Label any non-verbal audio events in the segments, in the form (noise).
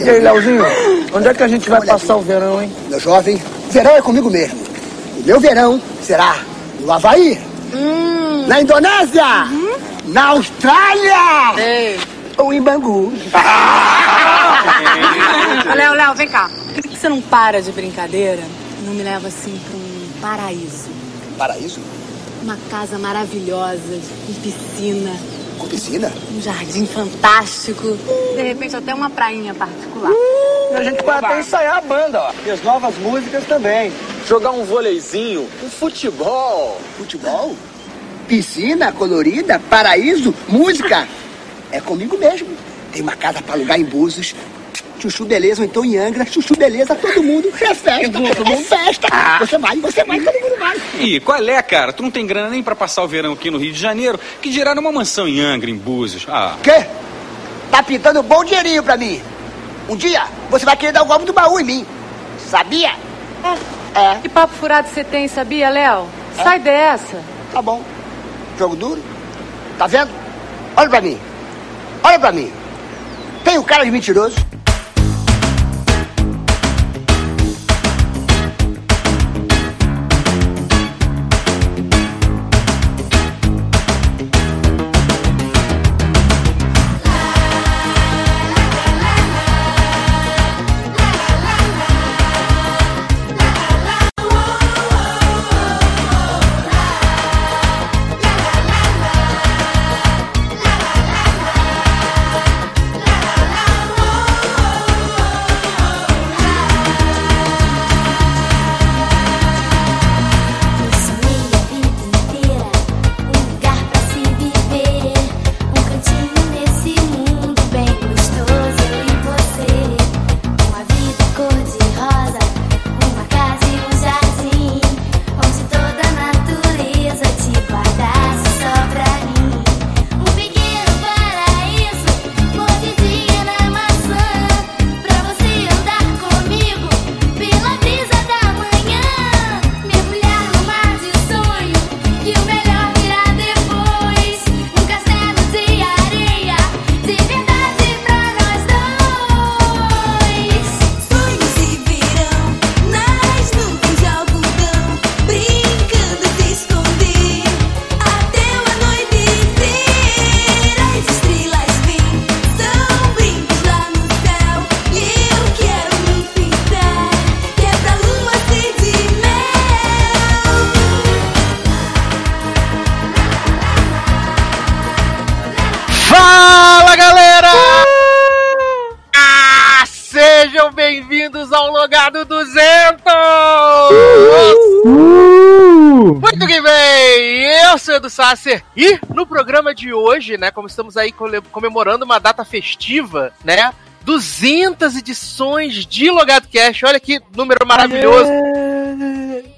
E aí, Leozinho, onde é que a gente vai passar o verão, hein? Meu jovem, verão é comigo mesmo. O meu verão será no Havaí, Hum. na Indonésia, na Austrália Ei. ou em Bangu. Ô, (laughs) Léo, Léo, vem cá. Por que você não para de brincadeira? Não me leva assim pra um paraíso. Paraíso? Uma casa maravilhosa, com piscina, Com piscina? um jardim fantástico. De repente até uma prainha particular. E a gente vai até ensaiar a banda, ó. E as novas músicas também. Jogar um voleizinho, um futebol. Futebol? Piscina colorida, paraíso, música. É comigo mesmo. Tem uma casa pra alugar em Búzios. Chuchu beleza, ou então em Angra. Chuchu beleza, todo mundo. É festa, é festa. Você vai, você vai, todo mundo vai. Ih, qual é, cara? Tu não tem grana nem pra passar o verão aqui no Rio de Janeiro, que dirá numa mansão em Angra, em Búzios. Ah, Quê? Tá pintando um bom dinheirinho pra mim. Um dia você vai querer dar o golpe do baú em mim. Sabia? É, Que papo furado você tem, sabia, Léo? Sai dessa. tá bom. Jogo duro. Tá vendo? Olha pra mim. Olha pra mim. Tem o cara de mentiroso. Sasser e no programa de hoje, né, como estamos aí comemorando uma data festiva, né, 200 edições de Logado Cash, olha que número maravilhoso!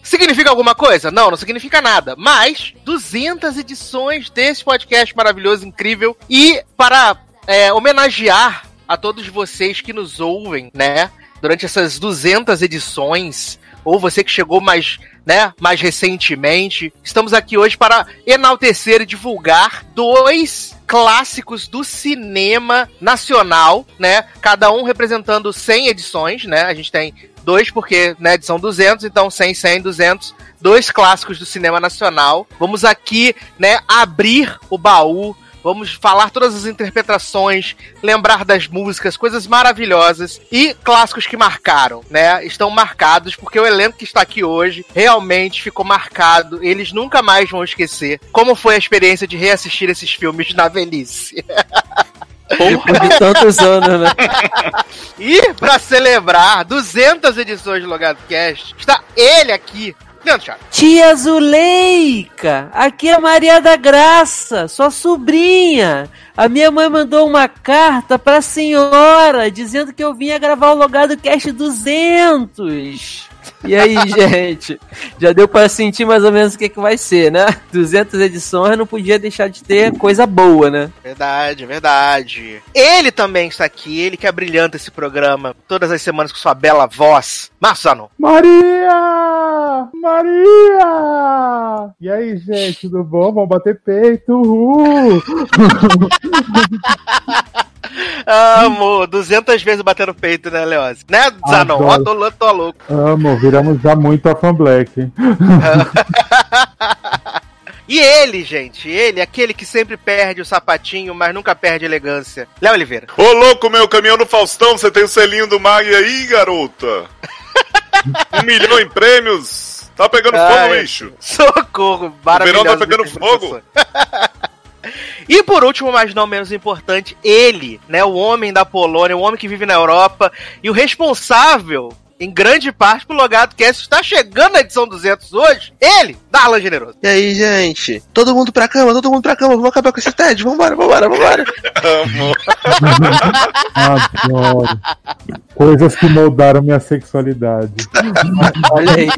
Significa alguma coisa? Não, não significa nada. Mas 200 edições desse podcast maravilhoso, incrível. E para é, homenagear a todos vocês que nos ouvem, né? Durante essas 200 edições, ou você que chegou mais, né, mais recentemente, estamos aqui hoje para enaltecer e divulgar dois clássicos do cinema nacional, né? Cada um representando 100 edições, né? A gente tem dois porque, né, edição 200, então 100, 100, 200, dois clássicos do cinema nacional. Vamos aqui, né, abrir o baú, vamos falar todas as interpretações, lembrar das músicas, coisas maravilhosas e clássicos que marcaram, né? Estão marcados porque o elenco que está aqui hoje realmente ficou marcado, eles nunca mais vão esquecer como foi a experiência de reassistir esses filmes na velhice. (laughs) Depois de tantos anos, né? E pra celebrar 200 edições de Logado Cast, está ele aqui, Leandro Chaves. Tia Zuleika, aqui é Maria da Graça, sua sobrinha. A minha mãe mandou uma carta pra senhora dizendo que eu vinha gravar o Logado Cast 200. E aí, (laughs) gente? Já deu pra sentir mais ou menos o que, que vai ser, né? 200 edições não podia deixar de ter coisa boa, né? Verdade, verdade. Ele também está aqui, ele que abrilhanta esse programa todas as semanas com sua bela voz. Marcos Zanon. Maria! Maria! E aí, gente, tudo bom? Vamos bater peito? Uhul! (laughs) Amo, 200 vezes bater no peito, né, Leose? Né, Zanon? Ó, tô, tô louco. Amo, viramos já muito a Fan Black. (laughs) E ele, gente, ele, aquele que sempre perde o sapatinho, mas nunca perde a elegância. Léo Oliveira. Ô louco, meu caminhão do Faustão, você tem o selinho do Mag aí, garota? (laughs) um milhão em prêmios? Tá pegando Ai, fogo, bicho. Socorro, O maravilhoso. verão tá pegando fogo. (laughs) E por último, mas não menos importante, ele, né, o homem da Polônia, o homem que vive na Europa e o responsável, em grande parte, pelo Logado Cast está chegando na edição 200 hoje, ele, Darlan Generoso. E aí, gente? Todo mundo pra cama, todo mundo pra cama, vamos acabar com esse TED, vambora, vambora, vambora. Amo. (laughs) Adoro. Coisas que moldaram minha sexualidade. (laughs) Olha aí.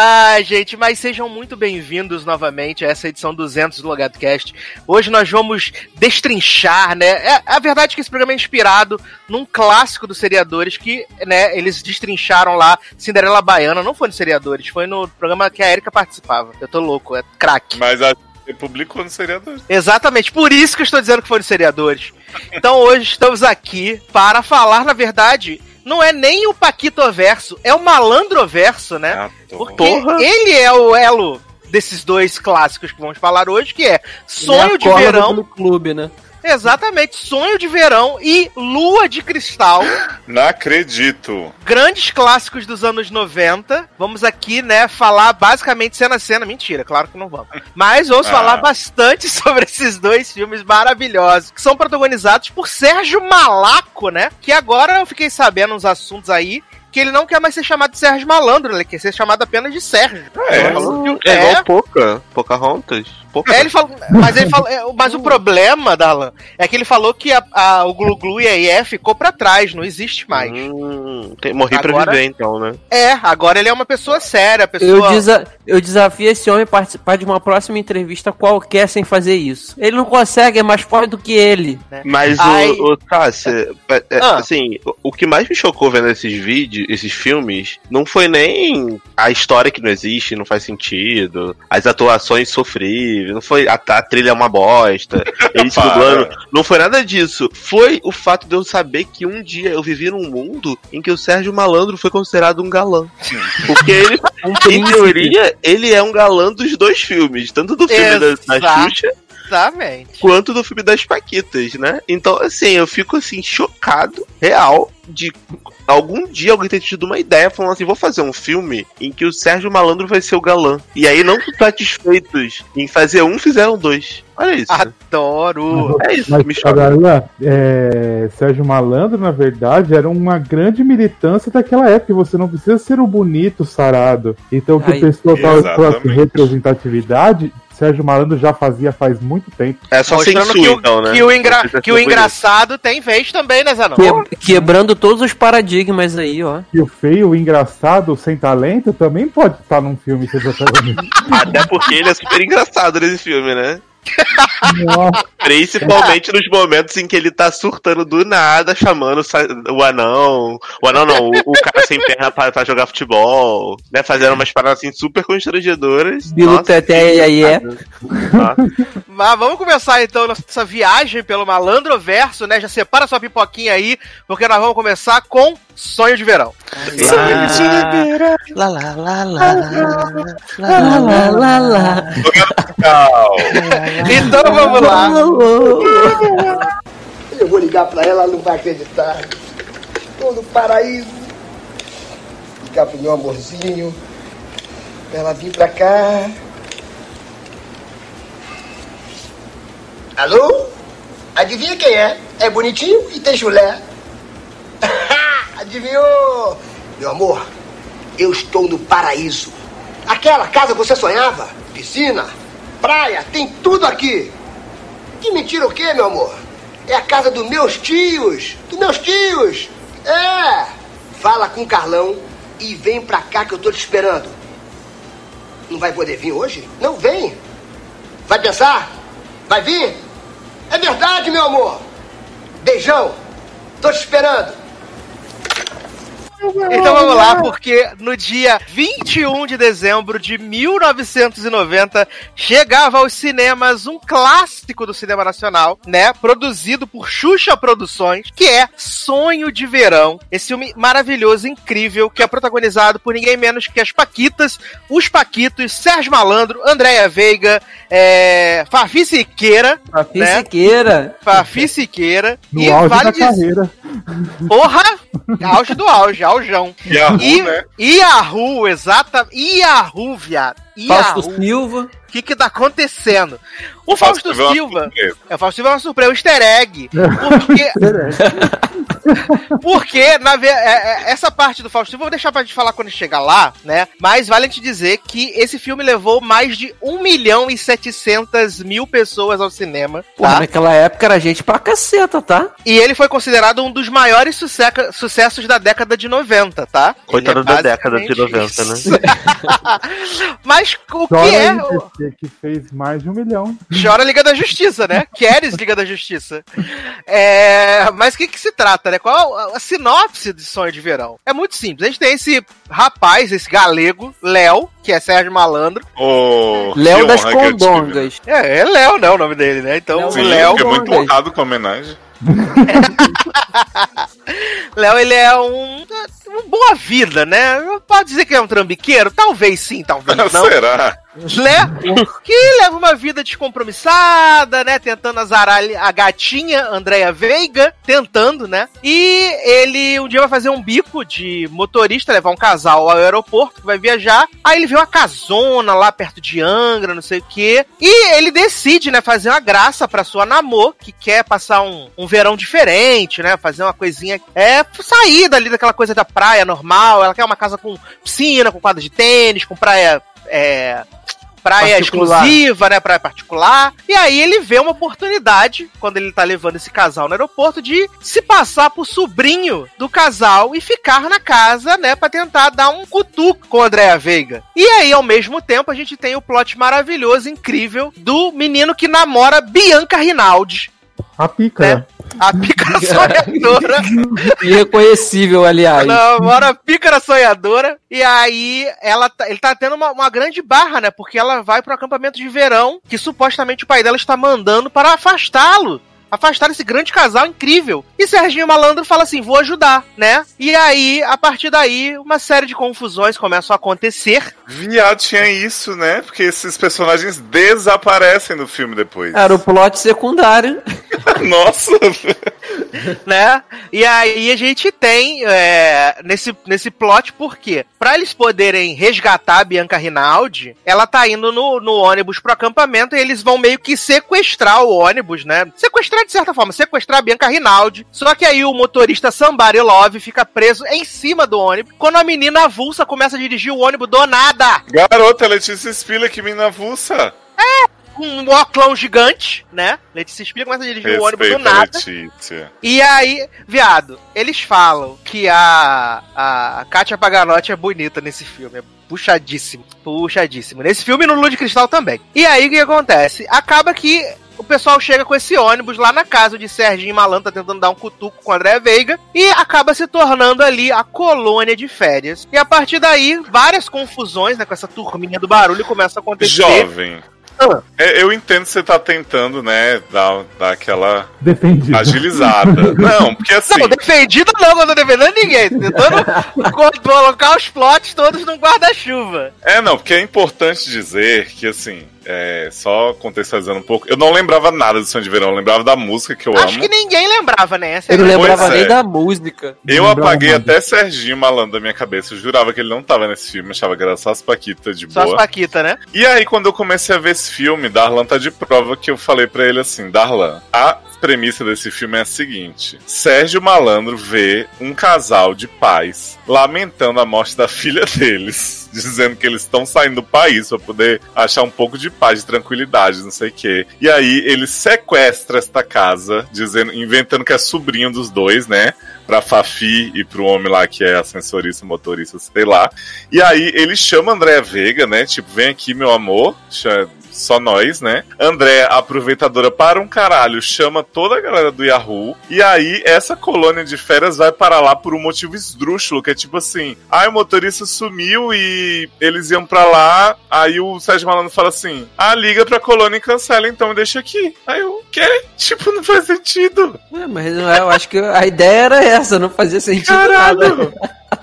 Ai, gente, mas sejam muito bem-vindos novamente a essa edição 200 do Logado Cast. Hoje nós vamos destrinchar, né? É, a verdade é que esse programa é inspirado num clássico dos seriadores que, né, eles destrincharam lá Cinderela Baiana. Não foi no seriadores, foi no programa que a Erika participava. Eu tô louco, é craque. Mas a publicou no seriador. Exatamente, por isso que eu estou dizendo que foi nos seriadores. Então hoje estamos aqui para falar, na verdade, não é nem o Paquito Verso, é o Malandro Verso, né? Ah, Porque Porra. ele é o elo desses dois clássicos que vamos falar hoje, que é Sonho de é Verão. clube, né? Exatamente, Sonho de Verão e Lua de Cristal. Não acredito. Grandes clássicos dos anos 90. Vamos aqui, né, falar basicamente cena a cena. Mentira, claro que não vamos. Mas vamos Ah. falar bastante (laughs) sobre esses dois filmes maravilhosos, que são protagonizados por Sérgio Malaco, né? Que agora eu fiquei sabendo uns assuntos aí. Que ele não quer mais ser chamado de Sérgio Malandro, ele quer ser chamado apenas de Sérgio. É. Falou que- É igual Poca, Pocahontas. Poca. é, ele falou, mas ele falou, é, mas o problema, Dalan, é que ele falou que a, a- o Glu Glu e a IF ficou pra trás, não existe mais. Hum, tem, morri pra Agora- viver, então, né? É, agora ele é uma pessoa séria, Eu, pessoa. desa- eu desafio esse homem a participar de uma próxima entrevista qualquer sem fazer isso. Ele não consegue, é mais forte do que ele. Mas Ai. o, o Tassi, é, é, Ah. assim, o, o que mais me chocou vendo esses vídeos, esses filmes, não foi nem a história que não existe, não faz sentido, as atuações sofríveis, não foi a, a trilha é uma bosta, (laughs) eles dublando, não foi nada disso. Foi o fato de eu saber que um dia eu vivi num mundo em que o Sérgio Malandro foi considerado um galã. Porque ele, (laughs) Um em teoria, ele é um galã dos dois filmes, tanto do filme da, da. Xuxa Exatamente. quanto do filme das Paquitas, né? Então, assim, eu fico assim, chocado, real, de algum dia alguém ter tido uma ideia falando assim, vou fazer um filme em que o Sérgio Malandro vai ser o galã. E aí, não satisfeitos em fazer um, fizeram dois. Olha isso. Adoro. É isso, Mas, me. Darlan, é, Sérgio Malandro, na verdade, era uma grande militância daquela época. Você não precisa ser o bonito, sarado. Então, o que o pessoal fala com exatamente. representatividade, Sérgio Malandro já fazia faz muito tempo. É só Mostrando que o, então, né? que o, engra- que o engraçado tem vez também, né, Zanon? Que- quebrando todos os paradigmas aí, ó. E o feio, o engraçado, o sem talento, também pode estar num filme. Até porque ele é super engraçado nesse filme, né? Principalmente nos momentos em que ele tá surtando do nada, chamando o anão. O anão não, o, o cara sem perna pra, pra jogar futebol, né? Fazendo umas paradas assim super constrangedoras. Bilu Teté e aí é. Mas vamos começar então nossa viagem pelo Malandro Verso, né? Já separa sua pipoquinha aí, porque nós vamos começar com Sonho de Verão. Lá, lá, lá, lá. Lá, lá, lá, lá. Tchau. Então vamos lá. Eu vou ligar pra ela, ela não vai acreditar. Tô no paraíso. Ligar pro meu amorzinho. Pra ela vir pra cá. Alô? Adivinha quem é? É bonitinho e tem chulé. (laughs) Adivinhou? Meu amor, eu estou no paraíso. Aquela casa que você sonhava? Piscina, praia, tem tudo aqui. Que mentira o quê, meu amor? É a casa dos meus tios. Dos meus tios. É. Fala com o Carlão e vem pra cá que eu tô te esperando. Não vai poder vir hoje? Não vem. Vai pensar? Vai vir? É verdade, meu amor. Beijão. Tô te esperando. Então vamos lá, porque no dia 21 de dezembro de 1990 chegava aos cinemas um clássico do cinema nacional, né? Produzido por Xuxa Produções, que é Sonho de Verão. Esse filme maravilhoso, incrível, que é protagonizado por ninguém menos que as Paquitas, os Paquitos, Sérgio Malandro, Andréia Veiga, é, Fafi Siqueira. Fafi né? Siqueira. Fafi Siqueira. No e auge vale da dizer- carreira. Porra! Auge do auge, aujão. Yahoo, e, né? Yahoo, exata. Yahoo, viado. Fausto. Silva. O que que tá acontecendo? O Fausto Fausto Silva é uma Silva. surpresa. É, o Fausto Silva é uma surpresa, um easter egg. (laughs) Porque. Porque, na ve- é- é- essa parte do eu vou deixar pra gente falar quando chegar lá, né? Mas vale a gente dizer que esse filme levou mais de 1 milhão e 700 mil pessoas ao cinema. Porra, Tá? naquela época era gente pra caceta, tá? E ele foi considerado um dos maiores suceca- sucessos da década de 90, tá? Coitado é da década de basicamente 90, né? isso. (laughs) Mas o que Chora é? aí, PC, que fez mais de um milhão. Chora Liga da Justiça, né? Queres Liga da Justiça. É, Mas o que, que se trata, né? Qual a, a sinopse de Sonho de Verão? É muito simples. A gente tem esse rapaz, esse galego, Léo, que é Sérgio Malandro. Que Léo das tive. Condongas. É, é Léo, né? O nome dele, né? Então, Sim, Léo. fiquei muito honrado com a homenagem. (laughs) Léo, ele é um. Boa vida, né? Pode dizer que é um trambiqueiro? Talvez sim, talvez não. Será? né? Que leva uma vida descompromissada, né? Tentando azarar a gatinha Andréia Veiga, tentando, né? E ele um dia vai fazer um bico de motorista, levar um casal ao aeroporto, que vai viajar. Aí ele vê uma casona lá perto de Angra, não sei o quê. E ele decide, né, fazer uma graça pra sua namor, que quer passar um, um verão diferente, né? Fazer uma coisinha. É, sair dali daquela coisa da praia normal. Ela quer uma casa com piscina, com quadra de tênis, com praia. É, praia Particular. exclusiva, né? Praia particular. E aí ele vê uma oportunidade, quando ele tá levando esse casal no aeroporto, de se passar por sobrinho do casal e ficar na casa, né? Pra tentar dar um cutuco com a Andréa Veiga. E aí, ao mesmo tempo, a gente tem o plot maravilhoso, incrível, do menino que namora Bianca Rinaldi. A pica. Né? A pica sonhadora. Irreconhecível, aliás. Namora a pícara sonhadora. E aí, ela tá- ele tá tendo uma, uma grande barra, né? Porque ela vai pro acampamento de verão, que supostamente o pai dela está mandando para afastá-lo. Afastar esse grande casal incrível. E Serginho Malandro fala assim: vou ajudar, né? E aí, a partir daí, uma série de confusões começam a acontecer. Viado tinha isso, né? Porque esses personagens desaparecem no filme depois. Era o plot secundário. (laughs) Nossa! né? E aí a gente tem é, nesse, nesse plot, por quê? Pra eles poderem resgatar a Bianca Rinaldi, ela tá indo no, no ônibus pro acampamento e eles vão meio que sequestrar o ônibus, né? Sequestrar de certa forma, sequestrar a Bianca Rinaldi. Só que aí o motorista Somebody Love fica preso em cima do ônibus. Quando a menina avulsa começa a dirigir o ônibus do nada. Garota, Letícia Spiller, que mina avulsa. Um oclão gigante, né? Letícia Spiller começa a dirigir o ônibus do Respeita nada. Letícia. E aí, viado, eles falam que a, a Kátia Paganotti é bonita nesse filme. É puxadíssimo. Puxadíssimo. Nesse filme e no Lua de Cristal também. E aí, o que acontece? Acaba que o pessoal chega com esse ônibus lá na casa de Serginho Malandro, tá tentando dar um cutuco com o André Veiga, e acaba se tornando ali a colônia de férias. E a partir daí, várias confusões, né, com essa turminha do barulho começam a acontecer. Jovem. Ah. É, eu entendo que você tá tentando, né, dar, dar aquela Defendido. agilizada. (laughs) Não, porque assim. Não, defendido não, não tô defendendo ninguém. Tentando (laughs) co- colocar os plots todos num guarda-chuva. É, não, porque é importante dizer que, assim, é, só contextualizando um pouco, eu não lembrava nada do Sonho de Verão, eu lembrava da música que eu Acho amo. que ninguém lembrava, né? Essa Eu não lembrava Pois é. nem da música. Eu Não apaguei nada. até Serginho Malandro da minha cabeça. Eu jurava que ele não tava nesse filme, achava que era só as Paquitas de Só as boa. Paquita, né? E aí, quando eu comecei a ver esse filme, Darlan tá de prova que eu falei pra ele assim: Darlan, a premissa desse filme é a seguinte: Sérgio Malandro vê um casal de pais lamentando a morte da filha deles, (laughs) dizendo que eles estão saindo do país pra poder achar um pouco de paz, de tranquilidade, não sei o quê. E aí ele sequestra esta casa, dizendo, inventando que é sobrinho dos dois, né? Pra Fafi e pro homem lá que é ascensorista, motorista, sei lá. E aí ele chama André Veiga, né? Tipo, vem aqui, meu amor. Só nós, né? André, aproveitadora, para um caralho, chama toda a galera do Yahoo. E aí, essa colônia de férias vai para lá por um motivo esdrúxulo, que é tipo assim: ah, o motorista sumiu e eles iam pra lá. Aí o Sérgio Malandro fala assim: ah, liga pra colônia e cancela então, deixa aqui. Aí eu, o quê? Tipo, não faz sentido. É, mas eu acho que a ideia era essa, não fazia sentido nada. (laughs)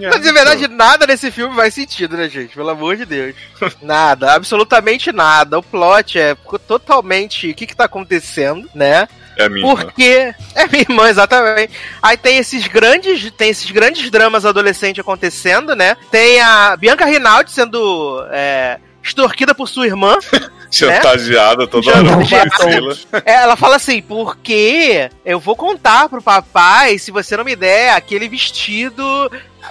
Caralho! Mas de verdade, nada nesse filme faz sentido, né, gente? Pelo amor de Deus. Nada, absolutamente nada. O plot é totalmente o que, que tá acontecendo, né? É minha. irmã. Porque. É minha irmã, exatamente. Aí tem esses grandes. Tem esses grandes dramas adolescentes acontecendo, né? Tem a Bianca Rinaldi sendo. é, extorquida por sua irmã. (laughs) Chantageada toda hora. É, Ela fala assim, porque eu vou contar pro papai se você não me der aquele vestido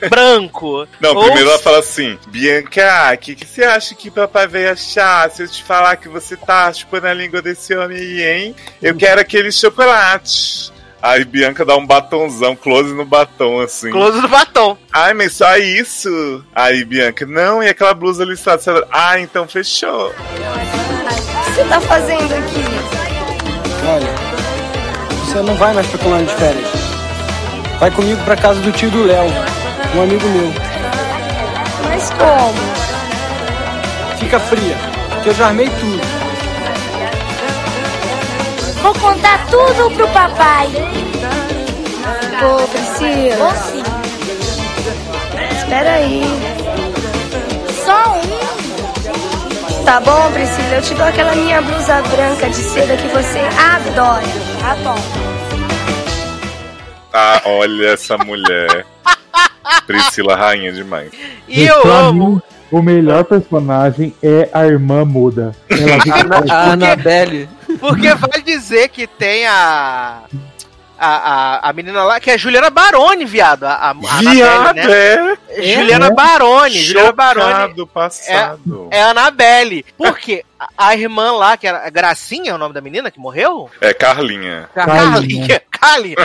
branco. Não, Ou primeiro ela fala assim: Bianca, o que, que você acha que papai veio achar se eu te falar que você tá chupando a língua desse homem aí, hein? Eu quero aquele chocolate. Aí Bianca dá um batonzão, close no batom, assim. Close no batom. Ai, mas só isso. Aí Bianca, não, e aquela blusa listrada? Você- Ah, então fechou. O que você tá fazendo aqui? Olha, você não vai mais pra colônia de férias. Vai comigo pra casa do tio do Léo, um amigo meu. Mas como? Fica fria, que eu já armei tudo. Vou contar tudo pro papai. Ô, Priscila. sim. Espera aí. Só um? Tá bom, Priscila. Eu te dou aquela minha blusa branca de seda que você adora. Tá bom. Ah, olha essa mulher. (laughs) Priscila, rainha demais. E eu pra amo. mim, o melhor personagem é a irmã muda. Ela (laughs) fica A Annabelle. Porque vai dizer que tem a. A, a, a menina lá, que é a Juliana Baroni, viado. A, a, a Viado, né? é. Juliana É? Baroni. Juliana Baroni passado. é a Annabelle. Por quê? A, irmã lá, que era a Gracinha, é o nome da menina que morreu? É Carlinha. Carlinha. Carlinha.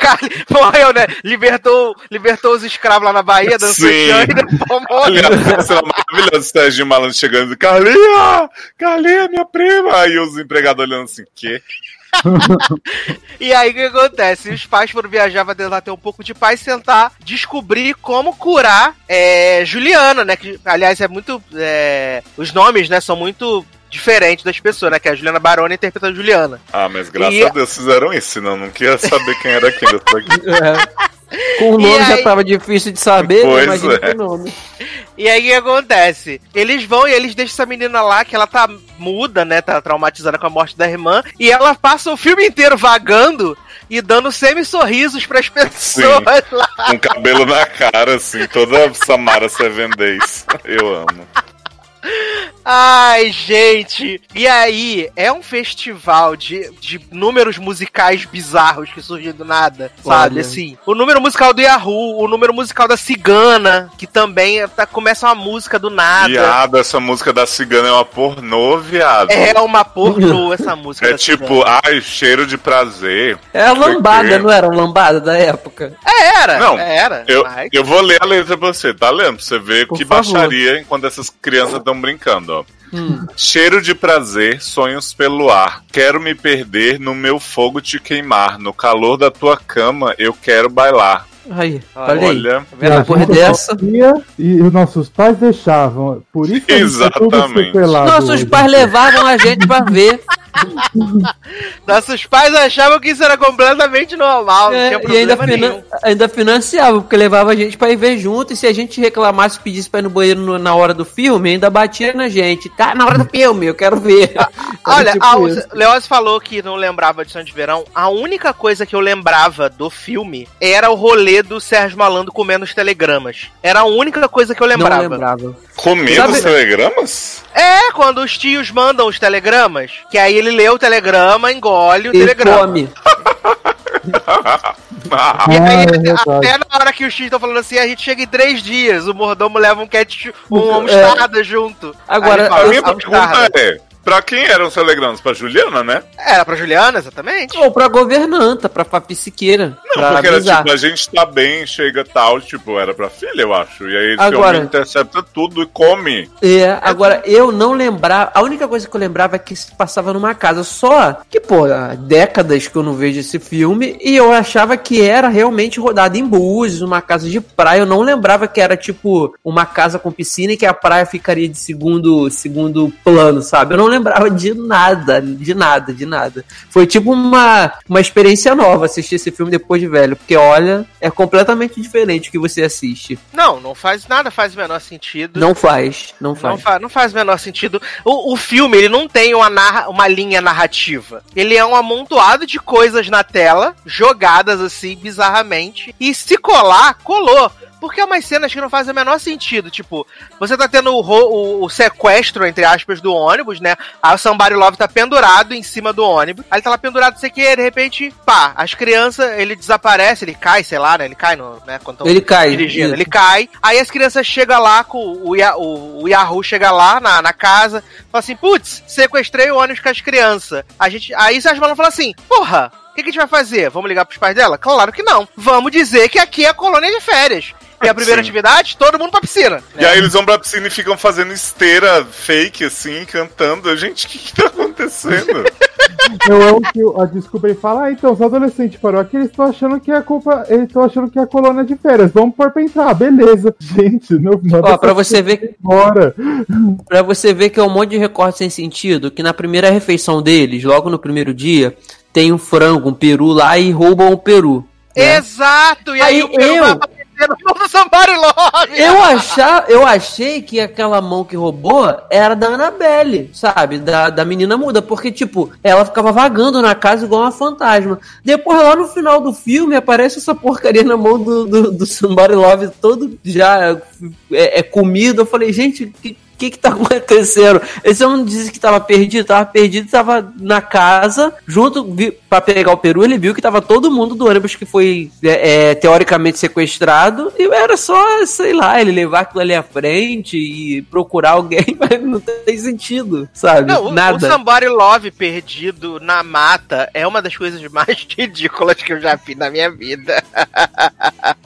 Carlinha. Morreu, né? Libertou, libertou os escravos lá na Bahia, dançou Sim. chão e depois (laughs) morreu. Aliás, essa cena maravilhosa, Sérgio Malandro chegando, Carlinha! Carlinha, minha prima! Aí os empregados olhando assim, quê? (laughs) E aí o que acontece? Os pais foram viajar pra tentar ter um pouco de paz tentar descobrir como curar é, Juliana, né? Que, aliás, é muito. é, os nomes, né, são muito diferentes das pessoas, né? Que a Juliana Baroni interpreta a Juliana. Ah, mas graças E- a Deus fizeram isso, senão eu não queria saber quem era quem. Eu tô aqui. (laughs) É. Com o nome aí- já tava difícil de saber, Pois imagina é. com o nome. E aí o que acontece? Eles vão e eles deixam essa menina lá, que ela tá muda, né? Tá traumatizada com a morte da irmã. E ela passa o filme inteiro vagando e dando semi-sorrisos pras pessoas lá. Com cabelo na cara, assim, toda Samara Seven Days. Eu amo. Ai, gente! E aí, é um festival de, de números musicais bizarros que surgem do nada, sabe? Olha. Assim, o número musical do Yahoo, o número musical da Cigana, que também é- tá- começa uma música do nada. Viado, essa música da cigana é uma pornô, viado. É uma pornô (laughs) essa música. É da tipo, Cigana. ai, cheiro de prazer. É a lambada, Porque- não era a lambada da época? É, era, Não, era. Eu, mas- eu vou ler a letra pra você, tá lendo? Pra você ver Por que favor. baixaria enquanto essas crianças estão brincando, ó. Hum. Cheiro de prazer, sonhos pelo ar. Quero me perder no meu fogo te queimar. No calor da tua cama eu quero bailar. Aí, olha aí. Olha, E a Depois gente dessa- E os nossos pais deixavam. Por isso tá Exatamente. Nossos hoje. pais levavam a gente pra ver. (laughs) (laughs) Nossos pais achavam que isso era completamente normal, não É, e ainda, finan ainda financiava, porque levava a gente pra ir ver junto. E se a gente reclamasse, pedisse pra ir no banheiro no- na hora do filme, ainda batia na gente. Tá na hora do filme, eu quero ver. (laughs) Era Olha, tipo a. Leoz falou que não lembrava de Sonho de Verão. A única coisa que eu lembrava do filme era o rolê do Sérgio Malandro comendo os telegramas. Era a única coisa que eu lembrava. Não lembrava. comendo Sabe- os telegramas? É, quando os tios mandam os telegramas, que aí ele lê o telegrama, engole o E telegrama. come. (laughs) E aí, Ah, é até na hora que os tios estão falando assim, a gente chega em três dias, o mordomo leva um ketchup, uma É. mostarda junto. Agora, a fala, minha "A pergunta mostarda." é: pra quem eram os telegramas? Pra Juliana, né? Era pra Juliana, exatamente. Ou pra governanta, pra Siqueira. Não, pra porque era avisar. tipo, a gente tá bem, chega tal, tipo, era pra filha, eu acho. E aí esse Agora- homem intercepta tudo e come. É, agora eu não lembrava. A única coisa que eu lembrava é que se passava numa casa só. Que, pô, há décadas que eu não vejo esse filme. E eu achava que era realmente rodado em Búzios, uma casa de praia. Eu não lembrava que era tipo uma casa com piscina e que a praia ficaria de segundo, segundo plano, sabe? Eu não lembrava de nada, de nada, de nada. Foi tipo uma, uma experiência nova assistir esse filme depois de velho. Porque olha, é completamente diferente o que você assiste. Não, não faz nada, faz o menor sentido. Não faz, não faz. Não, fa não faz o menor sentido. O, o filme, ele não tem uma, narra uma linha narrativa. Ele é um amontoado de coisas na tela, jogadas assim, bizarramente. E se colar, colou. Porque é umas cenas que não fazem o menor sentido. Tipo, você tá tendo o, o- o sequestro, entre aspas, do ônibus, né? Aí o Somebody Love tá pendurado em cima do ônibus. Aí ele tá lá pendurado, sei o que, de repente, pá, as crianças, ele desaparece, ele cai, sei lá, né? Ele cai no, né? Quando Ele cai, Dirigindo. isso. Ele cai. Aí as crianças chegam lá, com o, o, o Yahoo chega lá na, na casa, fala assim, putz, sequestrei o ônibus com as crianças. A gente, aí Sérgio Malandro fala assim, porra, o que, que a gente vai fazer? Vamos ligar pros pais dela? Claro que não. Vamos dizer que aqui é a colônia de férias. E a primeira Sim. atividade, todo mundo pra piscina. E aí eles vão pra piscina e ficam fazendo esteira fake, assim, cantando. Gente, o que, que tá acontecendo? (laughs) Eu amo que a desculpa ele fala, ah, então, os adolescentes parou aqui, eles estão achando que é a culpa. Eles estão achando que é a colônia de férias. Vamos pôr pra entrar, beleza. (laughs) Gente, não manda Ó, pra você ver coisa embora. (laughs) Pra você ver que é um monte de recorte sem sentido, que na primeira refeição deles, logo no primeiro dia, tem um frango, um peru lá e roubam o peru. né? Exato! E aí, Aí o Pedro eu-! Eu, achar, eu achei que aquela mão que roubou era da Annabelle, sabe? Da, da menina muda, porque, tipo, ela ficava vagando na casa igual uma fantasma. Depois, lá no final do filme, aparece essa porcaria na mão do, do, do Somebody Love, todo já é, é comido. Eu falei, gente, que. O que que tá acontecendo? Esse homem disse que tava perdido, tava perdido, tava na casa, junto pra pegar o peru, ele viu que tava todo mundo do ônibus que foi é, é, teoricamente sequestrado, e era só, sei lá, ele levar aquilo ali à frente e procurar alguém, (laughs) mas não tem sentido, sabe? Não, o, o Nada. Somebody Love perdido na mata é uma das coisas mais (laughs) ridículas que eu já vi na minha vida.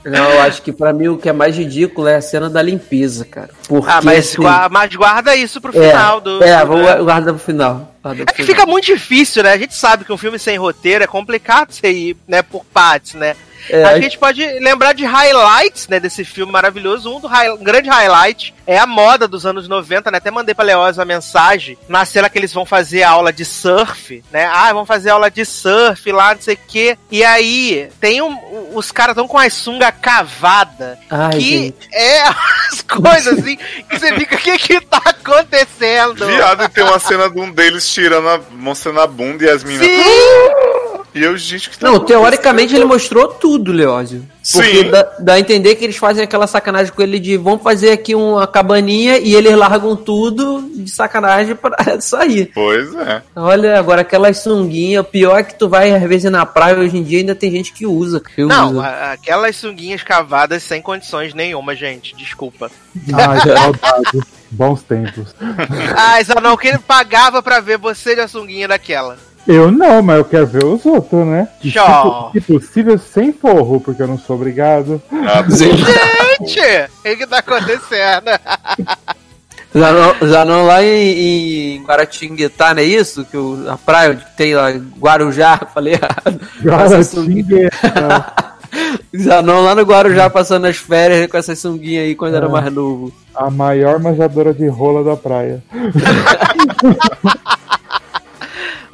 Não, eu acho que pra mim o que é mais ridículo é a cena da limpeza, cara. Porque, ah, mas, assim, gua- mas guarda isso pro é, final do. É, vou guardar pro final. guarda pro É que final. fica muito difícil, né? A gente sabe que um filme sem roteiro é complicado você ir, né, por partes, né? É, a aí- gente pode lembrar de highlights, né, desse filme maravilhoso. Um, do hi- um grande highlight é a moda dos anos 90, né? Até mandei pra Leoz uma mensagem na cena que eles vão fazer aula de surf, né? Ah, vão fazer aula de surf lá, não sei o quê. E aí, tem um, os caras estão com a sunga cavada. Ai, que gente. é (laughs) as coisas assim que você fica, o que que tá acontecendo? Viado, e tem uma cena de um deles tirando a, mostrando a bunda e as meninas. E eu, gente, que tá Não, teoricamente ele mostrou tudo, Leózio. Porque Sim. dá, dá a entender que eles fazem aquela sacanagem com ele de vamos fazer aqui uma cabaninha e eles largam tudo de sacanagem pra (laughs) sair. Pois é. Olha, agora aquelas sunguinhas, o pior é que tu vai às vezes na praia, hoje em dia ainda tem gente que usa. Que Não, usa. a- aquelas sunguinhas cavadas sem condições nenhuma, gente. Desculpa. Ai, que saudade. Bons tempos. Ah, Zanão, que ele pagava pra ver você de a sunguinha daquela. Eu não, mas eu quero ver os outros, né? E, Tchau. Se, se possível, sem forro, porque eu não sou obrigado. Ah, (laughs) Gente, o que que tá acontecendo? (laughs) Zanon, Zanon lá em, em Guaratinguetá, não é isso? Que o, a praia onde tem lá, Guarujá, (laughs) falei errado. Sunguinha. xingueta. Zanon lá no Guarujá passando as férias com essa sunguinha aí quando era É. mais novo. A maior manjadora de rola da praia.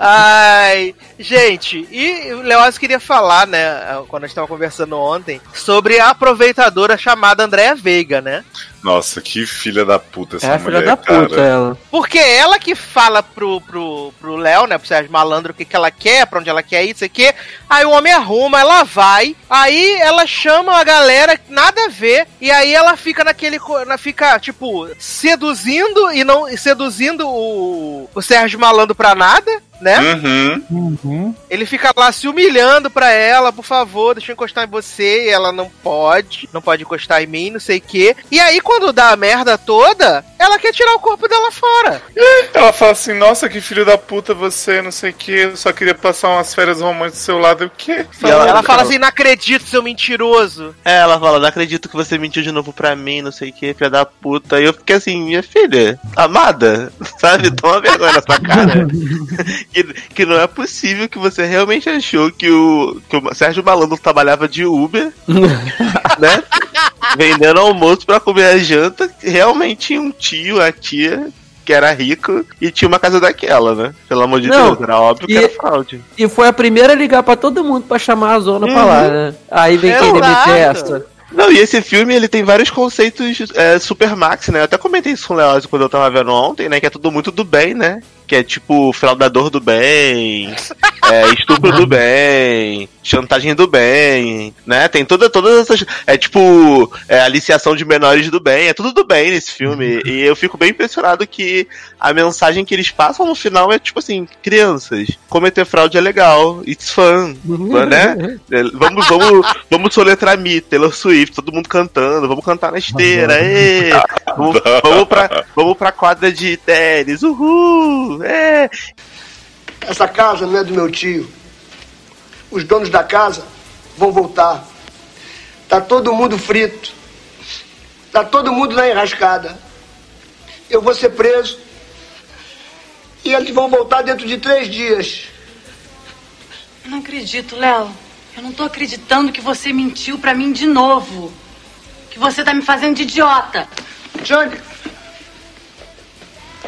Ai, gente, e o Leoz queria falar, né, quando a gente tava conversando ontem, sobre a aproveitadora chamada Andréa Veiga, né? Nossa, que filha da puta essa É a mulher, filha da cara. puta, ela. Porque ela que fala pro, pro, pro Léo, né, pro Sérgio Malandro, o que, que ela quer, pra onde ela quer ir, isso aqui. Aí o homem arruma, ela vai, aí ela chama a galera, nada a ver, e aí ela fica naquele. fica, tipo, seduzindo e não. seduzindo o, o Sérgio Malandro pra nada. né? Uhum. Ele fica lá se humilhando pra ela, por favor, deixa eu encostar em você. E ela não pode, não pode encostar em mim, não sei o quê. E aí, quando dá a merda toda, ela quer tirar o corpo dela fora. Ela fala assim, nossa, que filho da puta você, não sei o que, eu só queria passar umas férias românticas do seu lado. O quê? E ela, ela fala assim: não acredito, seu mentiroso. É, ela fala, não acredito que você mentiu de novo pra mim, não sei o que, filha da puta. E eu fiquei assim, minha filha, amada, (laughs) sabe? Toma vergonha na sua cara. (laughs) que, que não é possível que você realmente achou que o, que o Sérgio Malandro trabalhava de Uber, (laughs) né? Vendendo almoço pra comer a janta. Realmente tinha um tio, a tia, que era rico e tinha uma casa daquela, né? Pelo amor de Não, Deus, era óbvio que e- era fraude. E foi a primeira a ligar pra todo mundo pra chamar a zona pra Uhum. lá, né? Aí vem quem Exato. meter essa. Não, e esse filme ele tem vários conceitos é, super max, né? Eu até comentei isso com o Leózio quando eu tava vendo ontem, né? Que é tudo muito do bem, né? Que é tipo fraudador do bem, é, estupro do bem, chantagem do bem, né? Tem toda, todas essas. É tipo é, aliciação de menores do bem, é tudo do bem nesse filme. E eu fico bem impressionado que a mensagem que eles passam no final é tipo assim: crianças, cometer fraude é legal, it's fun, né? É, Vamos, vamos, vamos soletrar Me, Taylor Swift, todo mundo cantando, vamos cantar na esteira, (laughs) ê, vamos, vamos, pra, vamos pra quadra de tênis, uhul, é. Essa casa não é do meu tio. Os donos da casa vão voltar. Tá todo mundo frito. Tá todo mundo na enrascada. Eu vou ser preso. E eles vão voltar dentro de três dias. Eu não acredito, Léo. Eu não tô acreditando que você mentiu pra mim de novo. Que você tá me fazendo de idiota. Jane.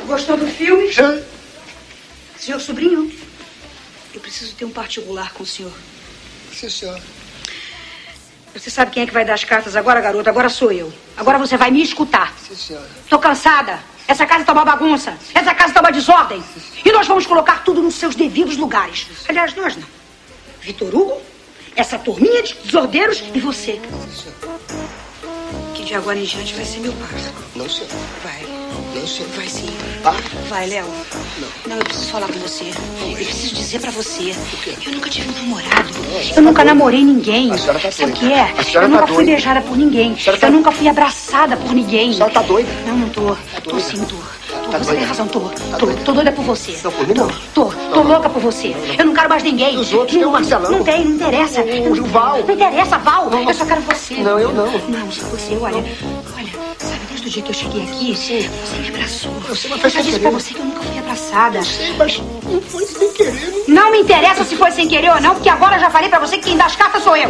Gostou do filme? Jane. Senhor sobrinho, eu preciso ter um particular com o senhor. Sim, senhora. Você sabe quem é que vai dar as cartas agora, garota? Agora sou eu. Agora você vai me escutar. Sim, senhora. Tô cansada. Essa casa tá uma bagunça. Essa casa tá uma desordem. E nós vamos colocar tudo nos seus devidos lugares. Aliás, nós não. Vitor Hugo, essa turminha de desordeiros e você. Que de agora em diante vai ser meu par. Não, senhora. Vai. Não. Vai sim. Par? Vai, Léo. Não, eu preciso falar com você. Eu preciso dizer pra você. Eu nunca tive um namorado. Eu nunca namorei ninguém. A senhora tá Sabe o que é? A senhora Eu tá nunca fui doida. beijada por ninguém. tá- Eu nunca fui abraçada por ninguém. A senhora tá doida? Não, não tô. Tô sim, tô. Tô, Tá você doida? tem razão, tô. Tá tô, doida? tô doida por você. Não, por mim não. Tô, tô louca por você. Eu não quero mais ninguém. Os outros tem o Marcelão. Não tem, não interessa. O- o Val. Não interessa, Val. Eu só quero você. Não, eu não. Não, só você. Olha, dia que eu cheguei aqui, você me abraçou. Eu mas Eu já disse pra você que eu nunca fui abraçada. Sei, mas não foi sem querer. Não me interessa se foi sem querer ou não, porque agora eu já falei pra você que quem dá as cartas sou eu.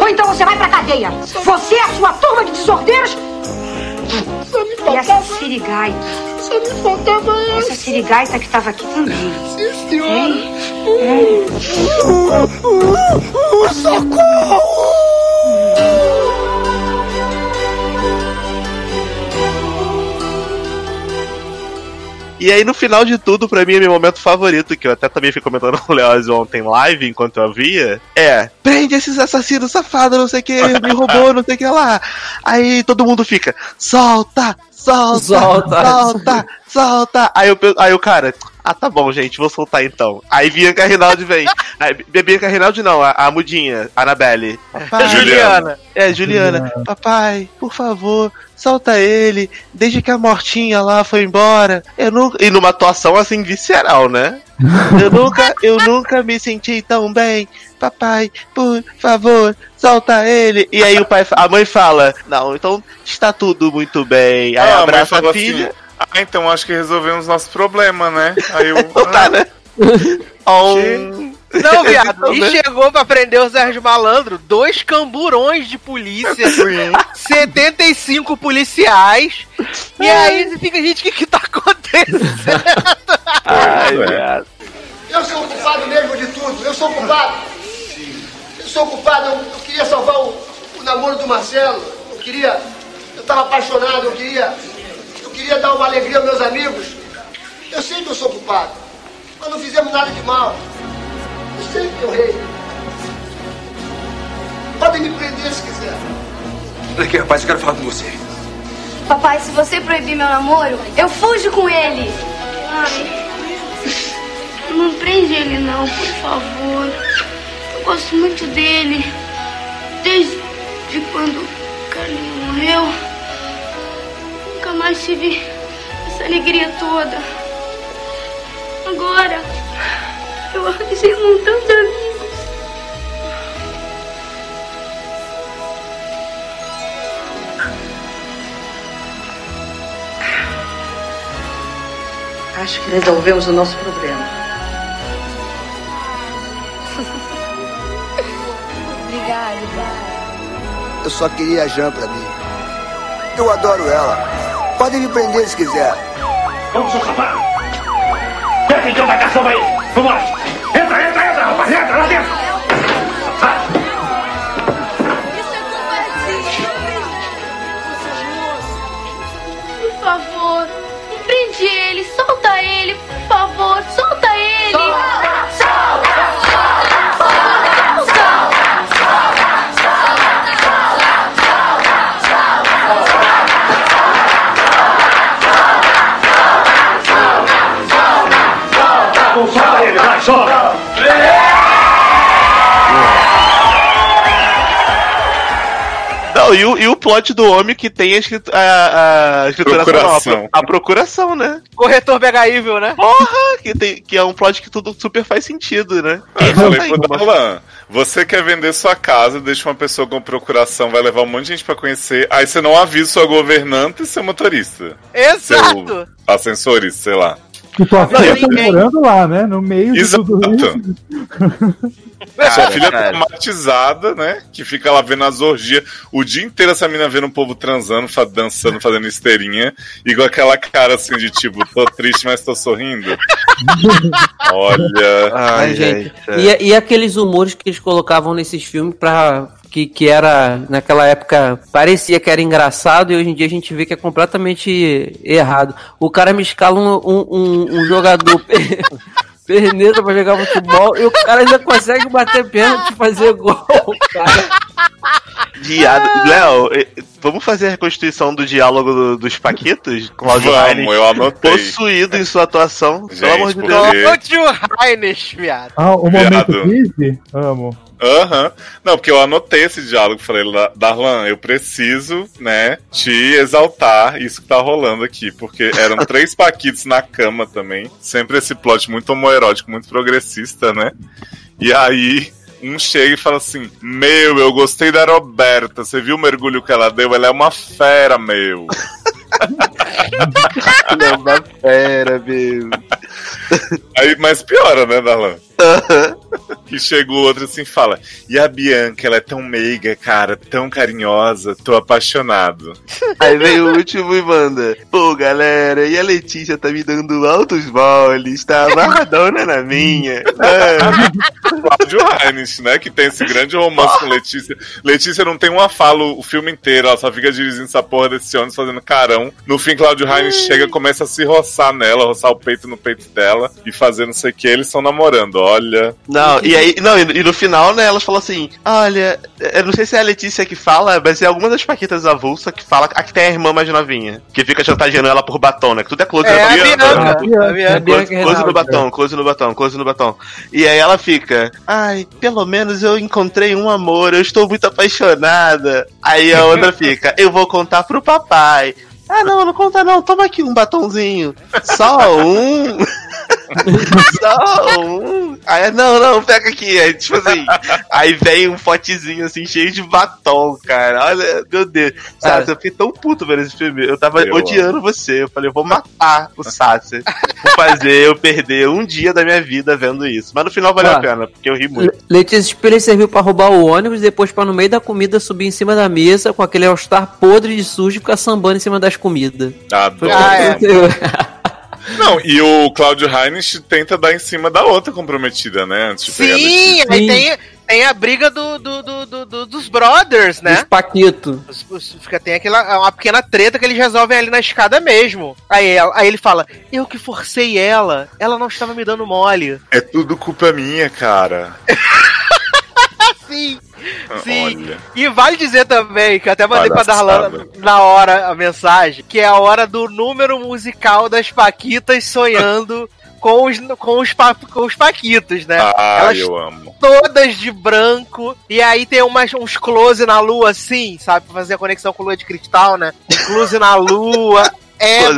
Ou então você vai pra cadeia. Você, a sua turma de desordeiros Só me e essa faltava, sirigaita. só me faltava Essa essa. sirigaita que tava aqui também. Sim, senhora. Hein? Socorro! E aí, no final de tudo, pra mim, é meu momento favorito, que eu até também fui comentando com o Leózio ontem live, enquanto eu via, é, prende esses assassinos safados, não sei o que, me roubou, não sei o que lá. Aí todo mundo fica, solta, solta, Solta. solta, solta. Aí, eu, aí o cara, ah, tá bom, gente, vou soltar então. Aí Bianca Rinaldi vem. Aí, Bianca Rinaldi não, a, a mudinha, a Anabelle. Papai, Juliana. é, Juliana, papai, por favor, solta ele, desde que a mortinha lá foi embora. Eu nunca. E numa atuação assim visceral, né? Eu nunca, eu nunca me senti tão bem. Papai, por favor, solta ele. E aí o pai, a mãe fala: "Não, então está tudo muito bem". Aí Ah, a abraça a falou filha. assim, ah, então acho que resolvemos nosso problema, né? Aí eu. Não tá, né? Um... Não, viado. E Né? chegou pra prender o Sérgio Malandro dois camburões de polícia, (laughs) 75 policiais. E aí você fica, gente, o que que tá acontecendo? (laughs) Ai, viado. Eu sou o culpado mesmo de tudo. Eu sou o culpado. Eu sou o culpado. Eu, eu queria salvar o, o namoro do Marcelo. Eu queria. Eu estava apaixonado. Eu queria. Eu queria dar uma alegria aos meus amigos. Eu sei que eu sou culpado. Mas não fizemos nada de mal. Eu sei que eu rei. Podem me prender se quiser. Olha aqui, rapaz, eu quero falar com você. Papai, se você proibir meu namoro, eu fujo com ele. Não prende ele não, por favor. Eu gosto muito dele. Desde quando o Carlinho morreu. Nunca mais tive essa alegria toda. Agora, eu arranjei um montão de amigos. Acho que resolvemos o nosso problema. Obrigada. Eu só queria a Jan pra mim. Eu adoro ela. Podem me prender se quiser. Vamos, seu safado! Pega então da caçamba aí! Lá! Entra, entra, entra, rapaz! Entra lá dentro! O, e o plot do homem que tem a, escritu- a, a escritura Procuração. a, a procuração, né? Corretor Mega Evil, né? Porra! Que, tem, que é um plot que tudo super faz sentido, né? Aí eu falei pro. Darlan, você quer vender sua casa, deixa uma pessoa com procuração, vai levar um monte de gente pra conhecer, aí você não avisa sua governanta e seu motorista. Exato! Seu ascensorista, sei lá. Que tua Não, filha tá ninguém- morando lá, né? No meio de tudo isso. Sua filha cara. traumatizada, né? Que fica lá vendo as orgias. O dia inteiro essa menina vendo o povo transando, dançando, fazendo esteirinha. E com aquela cara assim de tipo, tô triste, mas tô sorrindo. (laughs) Olha. Ai, gente. E, e aqueles humores que eles colocavam nesses filmes pra. Que, que era, naquela época, parecia que era engraçado e hoje em dia a gente vê que é completamente errado. O cara me escala um, um, um- um jogador (laughs) pe- perneta pra jogar futebol e o cara ainda consegue bater pênalti e fazer gol, cara. Diado. Léo, vamos fazer a reconstituição do diálogo do- dos Paquitos? Cláudio Vamos, Raines, eu anotei. Possuído em sua atuação. Gente, Pelo amor de porque- Deus. Ô tio Heines, viado. Ah, o momento Viado. Disney? Amo. Aham. Não, porque eu anotei esse diálogo. Falei, "La- Darlan, eu preciso, né, te exaltar isso que tá rolando aqui. Porque eram (laughs) três paquitos na cama também. Sempre esse plot muito homoerótico, muito progressista, né? E aí. Um chega e fala assim: Meu, eu gostei da Roberta. Você viu o mergulho que ela deu? Ela é uma fera, meu. (laughs) Ela é uma fera mesmo. Aí, mas piora, né, Darlan? Que chega o outro assim e fala: E a Bianca, ela é tão meiga, cara, tão carinhosa, tô apaixonado. Aí vem o último e manda. Pô, galera, e a Letícia tá me dando altos moles, tá amarradona na minha. Ah. Cláudio Heinz, né? Que tem esse grande romance com Letícia. Letícia não tem uma fala o filme inteiro, ela só fica dirigindo essa porra desse ônibus fazendo carão. No fim, Cláudio Heinz chega, começa a se roçar nela, roçar o peito no peito dela e fazer não sei o que. Eles estão namorando, olha. Não, e aí, não, e no final, né, elas falam assim: olha, eu não sei se é a Letícia que fala, mas é alguma das paquitas avulsa que fala, a que tem a irmã mais novinha, que fica chantageando ela por batom, né? Que tudo é close É, na Bianca. Bianca, né? Close, close no batom, close no batom, close no batom. E aí ela fica, ai, pelo menos eu encontrei um amor, eu estou muito apaixonada. Aí a outra (laughs) fica, eu vou contar pro papai. Ah, não, não conta não, toma aqui um batonzinho. Só um. (laughs) Um. Aí, não, não, pega aqui. Aí, tipo assim, aí vem um potezinho assim, cheio de batom, cara. Olha, meu Deus. Sabe, eu fiquei tão puto vendo esse filme. Eu tava Eu odiando você. Eu falei, eu vou matar o Sasser por fazer eu perder um dia da minha vida vendo isso. Mas no final valeu Ah. a pena, porque eu ri muito. Le- Letícia Spiller serviu pra roubar o ônibus, depois pra no meio da comida subir em cima da mesa com aquele All-Star podre de sujo e ficar sambando em cima das comidas. Adoro. Ah, é. (laughs) Não, e o Cláudio Heinz tenta dar em cima da outra comprometida, né? Antes de pegar a Sim, Letícia. aí Sim. tem, tem a briga do, do, do, do- do- dos brothers, Os né? Paquito. Os- os- Fica, tem aquela, uma pequena treta que eles resolvem ali na escada mesmo. Aí, ela- aí ele fala: Eu que forcei ela, ela não estava me dando mole. É tudo culpa minha, cara. (laughs) Sim, sim. Olha. E vale dizer também, que eu até mandei pra Palhaçada. Darlan na hora a mensagem, que é a hora do número musical das Paquitas sonhando (laughs) com os, com os, pa- com os paquitos, né? Ah, Elas eu amo. todas de branco. E aí tem umas, uns close na lua, assim, sabe? Pra fazer a conexão com lua de cristal, né? Close na lua. (laughs) É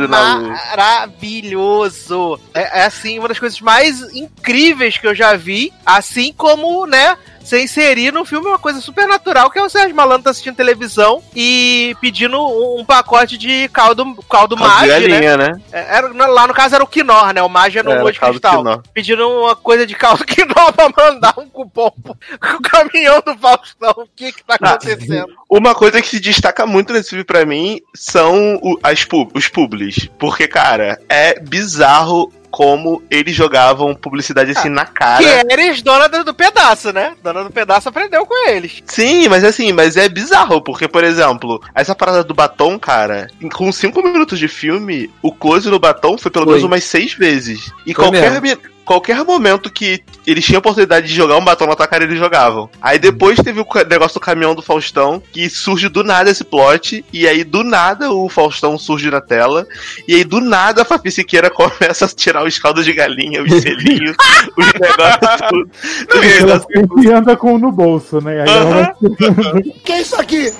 maravilhoso. É, é, assim, uma das coisas mais incríveis que eu já vi. Assim como, né? Você inserir no filme uma coisa super natural, que é o Sérgio Malandro tá assistindo televisão e pedindo um, um pacote de caldo, caldo de Mage, né? galinha, né? É, Era, lá no caso era o Quinor, né? O Mage no Era Lua de caldo Cristal. Quinor. Pedindo uma coisa de caldo (laughs) Quinor pra mandar um cupom pro pro caminhão do Faustão. O que que tá Ah, acontecendo? Uma coisa que se destaca muito nesse filme pra mim são o- as os publis. Porque, cara, é bizarro como eles jogavam publicidade assim na cara. Que eres dona do, do pedaço, né? Dona do pedaço aprendeu com eles. Sim, mas assim, mas é bizarro, porque, por exemplo, essa parada do batom, cara, com cinco minutos de filme, o close no batom foi pelo Foi. menos umas seis vezes. E Foi qualquer, mesmo. Qualquer momento que eles tinham a oportunidade de jogar um batom na tua cara, eles jogavam. Aí depois teve o negócio do caminhão do Faustão, que surge do nada esse plot, e aí do nada o Faustão surge na tela, e aí do nada a Fafi Siqueira (laughs) começa a tirar os caldos de galinha, os selinhos, (laughs) os negócios tudo. Porque ela sempre anda com um no bolso, né? Aí ela vai tirando. (laughs) que é isso aqui?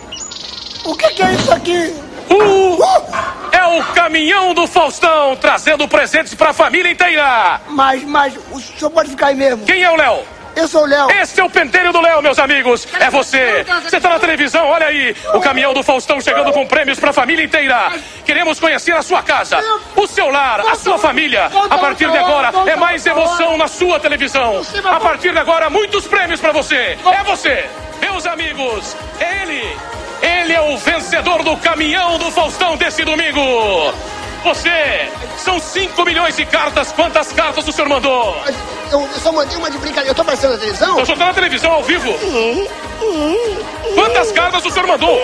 O que, que é isso aqui? É o caminhão do Faustão trazendo presentes pra família inteira. Mas, mas, o senhor pode ficar aí mesmo. Quem é o Léo? Eu sou o Léo. Esse é o pentelho do Léo, meus amigos. É você. Você tá na televisão, olha aí. O caminhão do Faustão chegando com prêmios pra família inteira. Queremos conhecer a sua casa, o seu lar, a sua família. A partir de agora, é mais emoção na sua televisão. A partir de agora, muitos prêmios pra você. É você. Meus amigos, é ele. Ele é o vencedor do caminhão do Faustão desse domingo. Você. São 5 milhões de cartas. Quantas cartas o senhor mandou? Eu, eu só mandei uma de brincadeira. Eu tô aparecendo na televisão? Eu só tô na televisão ao vivo. Quantas cartas o senhor mandou?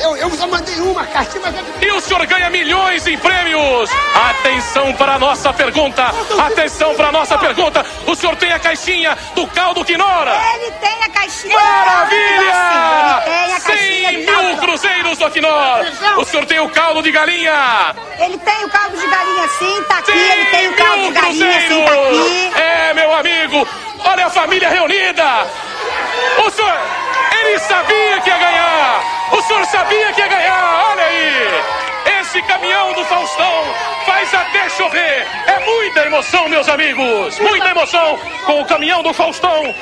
Eu, eu só mandei uma cartinha, mas... E o senhor ganha milhões em prêmios! Atenção para a nossa pergunta! Atenção para a nossa pergunta! O senhor tem a caixinha do caldo Quinora! Ele tem a caixinha. Maravilha! Ele tem a caixinha 100 de mil cruzeiros do Quinor! O senhor tem o caldo de galinha! Ele tem o caldo de galinha sim, tá aqui. 100 Ele tem o de mil galinha sim, tá aqui. É, meu amigo! Olha a família reunida! O senhor, ele sabia que ia ganhar! O senhor sabia que ia ganhar! Olha aí! Esse caminhão do Faustão faz até chover! É muita emoção, meus amigos! Muita emoção com o caminhão do Faustão!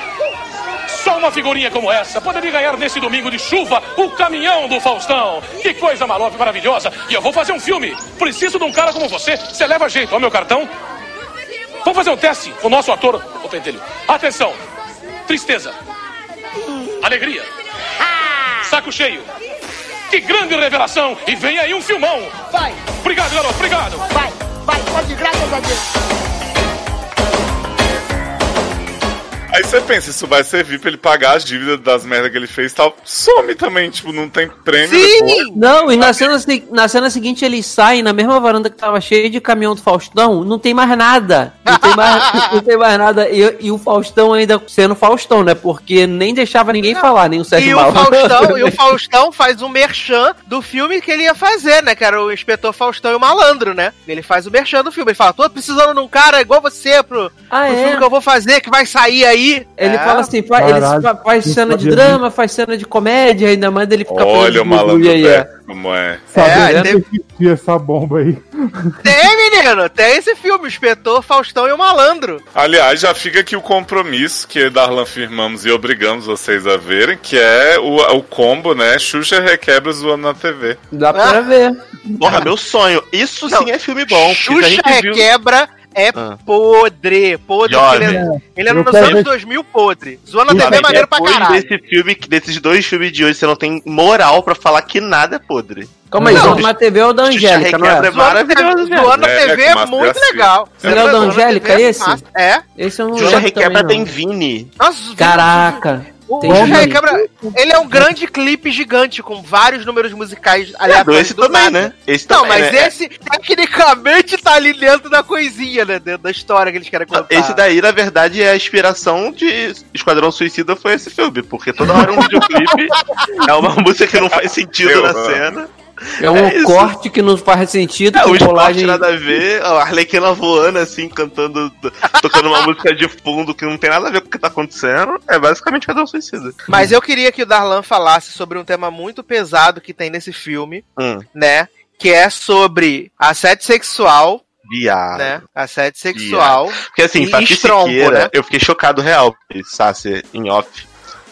Só uma figurinha como essa poderia ganhar nesse domingo de chuva o caminhão do Faustão. Que coisa maluca, maravilhosa. E eu vou fazer um filme. Preciso de um cara como você. Você leva jeito. Olha o meu cartão. Vamos fazer um teste com o nosso ator, o Pentelho. Atenção. Tristeza. Alegria. Saco cheio. Que grande revelação. E vem aí um filmão. Vai, Obrigado, garoto. Obrigado. vai, vai, pode graças a Deus. Aí você pensa, isso vai servir pra ele pagar as dívidas das merdas que ele fez e tal. Some também, tipo, não tem prêmio depois. Não, e na cena, na cena seguinte eles saem na mesma varanda que tava cheia de caminhão do Faustão, não tem mais nada. Não tem mais, (laughs) não tem mais nada. E, e o Faustão ainda sendo Faustão, né? Porque nem deixava ninguém falar, nem o Sérgio E o, Malandro. Faustão, e o (laughs) Faustão faz um merchan do filme que ele ia fazer, né? Que era o Inspetor Faustão e o Malandro, né? Ele faz o merchan do filme. Ele fala, tô precisando de um cara igual você pro, Ah, pro é? filme que eu vou fazer, que vai sair aí. Ele É. fala assim, fa- ele Caralho, faz não cena de drama, faz cena de comédia, ainda mais ele fica Olha o malandro aí, é. como é. Sabendo teve- que existia essa bomba aí. Tem, menino, tem esse filme, o Inspetor Faustão e o Malandro. Aliás, já fica aqui o compromisso que Darlan firmamos e obrigamos vocês a verem, que é o, o combo, né? Xuxa requebra zoando na TV. Dá pra ver. Porra, meu sonho. Isso sim é filme bom. Xuxa Requebra é Ah. podre. Podre. Ele, é- ele é Eu nos quero anos ver- 2000 podre. Zoando na Sabe, TV é maneiro pra caralho. desse filme, desses dois filmes de hoje, você não tem moral pra falar que nada é podre. Calma aí, Não, Zoando na TV é o da Angélica, não Requebra é? é maravilhoso, velho. Zoando na É, TV é Márcio muito legal. Será o da Angélica é esse? É. Esse eu não Xuxa Requebra tem. Vini. Caraca. O. Requebra, ele é um grande clipe gigante com vários números musicais aleatórios. esse também, nada. né? Esse Não, também, mas né? esse tecnicamente tá ali dentro da coisinha, né? Dentro da história que eles querem contar. Esse daí, na verdade, é a inspiração de Esquadrão Suicida foi esse filme, porque toda hora um videoclipe (laughs) é uma música que não faz sentido Eu na amo. cena. É um É corte que não faz sentido. É, com o esporte colagem- nada a ver, a Arlequina voando assim, cantando, tocando uma música de fundo que não tem nada a ver com o que tá acontecendo. É basicamente Cadê Suicida. Mas eu queria que o Darlan falasse sobre um tema muito pesado que tem nesse filme, Hum, né? Que é sobre assédio sexual, viado. né? Assédio sexual. Porque assim, e estrombo, Siqueira, né? eu fiquei chocado real, Sassi, em off.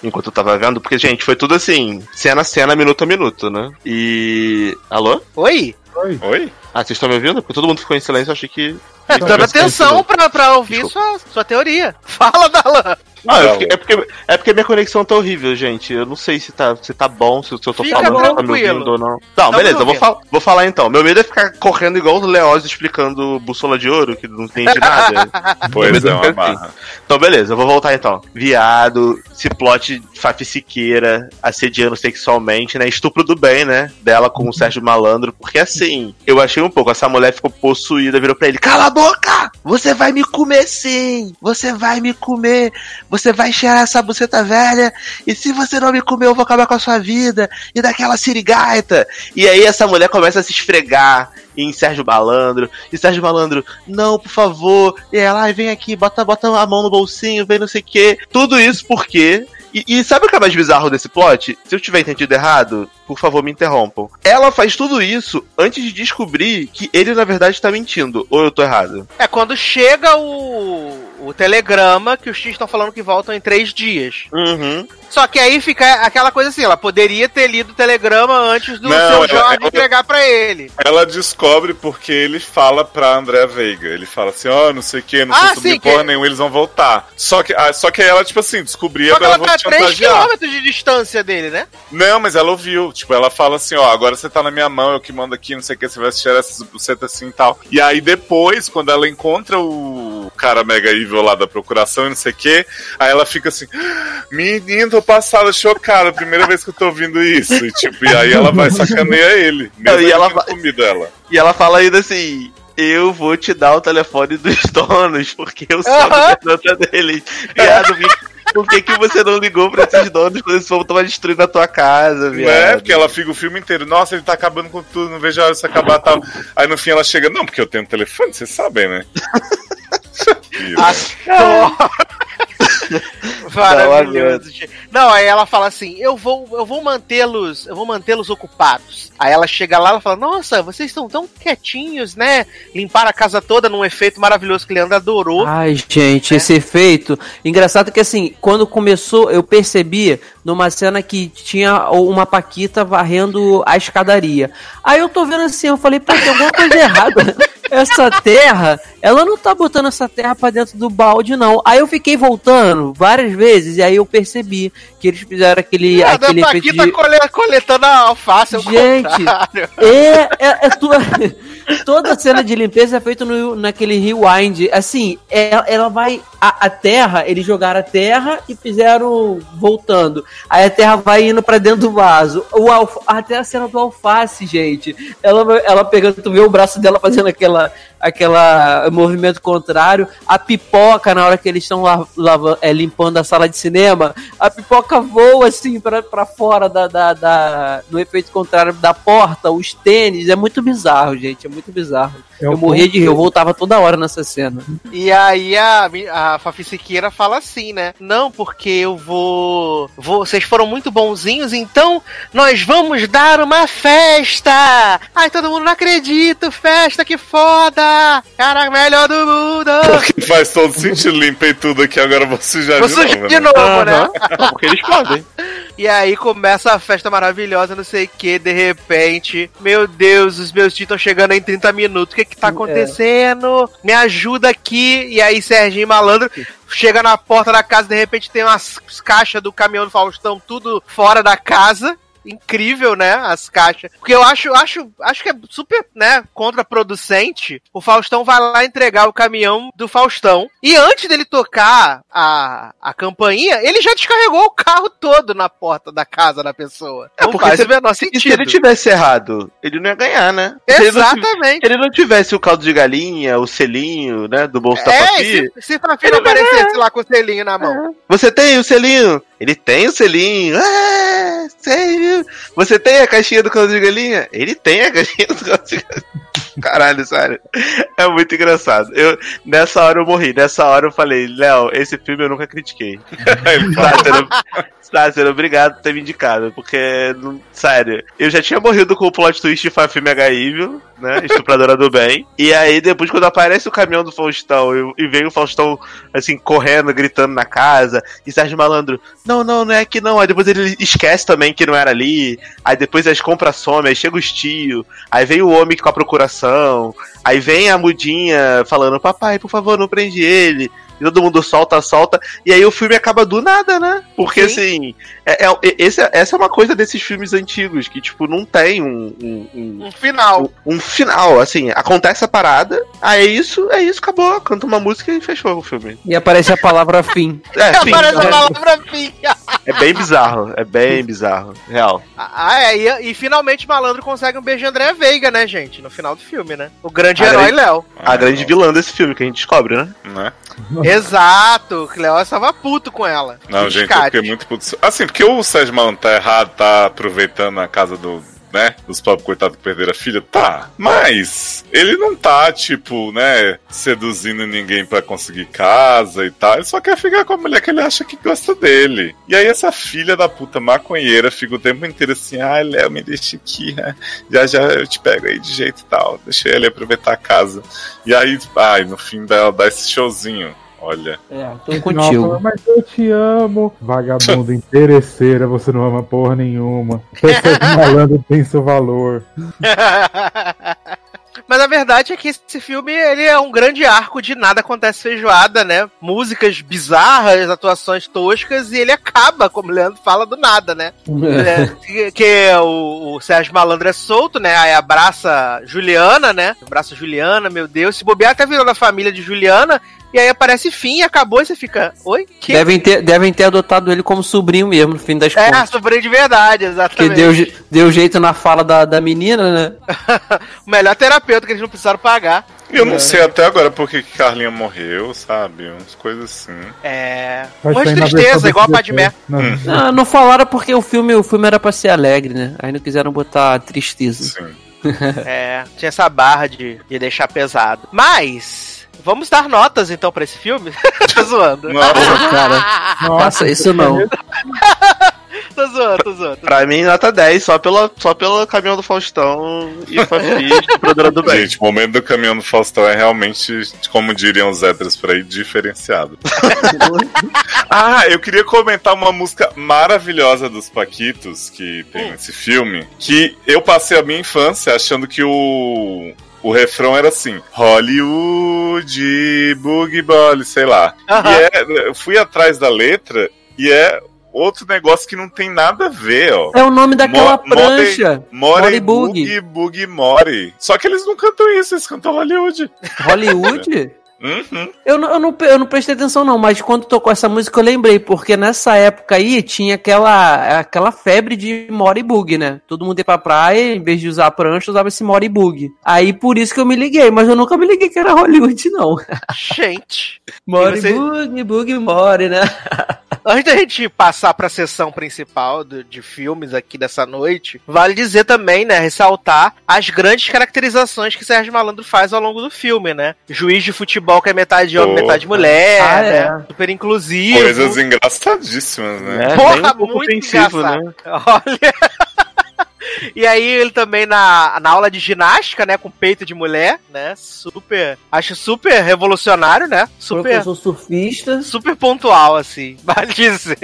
Enquanto eu tava vendo, porque, gente, foi tudo assim, cena a cena, minuto a minuto, né? E. Alô? Oi? Oi. Oi? Ah, vocês estão me ouvindo? Porque todo mundo ficou em silêncio, eu achei que. É, dando atenção pra, pra ouvir sua, sua teoria. (laughs) Fala, Darlan! Eu fiquei- é, porque, é porque minha conexão tá horrível, gente. Eu não sei se tá, se tá bom, se, se eu tô Fica falando, se tá me ouvindo ou não. Não, Tamo beleza, eu vou, fal- vou falar então. Meu medo é ficar correndo igual o Leoz explicando bússola de ouro, que não entende nada. (laughs) Pois é, uma assim. barra. Então, beleza, eu vou voltar então. Viado, esse plot Fafi Siqueira assediando sexualmente, né? Estupro do bem, né? Dela com o Sérgio Malandro. Porque assim, eu achei um pouco, essa mulher ficou possuída, virou pra ele: Cala a boca! Você vai me comer sim! Você vai me comer! Você vai cheirar essa buceta velha! E se você não me comer, eu vou acabar com a sua vida! E daquela sirigaita! E aí essa mulher começa a se esfregar em Sérgio Malandro. E Sérgio Malandro, não, por favor. E ela, ai, vem aqui, bota, bota a mão no bolsinho, vem não sei o quê. Tudo isso porque. E, e sabe o que é mais bizarro desse plot? Se eu tiver entendido errado, por favor, me interrompam. Ela faz tudo isso antes de descobrir que ele, na verdade, tá mentindo. Ou eu tô errado? É quando chega o, o telegrama que os X estão falando que voltam em três dias. Uhum. Só que aí fica aquela coisa assim, ela poderia ter lido o telegrama antes do Não, seu ela- Jorge ela- entregar pra ele. Ela descobre porque ele fala pra André Veiga. Ele fala assim, ó, não sei o que, não Ah, sei sim, porra que- nenhuma, eles vão voltar. Só que, ah, só que aí ela, tipo assim, descobria Só que ela vou tá a te 3 chantagear. km de distância dele, né? Não, mas ela ouviu. Tipo, ela fala assim, ó, agora você tá na minha mão, eu que mando aqui, não sei o que, você vai cheirar essas bucetas assim e tal. E aí depois, quando ela encontra o cara mega evil lá da procuração e não sei o que, aí ela fica assim, menino, tô passada, chocada, primeira vez que eu tô ouvindo isso. E tipo, e aí ela vai sacanear ele. Mesmo e ela vai- comido ela. E ela fala ainda assim. Eu vou te dar o telefone dos (laughs) donos, porque eu sou a governanta deles. Viado, por que, que você não ligou pra esses donos quando eles foram tava destruindo a tua casa, Não é? viado? Porque ela fica o filme inteiro, nossa, ele tá acabando com tudo, não vejo a hora disso acabar tal. Aí no fim ela chega, não, porque eu tenho um telefone, vocês sabem, né? (laughs) (laughs) Maravilhoso. Não, aí ela fala assim: "Eu vou, eu vou mantê-los, eu vou mantê-los ocupados". Aí ela chega lá, ela fala: "Nossa, vocês estão tão quietinhos, né? Limparam a casa toda num efeito maravilhoso que o Leandro adorou". Ai, gente, esse efeito. Engraçado que assim, quando começou, eu percebi numa cena que tinha uma Paquita varrendo a escadaria. Aí eu tô vendo assim, eu falei, pô, tem alguma coisa errada. (laughs) Essa terra, ela não tá botando essa terra pra dentro do balde, não. Aí eu fiquei voltando várias vezes, e aí eu percebi que eles fizeram aquele, Ah, aquele efeito Paquita de... cole- coletando a alface, é Gente, é, é, é tua- (laughs) toda cena de limpeza é feita no, naquele rewind. Assim, é- ela vai. A, a terra, eles jogaram a terra e fizeram voltando. Aí a terra vai indo pra dentro do vaso. O alfa, até a cena do alface, gente. Ela, ela pegando, tu vê o braço dela fazendo aquela, aquela movimento contrário. A pipoca, na hora que eles estão é, limpando a sala de cinema, a pipoca voa assim pra, pra fora da, da, da- no efeito contrário da porta, os tênis. É muito bizarro, gente. É muito bizarro. É um eu morria de rir, eu voltava toda hora nessa cena. E aí a, a Fafi Siqueira fala assim, né? Não, porque eu vou, vou. Vocês foram muito bonzinhos, então nós vamos dar uma festa! Ai, todo mundo não acredita, festa, que foda! Cara, melhor do mundo! Porque faz todo sentido, limpei tudo aqui, agora vou sujar Vou de sujar novo. de né? novo, né? Porque eles podem. (laughs) E aí começa a festa maravilhosa, não sei o que, de repente, meu Deus, os meus tios estão chegando em 30 minutos, o que que tá acontecendo? Me ajuda aqui. E aí Serginho Malandro chega na porta da casa, de repente tem umas caixas do caminhão do Faustão tudo fora da casa. Incrível, né? As caixas. Porque eu acho, acho, acho que é super, né? Contraproducente. O Faustão vai lá entregar o caminhão do Faustão. E antes dele tocar a, a campainha, ele já descarregou o carro todo na porta da casa da pessoa. É, Não porque faz se, o menor se- sentido. se ele tivesse errado, ele não ia ganhar, né? Exatamente. Se ele não tivesse o caldo de galinha, o selinho, né, do bolso da É, Fafi, se, se Fafi não aparecesse lá com o selinho na mão. Você tem o selinho? Ele tem o selinho. "Ah, você tem a caixinha do caldo de galinha? Ele tem a caixinha do caldo de galinha. Caralho, sério. É muito engraçado. Eu, nessa hora eu morri. Nessa hora eu falei, Léo, esse filme eu nunca critiquei. (laughs) Sácero, Sácero, obrigado por ter me indicado. Porque, não- sério, eu já tinha morrido com o plot twist de Filme H. Evil, né? Estupradora do bem. E aí, depois, quando aparece o caminhão do Faustão e, e vem o Faustão, assim, correndo, gritando na casa, e Sérgio Malandro, não, não, não é aqui não. Aí depois ele esquece também que não era ali. Aí depois as compras somem, aí chega os tio. Aí vem o homem com a procuração. Aí vem a mudinha falando, papai, por favor, não prende ele. E todo mundo solta, solta. E aí o filme acaba do nada, né? Porque assim, é, é- esse, essa é uma coisa desses filmes antigos, que, tipo, não tem um, um, um- Um final. um final, assim, acontece a parada, aí é isso, é isso, acabou, canta uma música e fechou o filme. E aparece a palavra fim. É, (laughs) fim, Aparece a é, palavra fim. É bem bizarro, é bem bizarro, real. Ah, é, e, e finalmente Malandro consegue um beijo de André Veiga, né, gente? No final do filme, né? O grande A herói Léo. A grande vilã desse filme que a gente descobre, né? Né? (laughs) Exato, que Léo estava puto com ela. Não, gente, eu fiquei muito puto. Assim, porque o Sérgio Malandro tá errado, tá aproveitando a casa do. Né? Dos pobres coitados perderam a filha, tá. Mas ele não tá, tipo, né, seduzindo ninguém pra conseguir casa e tal. Ele só quer ficar com a mulher que ele acha que gosta dele. E aí essa filha da puta maconheira fica o tempo inteiro assim, ai, Léo, me deixa aqui, né? Já já eu te pego aí de jeito e tal. Deixa ele aproveitar a casa. E aí, ai, no fim dela dá esse showzinho. Olha. É, tô Não, contigo. mas eu te amo. Vagabundo (laughs) interesseira, você não ama porra nenhuma. Pessoa de malandro tem seu valor. (laughs) Mas a verdade é que esse filme ele é um grande arco de nada acontece feijoada, né? Músicas bizarras, atuações toscas e ele acaba, como o Leandro fala, do nada, né? É, que, que o, o Sérgio Malandro é solto, né? Aí abraça Juliana, né? Abraça Juliana, meu Deus. Se bobear, até virou da família de Juliana. E aí aparece fim, acabou e você fica. Oi? Que? Devem ter, devem ter adotado ele como sobrinho mesmo, no fim das É, contas. sobrinho de verdade, Que exatamente. deu, je- deu jeito na fala da, da menina, né? (laughs) o melhor terapeuta que eles não precisaram pagar. E eu não sei até agora por que que Carlinha morreu, sabe? Umas coisas assim. É. Vai Uma sair na versão tristeza, igual a Padmé. Não, Não, não falaram porque o filme, o filme era pra ser alegre, né? Aí não quiseram botar tristeza. Sim. (laughs) É, tinha essa barra de, de deixar pesado. Mas, vamos dar notas então pra esse filme? (laughs) tô zoando. (laughs) Nossa, Cara, faça isso não. (laughs) tô zoando, tô zoando. Pra mim, nota 10, só pela, só pelo caminhão do Faustão e Fafi, estupradora do bem. Gente, o momento do caminhão do Faustão é realmente, como diriam os héteros por aí, diferenciado. ah, eu queria comentar uma música maravilhosa dos Paquitos que tem nesse filme, que eu passei a minha infância achando que o. O refrão era assim: Hollywood, Boogie Ball, sei lá. Aham. E é, eu fui atrás da letra e é outro negócio que não tem nada a ver, ó. É o nome daquela Mo- prancha. More More Boogie. Boogie. Boogie More. Só que eles não cantam isso, eles cantam Hollywood. Hollywood? (laughs) Uhum. Eu não, eu, não, eu não prestei atenção, não, mas quando tocou essa música eu lembrei, porque nessa época aí tinha aquela, aquela febre de Mori Bug, né? Todo mundo ia pra praia, em vez de usar prancha, usava esse Mori Bug. Aí por isso que eu me liguei, mas eu nunca me liguei que era Hollywood, não. Gente. Mori E você- Bug, Bug Mori, né? (laughs) Antes da gente passar pra sessão principal do- de filmes aqui dessa noite, vale dizer também, né, ressaltar as grandes caracterizações que Sérgio Malandro faz ao longo do filme, né? Juiz de futebol que é metade homem, Porra. metade mulher, Ah, né? é. Super inclusivo. Coisas engraçadíssimas, né? É, Porra, um muito ofensivo, engraçado. né? (laughs) Olha. E aí ele também na, na aula de ginástica, né, com peito de mulher, né? Super, acho super revolucionário, né? Super Professor surfista. super pontual, assim, (laughs) vale dizer.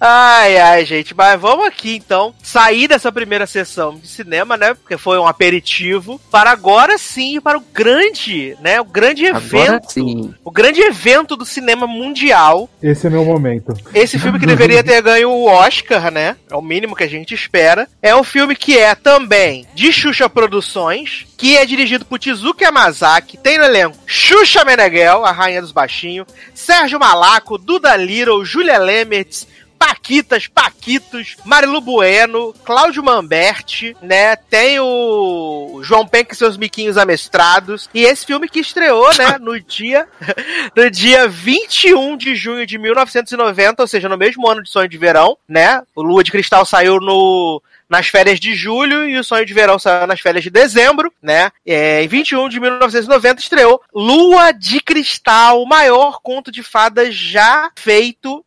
Ai, ai, gente, mas vamos aqui então sair dessa primeira sessão de cinema, né? Porque foi um aperitivo, para agora sim, para o grande, né? O grande Agora evento. sim. O grande evento do cinema mundial. Esse é meu momento. Esse filme que deveria ter ganho o Oscar, né? É o mínimo que a gente espera. É um filme que é também de Xuxa Produções, que é dirigido por Tizuki Yamazaki. Tem no elenco Xuxa Meneghel, a rainha dos baixinhos, Sérgio Malaco, Duda Little, Julia Lemertz, Paquitas, Paquitos, Marilu Bueno, Cláudio Mamberti, né? Tem o João Penck e seus miquinhos amestrados. E esse filme que estreou, né, no dia, (laughs) no dia 21 de junho de 1990, ou seja, no mesmo ano de Sonho de Verão, né? O Lua de Cristal saiu no nas férias de julho e o Sonho de Verão saiu nas férias de dezembro, né? É, em 21 de 1990 estreou Lua de Cristal, o maior conto de fadas já feito.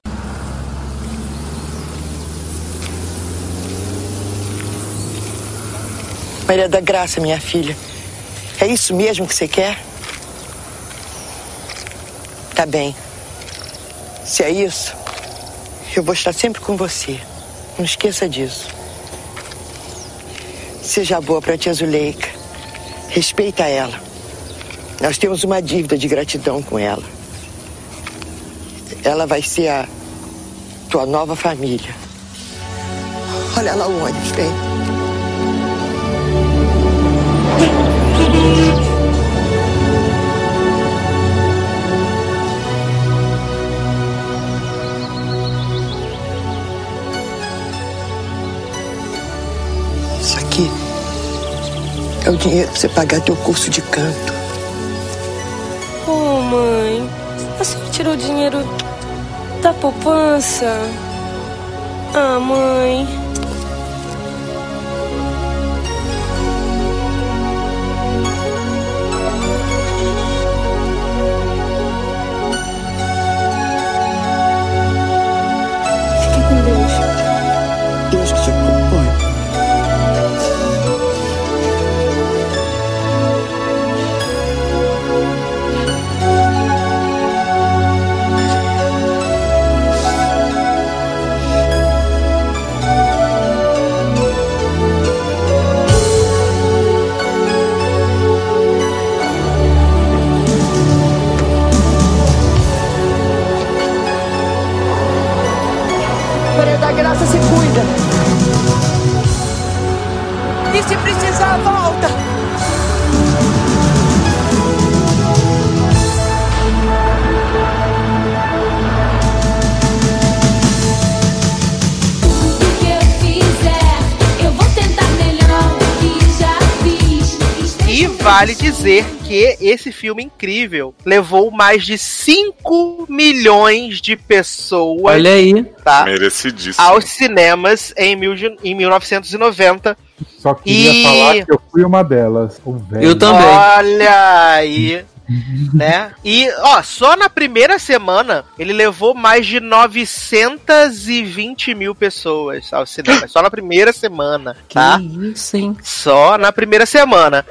Maria da Graça, minha filha. É isso mesmo que você quer? Tá bem. Se é isso, eu vou estar sempre com você. Não esqueça disso. Seja boa pra tia Zuleika. Respeita ela. Nós temos uma dívida de gratidão com ela. Ela vai ser a tua nova família. Olha lá o ônibus, vem. É o dinheiro pra você pagar teu curso de canto. Oh, mãe, a senhora tirou o dinheiro da poupança? Ah, mãe. Vale dizer que esse filme incrível levou mais de 5 milhões de pessoas Olha aí. tá, Merecidíssimo. aos cinemas em, mil, em 1990. Só queria E- falar que eu fui uma delas. O velho. Olha aí. (laughs) né? E, ó, só na primeira semana ele levou mais de 920 mil pessoas ao cinema. Só na primeira semana, tá? isso, hein? Só na primeira semana.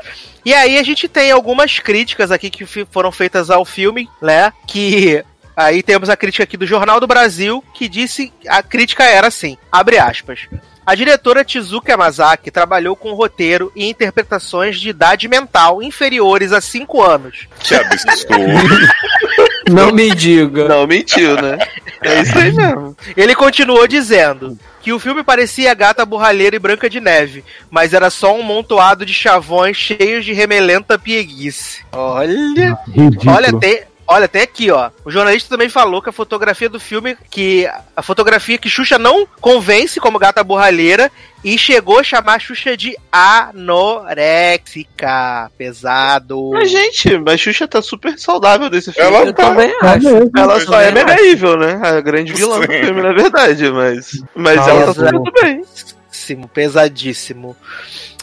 E aí a gente tem algumas críticas aqui que foram feitas ao filme, né? Que aí temos a crítica aqui do Jornal do Brasil, que disse a crítica era assim, abre aspas. A diretora Tizuka Yamazaki trabalhou com roteiro e interpretações de idade mental inferiores a 5 anos. Que absurdo. Não me diga. Não mentiu, né? É isso aí mesmo. Ele continuou dizendo que o filme parecia Gata Borralheira e Branca de Neve, mas era só um montoado de chavões cheios de remelenta pieguice. Olha, Ridículo. olha, tem, olha, tem aqui, ó. O jornalista também falou que a fotografia do filme, que a fotografia que Xuxa não convence como Gata Borralheira e chegou a chamar a Xuxa de anoréxica. Pesado. Mas, gente, mas Xuxa tá super saudável desse filme. Ela Eu tá. também acho. Ela só é também mega evil, né? A grande vilã do filme, na verdade. Mas, mas ela tá super bem. Pesadíssimo, pesadíssimo.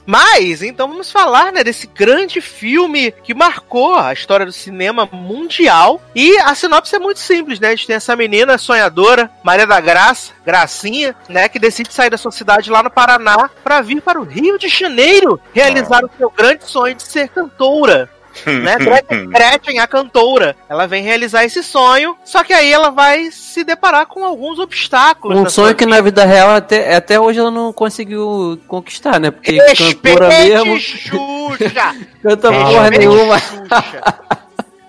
Mas, então vamos falar, né, desse grande filme que marcou a história do cinema mundial. E a sinopse é muito simples, né? A gente tem essa menina sonhadora, Maria da Graça, Gracinha, né, que decide sair da sua cidade lá no Paraná para vir para o Rio de Janeiro realizar o seu grande sonho de ser cantora. (laughs) né? Gretchen, (laughs) Gretchen, a cantora, ela vem realizar esse sonho, só que aí ela vai se deparar com alguns obstáculos. Um sonho que na vida real até, até hoje ela não conseguiu conquistar, né? Porque cantora Respeite mesmo. Xuxa! (laughs) Canta porra nenhuma. Xuxa.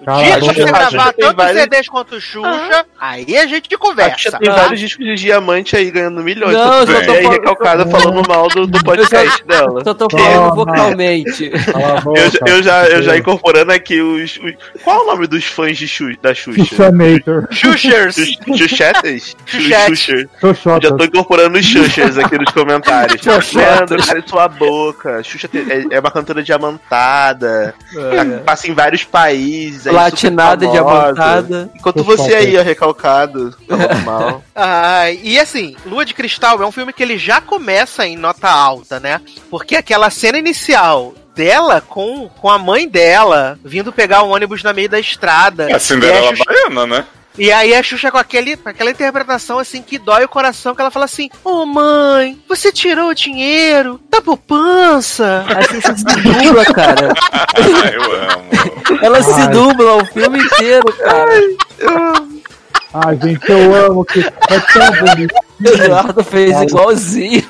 Cala dia a que você A gravar Xuxa tem tanto vários- CDs quanto o Xuxa, aí a gente A conversa. Xuxa tem tá? vários discos de diamante aí ganhando milhões. Não, eu só tô e aí falando- recalcada falando mal do, do (laughs) podcast dela. Só tô falando vocalmente. A. Eu, já- eu já, eu já incorporando aqui os, os- Qual é o nome dos fãs de Xu, da Xuxa? Xuxanator. Xuxers. Xux- Xuxetas? Xuxete. Xuxer. Xoxotas. Já tô incorporando os Xuxers aqui nos comentários. Leandro, cala sua boca. Xuxa é, é uma cantora diamantada. É. Passa em vários países. aí Platinada e diamantada. Enquanto você aí, ó, recalcado, falando (laughs) mal. Ai, e assim, Lua de Cristal é um filme que ele já começa em nota alta, né? Porque aquela cena inicial dela com, com a mãe dela vindo pegar o ônibus na meio da estrada. É a Cinderela a Xuxa- Baiana, né? E aí a Xuxa com aquele, com aquela interpretação assim que dói o coração, que ela fala assim: Ô mãe, você tirou o dinheiro da poupança. A Xuxa se dubla, cara. (laughs) Eu amo. Ela se Ai. dubla o filme inteiro, cara. Ai, gente, eu amo que é tão bonito. O Eduardo fez igualzinho.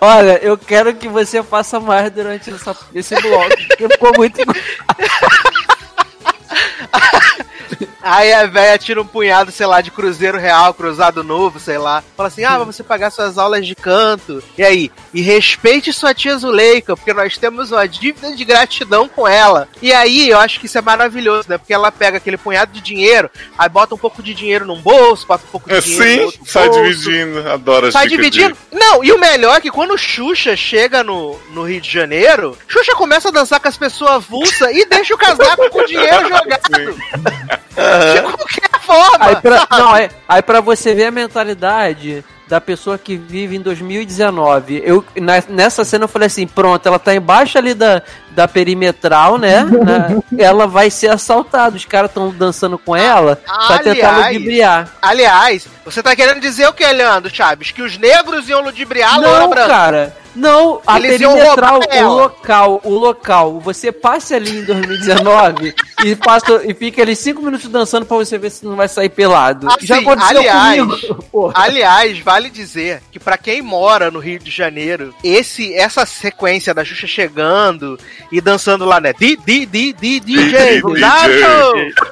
Olha, eu quero que você faça mais durante essa, esse bloco, porque ficou muito. (laughs) Aí a véia tira um punhado, sei lá, de cruzeiro real, cruzado novo, sei lá. Fala assim: ah, você pagar suas aulas de canto. E aí? E respeite sua tia Zuleika, porque nós temos uma dívida de gratidão com ela. E aí, eu acho que isso é maravilhoso, né? Porque ela pega aquele punhado de dinheiro, aí bota um pouco de dinheiro num bolso, bota um pouco de É, dinheiro sim, sai bolso. dividindo. Adoro as Sai dicas dividindo? Não, e o melhor é que quando o Xuxa chega no, no Rio de Janeiro, Xuxa começa a dançar com as pessoas avulsas e deixa o casaco com o dinheiro jogado. De qualquer forma. Aí pra, não, é, aí pra você ver a mentalidade da pessoa que vive em 2019. Eu, na- nessa cena eu falei assim, pronto, ela tá embaixo ali da, da perimetral, né? Na- ela vai ser assaltada. Os caras estão dançando com ela pra tentar Aliás, ludibriar. Aliás, você tá querendo dizer o que, Leandro Chaves? Que os negros iam ludibriar a Loura Não, Branca? cara. Não, a Eles iam perimetral, o local, o local. Você passe ali em 2019 (laughs) e, passa, e fica ali cinco minutos dançando pra você ver se não vai sair pelado. Assim, Já aconteceu aliás, comigo. (laughs) Porra. aliás, vale dizer que pra quem mora no Rio de Janeiro, esse essa sequência da Xuxa chegando e dançando lá, né? Di, di, di, di, DJ!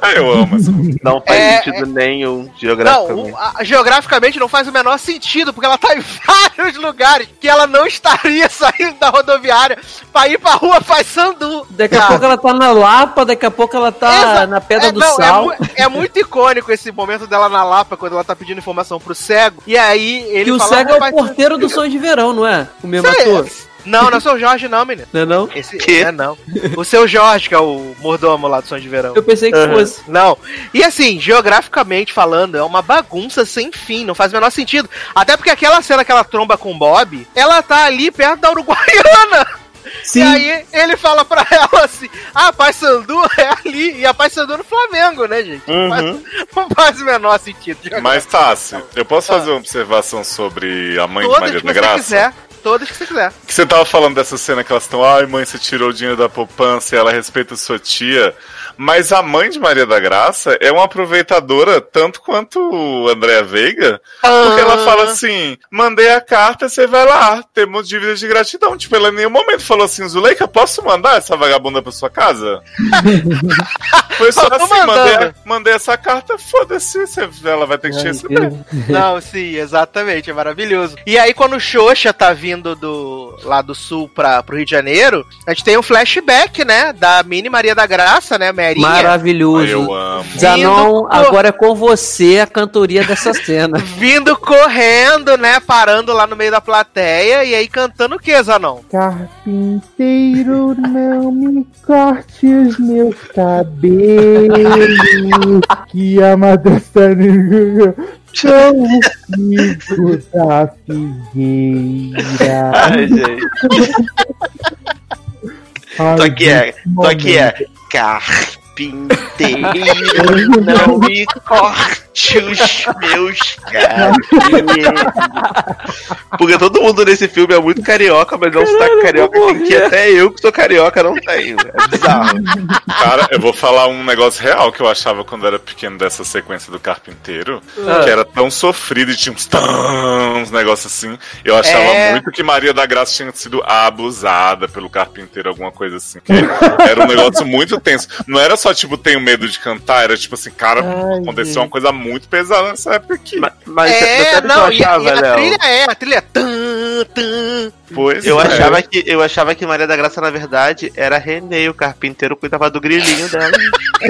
Ah, eu amo essa Não faz É, sentido nenhum Não, geograficamente. o- a- geograficamente não faz o menor sentido, porque ela tá em (laughs) vários lugares que ela não estaria (laughs) saindo da rodoviária pra ir pra rua faz sandu. Daqui a pouco ela tá na Lapa, daqui a pouco ela tá na Pedra é, do não, Sal. É, é muito icônico esse momento dela na Lapa, quando ela tá pedindo informação pro cego. E aí ele que o fala, cego "Ah, é o porteiro do Sonho de Verão, não é? O mesmo Sei, ator. Não, não é o seu Jorge, não, menino. Não é não? Esse, É, não. O seu Jorge, que é o mordomo lá do Sonho de Verão. Eu pensei que Aham. fosse. Não. E assim, geograficamente falando, é uma bagunça sem fim, não faz o menor sentido. Até porque aquela cena que ela tromba com o Bob, ela tá ali perto da Uruguaiana. Sim. E aí ele fala pra ela assim: Ah, Pai Sandu é ali. E a Pai Sandu é no Flamengo, né, gente? Não, faz, Uhum. não faz o menor sentido. Mas, Tassi, eu posso fazer uma observação sobre a mãe de Todas Maria que da você Graça? quiser. Todas que você quiser. Que você tava falando dessa cena que elas estão, ai mãe, você tirou o dinheiro da poupança e ela respeita sua tia. Mas a mãe de Maria da Graça é uma aproveitadora tanto quanto o Andréa Veiga, porque ela fala assim: mandei a carta, você vai lá, temos dívidas de gratidão. Tipo, ela em nenhum momento falou assim: Zuleika, posso mandar essa vagabunda pra sua casa? (laughs) Foi só assim: mandando. mandei, mandei essa carta, foda-se, você- ela vai ter que te receber. Não, sim, exatamente, é maravilhoso. E aí, quando o Xoxa tá vindo do, lá do sul pra, pro Rio de Janeiro, a gente tem um flashback, né? Da Mini Maria da Graça, né, Merinha? Maravilhoso. Eu amo. Zanon, Vindo- agora é com você a cantoria dessa cena. (laughs) Vindo correndo, né? Parando lá no meio da plateia e aí cantando o que, Zanon? Carpinteiro, não me corte os meus cabelos. (laughs) que a madrasta são o da figueira. Ai, gente. Ai, Tô aqui é, tô aqui é. Carpinteiro, não me corte os meus cabelos. Porque todo mundo nesse filme é muito carioca, mas é um sotaque carioca assim, que até eu que sou carioca não tenho. É bizarro. Cara, eu vou falar um negócio real que eu achava quando era pequeno dessa sequência do carpinteiro, Ah. que era tão sofrido e tinha uns tão uns negócios assim. Eu achava É. muito que Maria da Graça tinha sido abusada pelo carpinteiro, alguma coisa assim. Que (laughs) era um negócio muito tenso. Não era só, tipo, tenho medo de cantar, era tipo assim, cara, aconteceu uma coisa muito pesada nessa época aqui. Mas é, não, e, a- e a trilha é, a trilha é tan, tan. Pois eu é. achava que eu achava que Maria da Graça na verdade era René, o carpinteiro cuidava do grilinho dela. (laughs)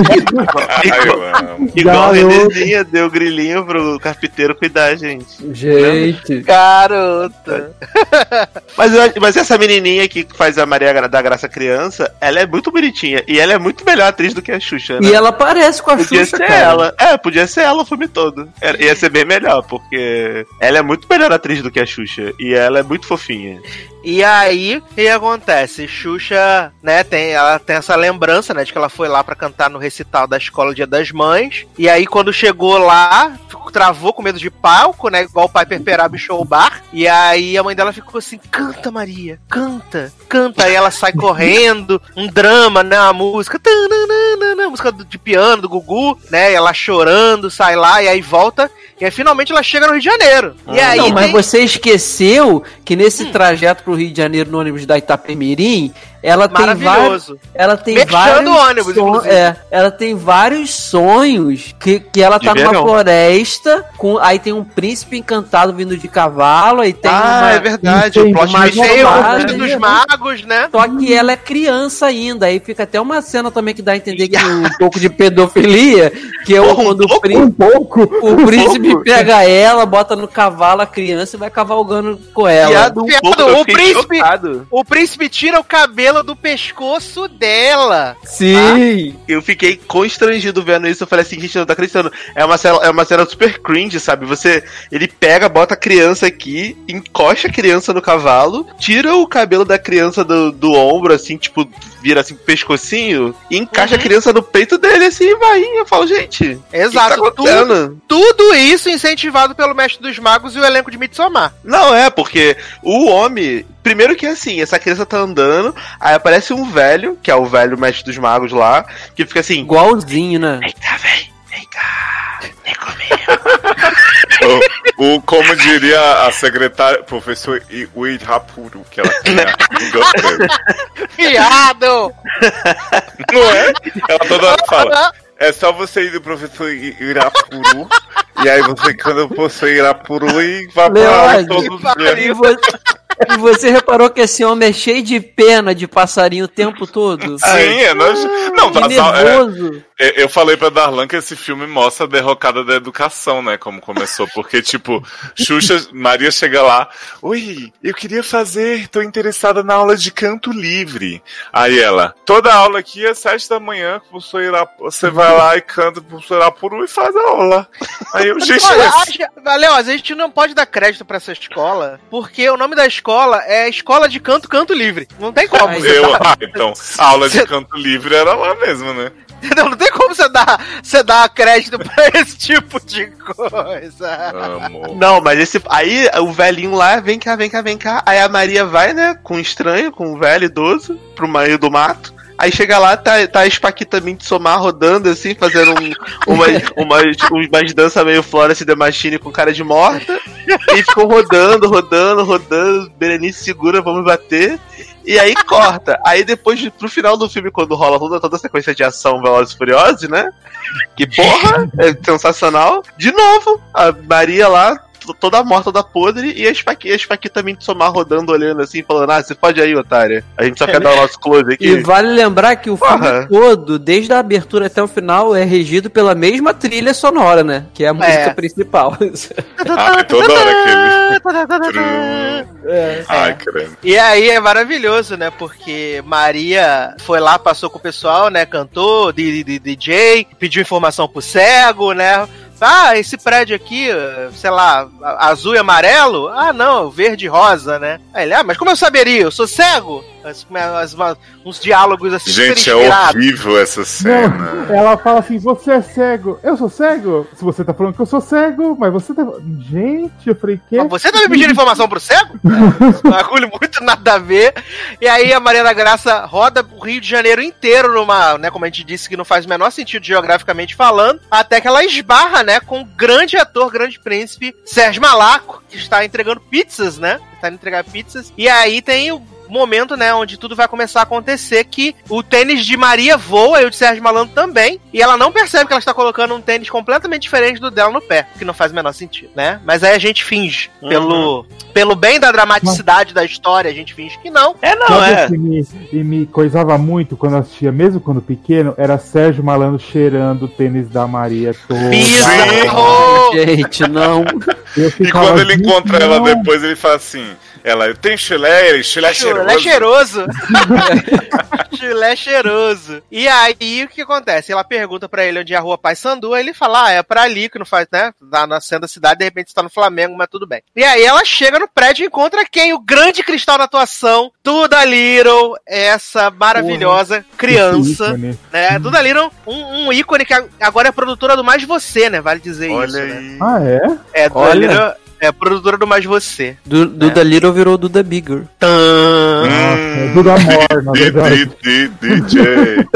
Ai. Igual a Garoto. Renezinha deu o grilinho pro carpinteiro cuidar, gente. Gente. Garota. (laughs) Mas, eu- mas essa menininha que faz a Maria da Graça criança, ela é muito bonitinha. E ela é muito melhor atriz do que a Xuxa, né? E ela parece com a Podia Xuxa, ser cara. ela. É, podia ser ela o filme todo. Era- Ia ser bem melhor, porque ela é muito melhor atriz do que a Xuxa. E ela é muito fofinha. E aí, o que acontece? Xuxa, né, tem, ela tem essa lembrança, né, de que ela foi lá pra cantar no recital da escola Dia das Mães. E aí, quando chegou lá, travou com medo de palco, né, igual o Piper Perabo em show bar. E aí, a mãe dela ficou assim: canta, Maria, canta, canta. Aí ela sai correndo, um drama, né, a música, tananana, música de piano do Gugu, né, ela chorando, sai lá, e aí volta. E aí, finalmente, ela chega no Rio de Janeiro. E aí, não, mas tem- você esqueceu que nesse trajeto pro Rio de Janeiro no ônibus da Itapemirim, ela tem Maravilhoso. vários, ela tem Mexendo vários o ônibus, son- é, ela tem vários sonhos que, que ela De tá numa verão. floresta, com aí tem um príncipe encantado vindo de cavalo, aí tem ah, uma é verdade. tem O plot twist jogada, Filho dos magos, né? Só que ela é criança ainda, aí fica até uma cena também que dá a entender que (laughs) um pouco de pedofilia, que é o, quando o, príncipe, Um pouco. o príncipe pouco. pega ela, bota no cavalo a criança e vai cavalgando com ela. Um pouco, o príncipe- chocado. O príncipe tira o cabelo do pescoço dela. Sim! Eu fiquei constrangido vendo isso. Eu falei assim, gente, não tá acreditando. É uma cena, é uma cena super cringe, sabe? Você. Ele pega, bota a criança aqui, encosta a criança no cavalo, tira o cabelo da criança do, do ombro, assim, tipo, vira assim, pescocinho, e encaixa Uhum. a criança no peito dele, assim, e vai. Eu falo, gente. Exato. O que tá acontecendo? Tudo isso incentivado pelo Mestre dos Magos e o elenco de Midsommar. Não, é, porque o homem. Primeiro que assim, essa criança tá andando, aí aparece um velho, que é o velho mestre dos magos lá, que fica assim. Igualzinho, né? Vem cá, vem, vem cá, vem comigo. (laughs) O, o- como diria a secretária, professor I- Wade Rapuro, que ela tinha. Viado! Não é? Ela toda hora fala. É só você ir do professor Irapuru, e aí você canta o professor Irapuru e vai pra todos os e você, reparou que esse homem é cheio de pena de passarinho o tempo todo? Sim, é nós... Não, que tá, é, nervoso. é, eu falei pra Darlan que esse filme mostra a derrocada da educação, né? Como começou. Porque, tipo, Xuxa, Maria chega lá, Oi, eu queria fazer, tô interessada na aula de canto livre. Aí ela, toda aula aqui é sete da manhã, professor irá, você vai lá e canta pro professor Irapuru e faz a aula. Aí eu, gente, Olha, acho, valeu, a gente não pode dar crédito pra essa escola, porque o nome da escola é Escola de Canto Canto Livre. Não tem como. você eu, ah, então, a aula de canto livre era lá mesmo, né? (laughs) Não, não tem como você dar, você dar crédito (laughs) pra esse tipo de coisa. Amor. Não, mas esse. Aí o velhinho lá, vem cá, vem cá, vem cá. Aí a Maria vai, né, com um estranho, com um velho idoso, pro meio do mato. Aí chega lá, tá, tá a Espaquita Midsommar rodando assim, fazendo um, umas, (laughs) umas, umas danças meio Florence The Machine com cara de morta. E ficou rodando, rodando, rodando. Berenice segura, vamos bater. E aí corta. Aí depois, pro final do filme, quando rola toda, toda a sequência de ação Velozes e Furiosos, né? Que porra, é sensacional. De novo, a Maria lá, toda morta, toda podre, e a Spaquita, a Spaquita Midsommar rodando, olhando assim, falando, ah, você pode aí, otária. A gente só quer dar o nosso close aqui. E vale lembrar que o filme Porra. todo, desde a abertura até o final, é regido pela mesma trilha sonora, né? Que é a música É. principal. (laughs) Ah, toda hora aquele. (laughs) Ai, credo. E aí é maravilhoso, né? Porque Maria foi lá, passou com o pessoal, né? Cantou, de, de- de- DJ, pediu informação pro cego, né? Ah, esse prédio aqui, sei lá, azul e amarelo? Ah, não, verde e rosa, né? Aí ele, ah, mas como eu saberia? Eu sou cego? As- as- uma- uns diálogos assim Gente, é horrível essa cena. Não, ela fala assim: você é cego. Eu sou cego? Se você tá falando que eu sou cego, mas você tá. Gente, eu falei que. Mas Você tá me pedindo informação pro cego? Esse (laughs) bagulho muito nada a ver. E aí a Maria da Graça roda o Rio de Janeiro inteiro numa, né, como a gente disse que não faz o menor sentido geograficamente falando, até que ela esbarra, né, com o grande ator, grande príncipe, Sérgio Malaco, que está entregando pizzas, né? Está indo entregar pizzas. E aí tem o momento, né, onde tudo vai começar a acontecer que o tênis de Maria voa e o de Sérgio Malandro também, e ela não percebe que ela está colocando um tênis completamente diferente do dela no pé, que não faz o menor sentido, né? Mas aí a gente finge, Uhum. pelo, pelo bem da dramaticidade da história, a gente finge que não. É, não, é. que me, e me coisava muito quando eu assistia, mesmo quando pequeno, era Sérgio Malandro cheirando o tênis da Maria toda. Bizarro! Gente, não. E quando ele "Gente, encontra ela não." depois, ele fala assim: ela tem chulé, chulé cheiroso. Chulé cheiroso. Chulé (laughs) cheiroso. E aí, o que acontece? Ela pergunta pra ele onde é a rua Pai Sandu, aí ele fala, ah, é pra ali, que não faz, né? Tá na centro da cidade, de repente está no Flamengo, mas tudo bem. E aí ela chega no prédio e encontra quem? O grande cristal da atuação, Duda Little, essa maravilhosa criança. Esse ícone. Né? Duda Little, um, um ícone que agora é produtora do Mais Você, né? Vale dizer Olha isso, né? aí. Ah, é? É, Duda Olha. Little é produtora do Mais Você. Du Duda Little virou Duda Bigger. Tã. Hum. É Duda Amor, (laughs) na Di- verdade. DJ.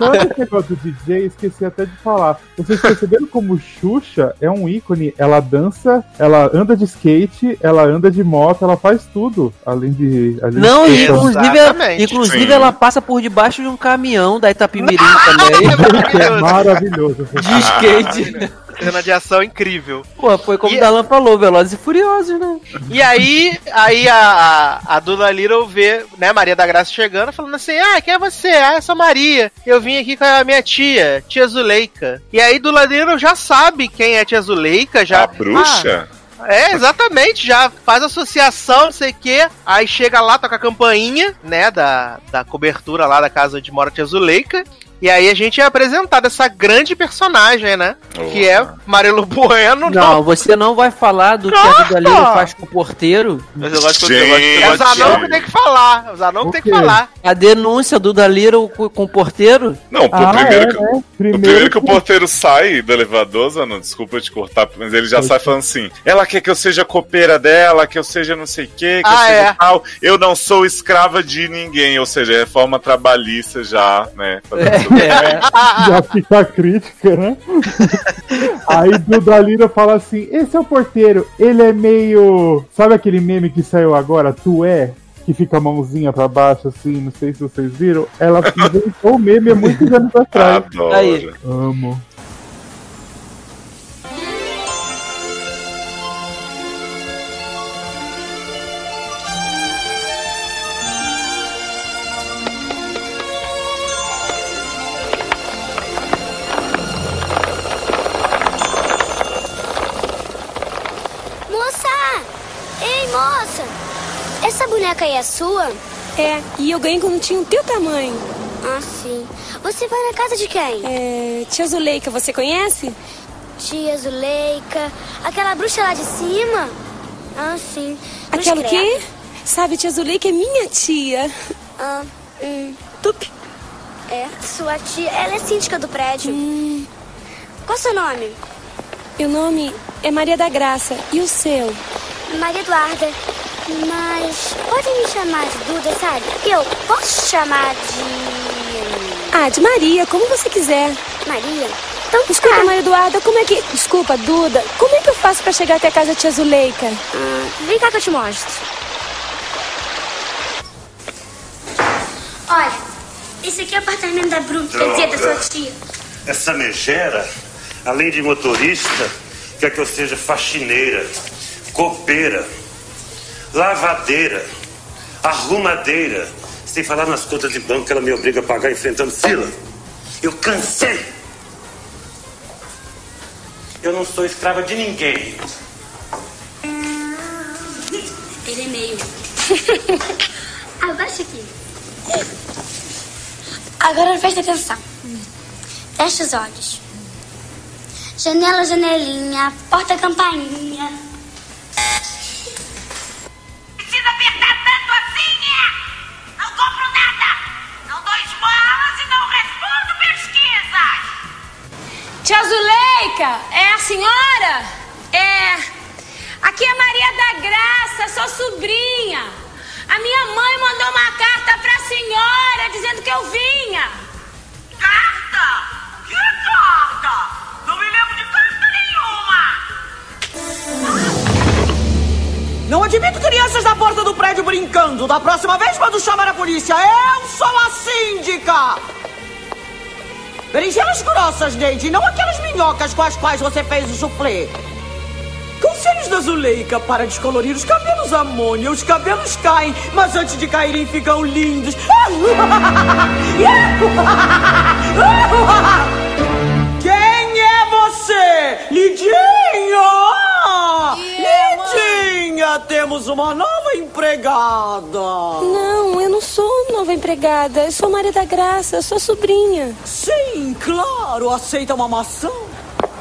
Não, esse negócio do DJ, esqueci até de falar. Vocês perceberam como Xuxa é um ícone? Ela dança, ela anda de skate, ela anda de moto, ela faz tudo. Além de. Além Não, de e inclusive, Exatamente. inclusive Sim. ela passa por debaixo de um caminhão da Itapimirim também. (laughs) É maravilhoso. de skate. Cena de ação incrível. Pô, foi como E- o Dalan falou, Velozes e Furiosos, né? E aí, aí a, a, a Dula Little vê, né, Maria da Graça chegando, falando assim: Ah, quem é você? Ah, eu sou Maria. Eu vim aqui com a minha tia, tia Zuleika. E aí Dula Little já sabe quem é tia Zuleika, já. A bruxa? Ah, é, exatamente, já faz associação, não sei o quê. Aí chega lá, toca a campainha, né, da, da cobertura lá da casa onde mora a tia Zuleika. E aí a gente é apresentado essa grande personagem, né? Que é Marilu Bueno. Não, você não vai falar do que a Little faz com o porteiro. Mas eu gosto, eu gosto, eu É de anão que tem que falar. Os anão que tem que O falar. A denúncia do Little com, o porteiro. Não, Ah, primeiro, é, que, né? o Primeiro, primeiro que o porteiro sai do elevador, Zanon, desculpa te cortar, mas ele já sai falando assim: ela quer que eu seja copeira dela, que eu seja não sei o quê, que eu Ah, seja é. tal. Eu não sou escrava de ninguém, ou seja, reforma trabalhista já, né? (laughs) fazendo tudo bem. (laughs) Já fica a crítica, né? (laughs) Aí Duda Lira fala assim: esse é o porteiro, ele é meio. Sabe aquele meme que saiu agora? Tu é? Que fica a mãozinha pra baixo, assim, não sei se vocês viram. Ela (laughs) inventou o meme há muitos anos atrás. Adoro. Aí. Amo. Aí é sua? É, e eu ganhei quando tinha o teu tamanho. Ah, sim. Você vai na casa de quem? É, tia Zuleika, você conhece? Tia Zuleika. Aquela bruxa lá de cima? Ah, sim. Cruz Aquela o quê? credo. Sabe, tia Zuleika é minha tia. Ah, hum. Tup. É, sua tia. Ela é síndica do prédio. Hum. Qual seu nome? Meu nome é Maria da Graça. E o seu? Maria Eduarda. Mas pode me chamar de Duda, sabe? Eu posso chamar de. Ah, de Maria, como você quiser. Maria? Então, Desculpa, tá. Maria Eduarda, como é que. Desculpa, Duda, como é que eu faço pra chegar até a casa da tia Zuleika? Ah, vem cá que eu te mostro. Olha, esse aqui é o apartamento da Bruna, quer dizer, da sua tia. Essa megera, além de motorista, quer que eu seja faxineira, copeira, lavadeira, arrumadeira, sem falar nas contas de banco que ela me obriga a pagar enfrentando fila. Eu cansei. Eu não sou escrava de ninguém. Ele é meio. Abaixa aqui. Agora presta atenção. Fecha os olhos. Janela, janelinha, porta, campainha. Tia Zuleika, é a senhora? É. Aqui é Maria da Graça, sou sobrinha. A minha mãe mandou uma carta pra senhora dizendo que eu vinha. Carta? Que carta? Não me lembro de carta nenhuma. Não admito crianças na porta do prédio brincando. Da próxima vez, quando chamar a polícia, eu sou a síndica. Berinjelas grossas, Neide, não aquelas minhocas com as quais você fez o soufflé. Conselhos da Zuleika para descolorir os cabelos amônia. Os cabelos caem, mas antes de caírem ficam lindos. (laughs) Quem é você? Lidinha! Temos uma nova empregada. Não, eu não sou nova empregada. Eu sou Maria da Graça, eu sou sobrinha. Sim, claro. Aceita uma maçã?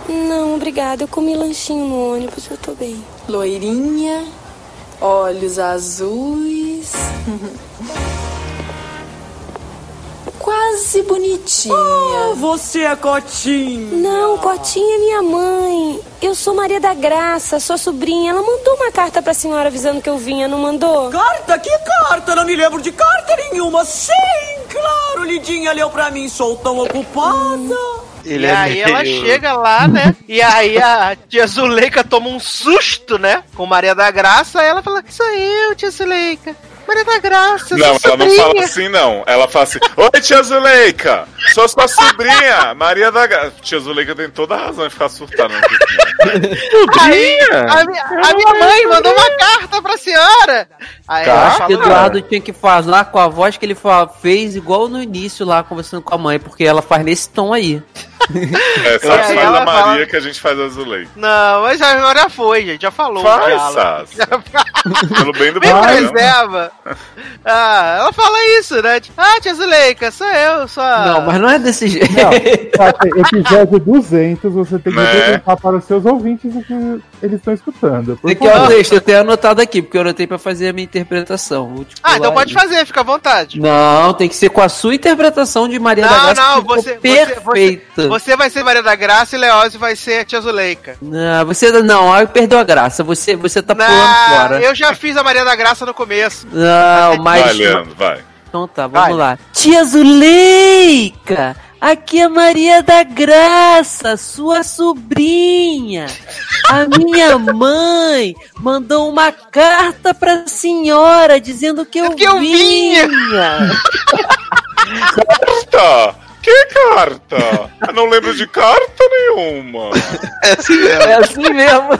Não, obrigada. Eu comi lanchinho no ônibus, eu tô bem. Loirinha, olhos azuis. (laughs) Quase bonitinha. Ah, você é Cotinha. Não, Cotinha é minha mãe. Eu sou Maria da Graça, sua sobrinha. Ela mandou uma carta pra senhora avisando que eu vinha, não mandou? Carta? Que carta? Não me lembro de carta nenhuma. Sim, claro. Lidinha leu pra mim. Sou tão ocupada. e aí ela chega lá, né? E aí a tia Zuleika toma um susto, né? Com Maria da Graça, aí ela fala: Sou eu, tia Zuleika. Maria da Graça, Não, sua ela não sobrinha." fala assim, não. Ela fala assim: Oi, tia Zuleika! Sou sua sobrinha, (laughs) Maria da Graça. Tia Zuleika tem toda a razão em ficar surtando. Aí, a, mi- a minha mãe mandou uma carta pra senhora. Aí ela Acho que fala, Eduardo tinha que falar com a voz que ele fez igual no início lá, conversando com a mãe, porque ela faz nesse tom aí. É, só aí faz a Maria fala- que a gente faz a Zuleika. Não, mas agora já foi, gente. Já falou. Faz, diálogo. Pelo bem do preserva. Ah, ela fala isso, né? Tipo, Ah, tia Zuleika, sou eu, sou a... Não, mas não é desse jeito. (laughs) Não, Tati, episódio 200, você tem que Né? apresentar para os seus ouvintes o que eles estão escutando. Por Tem que é o favor. texto, eu tenho anotado aqui, porque eu anotei pra fazer a minha interpretação. Ah, então pode aí. fazer, fica à vontade. Não, tem que ser com a sua interpretação de Maria da Não, Graça. não, ficou você, você, perfeita. você, você vai ser Maria da Graça e Leózio vai ser a tia Zuleika. Não, você não, aí perdeu a graça. Você, você tá pulando Não, fora. eu já fiz a Maria da Graça no começo. Não, (laughs) mas. Vai, Leandro, vai. Então tá, vamos Vai. lá. Tia Zuleika! Aqui é Maria da Graça, sua sobrinha. A minha mãe mandou uma carta pra senhora dizendo que eu, Que eu vinha. Carta! Que carta? Eu não lembro de carta nenhuma. É assim mesmo. É assim mesmo.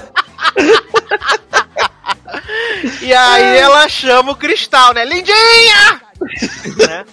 E aí ela chama o Cristal, né? Lindinha! Né?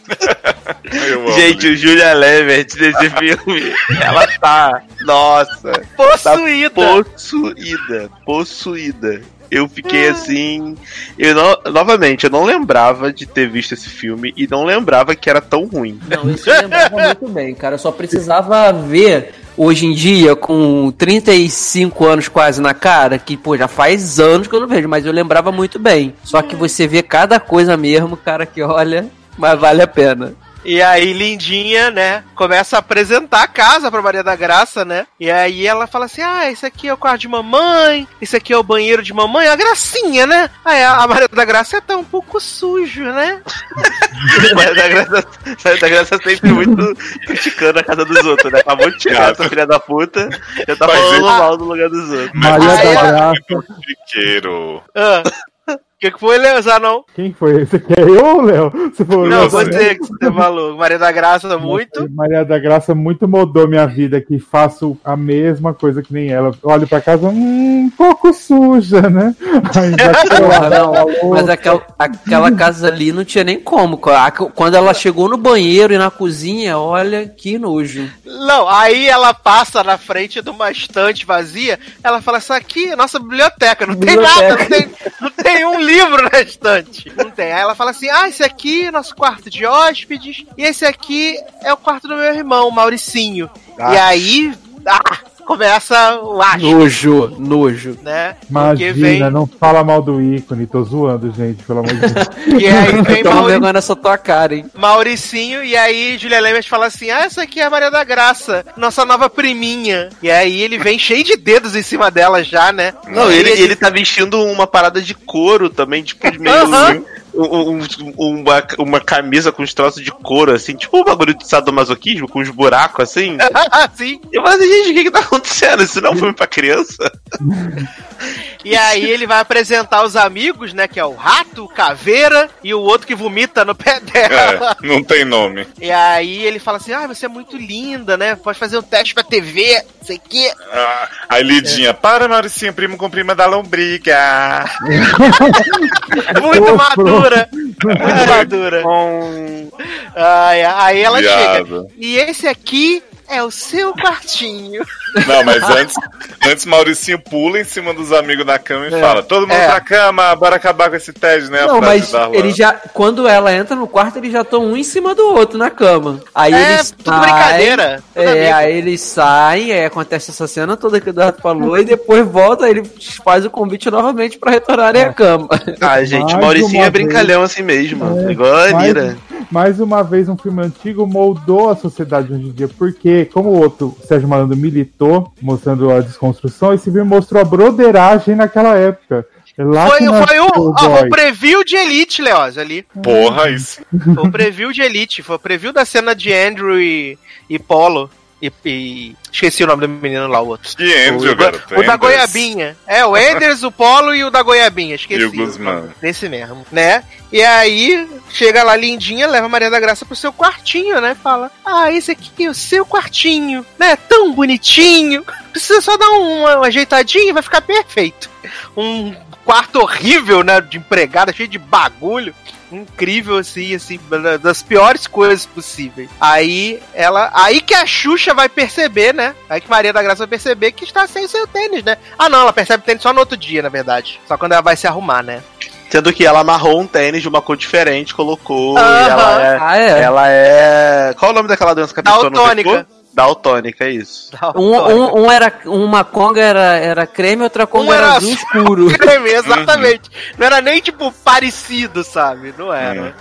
Gente, o Julia Levert nesse filme, ela tá. Nossa. Possuída. Tá possuída. Possuída. Eu fiquei assim. Eu não, novamente, eu não lembrava de ter visto esse filme e não lembrava que era tão ruim. Não, isso eu lembrava muito bem, cara. Eu só precisava ver hoje em dia, com 35 anos quase na cara, que, pô, já faz anos que eu não vejo, mas eu lembrava muito bem. Só que você vê cada coisa mesmo, cara, que olha, mas vale a pena. E aí, Lindinha, né, começa a apresentar a casa pra Maria da Graça, né? E aí ela fala assim: ah, esse aqui é o quarto de mamãe, esse aqui é o banheiro de mamãe, a gracinha, né? Aí a Maria da Graça tá um pouco sujo, né? (laughs) Mas a Graça, mas a Graça sempre muito criticando a casa dos outros, né? Acabou de chegar essa filha da puta, já tá Mas falando ele- mal do lugar dos outros. Maria Aí da ela- Graça. Chiqueiro. Ah, que, que foi, Leozar, não? Quem foi? Você quer eu ou Léo? Você falou, Não, Léo, você que você falou. Maria da Graça, muito. Maria da Graça muito mudou minha vida, que faço a mesma coisa que nem ela. Olho pra casa, hum, um pouco suja, né? (laughs) Porra, não, mas aquela, aquela casa ali não tinha nem como. Quando ela chegou no banheiro e na cozinha, olha que nojo. Não, aí ela passa na frente de uma estante vazia, ela fala, isso aqui é nossa biblioteca, não tem Biblioteca. nada, não tem, não tem um livro na estante. Não tem. Aí ela fala assim, ah, esse aqui é nosso quarto de hóspedes, e esse aqui é o quarto do meu irmão, Mauricinho. Ah. E aí, ah, começa o asco, Nojo, nojo. né? Imagina, vem. não fala mal do ícone, tô zoando, gente, pelo amor de Deus. (laughs) E aí (laughs) vem Mauri... nessa tua cara, hein? Mauricinho, e aí Julia Lemos fala assim: Ah, essa aqui é a Maria da Graça, nossa nova priminha. E aí ele vem cheio de dedos em cima dela já, né? Não, ele, ele tá vestindo uma parada de couro também, tipo, de meio. Aham. um- um- uma, uma camisa com uns troços de couro, assim, tipo um bagulho de sadomasoquismo, com uns buracos assim. (laughs) Sim. Eu falei assim, gente, o que que tá acontecendo? Isso não é um filme pra criança? E aí ele vai apresentar os amigos, né? Que é o rato, o caveira e o outro que vomita no pé dela. É, não tem nome. E aí ele fala assim: Ah, você é muito linda, né? Pode fazer um teste pra TV, não sei o quê. Ah, aí Lidinha, para Mauricinho, primo com prima da lombriga. (laughs) Muito madura. Muito madura. Ai, aí ela Viado. chega. E esse aqui é o seu quartinho. Não, mas antes, antes Mauricinho pula em cima dos amigos na cama e É. fala: Todo mundo É. pra cama, bora acabar com esse TED, né? A Não, mas ele já. Quando ela entra no quarto, eles já estão um em cima do outro na cama. Aí É, eles tudo brincadeira, tudo É, amigo. aí eles saem, aí acontece essa cena toda que o Eduardo falou, e depois volta, ele faz o convite novamente pra retornarem à cama. Ah, gente, Mais Mauricinho é brincalhão assim mesmo. igual a Anira. mais uma vez, um filme antigo moldou a sociedade hoje em dia, porque, como o outro, Sérgio Malandro, militou, mostrando a desconstrução, esse filme mostrou a broderagem naquela época. É Lá Foi, foi o, o ó, o preview de Elite, Leoz, ali. Porra, isso. Foi o preview de Elite. Foi o preview da cena de Andrew e, e Polo. E, e- Esqueci o nome do menino lá, o outro. Que Andrew, o, garoto? o da. Goiabinha. É, o Enders, o Polo e o da Goiabinha. Esqueci. E o Guzmán. Nesse mesmo, né? E aí, chega lá lindinha, leva a Maria da Graça pro seu quartinho, né? Fala, ah, esse aqui é o seu quartinho, né? Tão bonitinho. Precisa só dar uma, uma ajeitadinha e vai ficar perfeito. Um quarto horrível, né? De empregada, cheio de bagulho. Incrível, assim, assim, das piores coisas possíveis. Aí ela. Aí que a Xuxa vai perceber, né? Aí que Maria da Graça vai perceber que está sem seu tênis, né? Ah, não, ela percebe o tênis só no outro dia, na verdade. Só quando ela vai se arrumar, né? Sendo que ela amarrou um tênis de uma cor diferente, colocou. Aham. E ela é, Ah, é? Ela é. Qual o nome daquela dança que a pessoa não Daltônica. ficou? Daltônica, é isso. Um, um, um era. Uma conga era, era creme, outra conga Um era, era azul escuro. (laughs) creme, exatamente. Não era nem, tipo, parecido, sabe? Não era.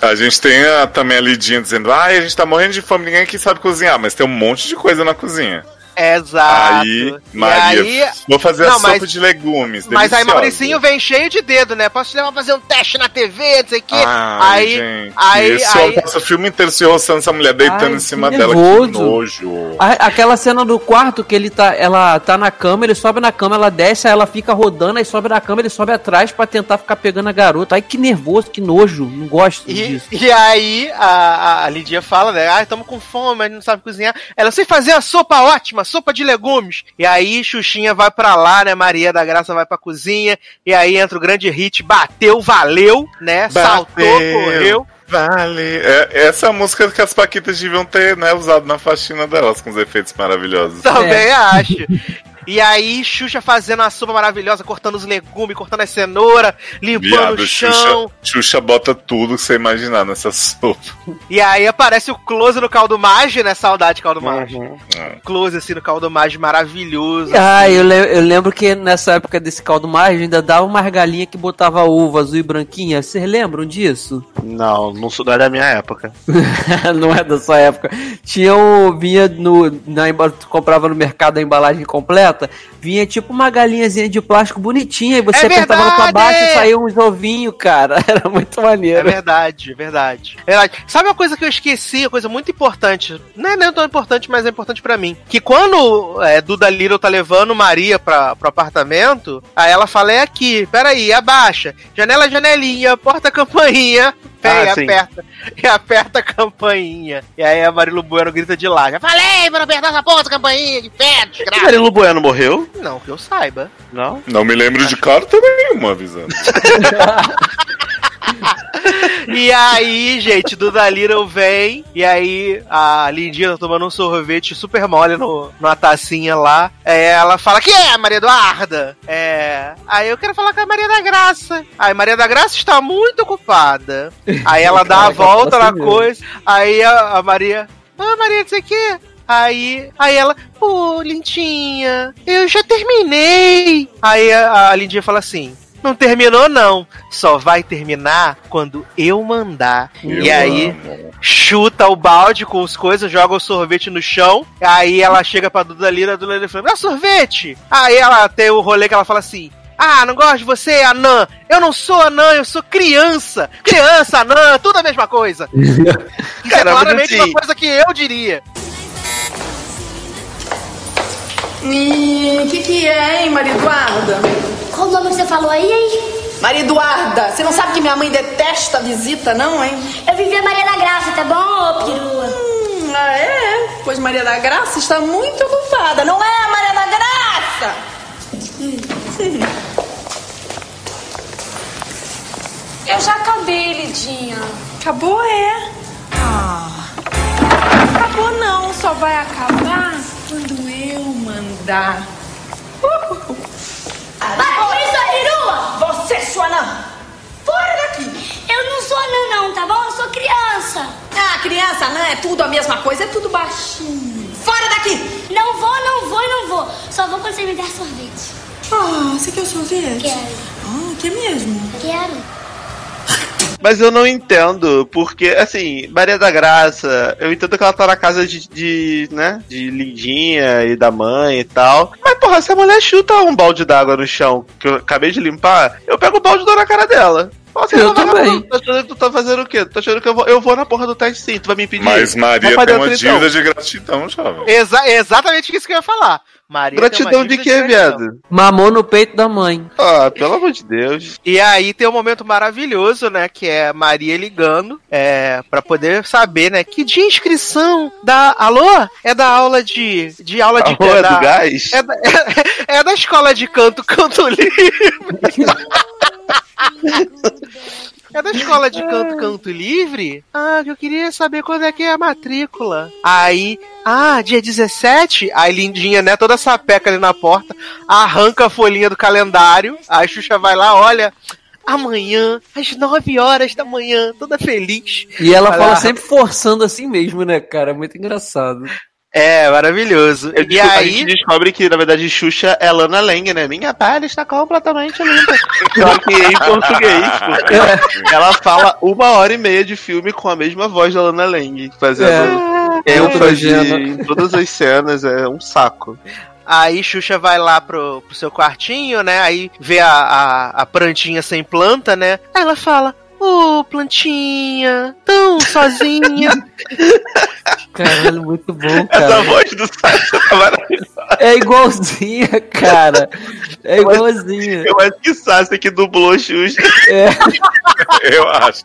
A gente tem a- também a Lidinha dizendo: Ah, a gente tá morrendo de fome, ninguém aqui sabe cozinhar, mas tem um monte de coisa na cozinha. Exato. Aí, Maria, aí- vou fazer a Não, sopa mas- de legumes. Mas aí deliciosa. Mauricinho vem cheio de dedo, né? Posso te levar pra fazer um teste na TV, não sei o quê. Ai, aí, gente. aí, Esse aí, passa o filme inteiro se roçando essa mulher deitando Ai, em cima que dela. Que nojo. A- aquela cena do quarto que ele tá, ela tá na cama, ele sobe na cama, ela desce, aí ela fica rodando, aí sobe na cama, ele sobe atrás pra tentar ficar pegando a garota. Ai, que nervoso, que nojo, não gosto E, disso. e aí a, a, Lidia fala, né? Ah, estamos com fome, mas não sabe cozinhar. Ela sei fazer a sopa ótima, sopa de legumes. E aí Xuxinha vai pra lá, né? Maria da Graça vai pra cozinha. E aí entra o grande hit, bateu, valeu, né? Saltou, correu. Vale. É, essa é a música que as Paquitas deviam ter, né, usado na faxina delas, com os efeitos maravilhosos. Também É. acho. (laughs) E aí, Xuxa fazendo a sopa maravilhosa, cortando os legumes, cortando a cenoura, limpando Viado, o Xuxa, chão. Xuxa bota tudo que você imaginar nessa sopa. E aí aparece o close no caldo mage, né? Saudade caldo mage. É. Close assim no caldo mage maravilhoso. Ah, eu, le- eu lembro que nessa época desse caldo mágico ainda dava umas galinhas que botava uva azul e branquinha. Vocês lembram disso? Não, não sou é da minha época. (laughs) não é da sua época. Tinha um. Vinha no. Na, comprava no mercado a embalagem completa. Vinha tipo uma galinhazinha de plástico bonitinha. E você É apertava ela pra verdade! baixo e saía uns ovinhos, cara. (laughs) Era muito É maneiro. verdade, é verdade. É verdade. Sabe uma coisa que eu esqueci, uma coisa muito importante? Não é nem tão importante, mas é importante pra mim. Que quando é, Duda Little tá levando Maria pra, pro apartamento, aí ela fala, é aqui, peraí, abaixa. Janela, janelinha, porta, campainha. Ah, sim. aperta. (laughs) E aperta a campainha. E aí a Marilu Bueno grita de lá. Já falei pra não apertar essa porra, essa campainha, de pé, desgraça. Marilu Bueno morreu? Não, que eu saiba. Não? Não me lembro de carta nenhuma avisando. E aí, gente, Duda Little vem, e aí a Lindinha tá tomando um sorvete super mole no, numa tacinha lá. É, ela fala, que é, Maria Eduarda? É. Aí eu quero falar com a Maria da Graça. Aí Maria da Graça está muito ocupada. Aí ela dá a Caraca, volta na mesmo. coisa, aí a, a Maria. Ah, Maria, não sei o quê. Aí, aí ela, pô, Lindinha, eu já terminei. Aí a, a Lindinha fala assim: não terminou, não. Só vai terminar quando eu mandar. Eu e aí, amo. chuta o balde com as coisas, joga o sorvete no chão. Aí ela chega pra Duda Lira, a Duda Lira fala: Ah, sorvete! Aí ela tem o rolê que ela fala assim. Ah, não gosto de você, anã. Eu não sou anã, eu sou criança. Criança, anã, tudo a mesma coisa. (laughs) Isso é claramente assim- uma coisa que eu diria. E o que, que é, hein, Maria Eduarda? Qual o nome que você falou aí, hein? Maria Eduarda, você não sabe que minha mãe detesta visita, não, hein? Eu vivi a Maria da Graça, tá bom, ô perua? Hum, ah, é? Pois Maria da Graça está muito ocupada, não é, Maria da Graça? Eu já acabei, Lidinha. Acabou, é? Ah, acabou não, só vai acabar quando eu mandar. Para com isso, perua! Você, sua anã! Fora daqui! Eu não sou anã, não, tá bom? Eu sou criança. Ah, criança, anã é tudo a mesma coisa, é tudo baixinho. Fora daqui! Não vou, não vou e não vou. Só vou quando você me der sorvete. Ah, você quer o sorvete? Quero. Ah, quer mesmo? Quero. Mas eu não entendo, porque, assim, Maria da Graça, eu entendo que ela tá na casa de, de, né, de Lindinha e da mãe e tal. Mas, porra, se a mulher chuta um balde d'água no chão, que eu acabei de limpar, eu pego o balde e dou na cara dela. Nossa, Eu ela vai- também. Tá achando que tu tá fazendo o quê? Tu tá achando que eu vou, eu vou na porra do teste sim, tu vai me impedir? Mas Maria pra tem uma então. dívida de gratidão, jovem. Exa exatamente isso que eu ia falar. Maria Gratidão de quê, viado? Mamou no peito da mãe. Ah, pelo amor de Deus. E aí tem um momento maravilhoso, né? Que é Maria ligando é, para poder saber, né? Que de inscrição da. Alô? É da aula de. De aula de Alô, é da, do gás? É da, é, (laughs) é da escola de canto, canto livre. (laughs) É da escola de canto, canto livre? Ah, que eu queria saber quando é que é a matrícula. Aí, ah, dia 17? Aí Lindinha, né, toda sapeca ali na porta, arranca a folhinha do calendário. Aí Xuxa vai lá, olha, amanhã, às 9 horas da manhã, toda feliz. E ela Vai fala lá. sempre forçando assim mesmo, né, cara? Muito engraçado. É, maravilhoso. Eu, e desculpa, A aí, gente descobre que, na verdade, Xuxa é Lana Lang, né? Minha pele está completamente limpa. Só que em português, porque ela fala uma hora e meia de filme com a mesma voz da Lana Lang, fazendo É, ênfase Neutrogena. em todas as cenas, é um saco. Aí Xuxa vai lá pro, pro seu quartinho, né? Aí vê a, a, a plantinha sem planta, né? Aí ela fala: Ô, plantinha, tão sozinha. (laughs) Caralho, muito bom, Essa cara. voz do Sasha tá maravilhosa. É igualzinha, cara. É igualzinha. Eu acho que Sasha que dublou Xuxa. É. (laughs) Eu acho.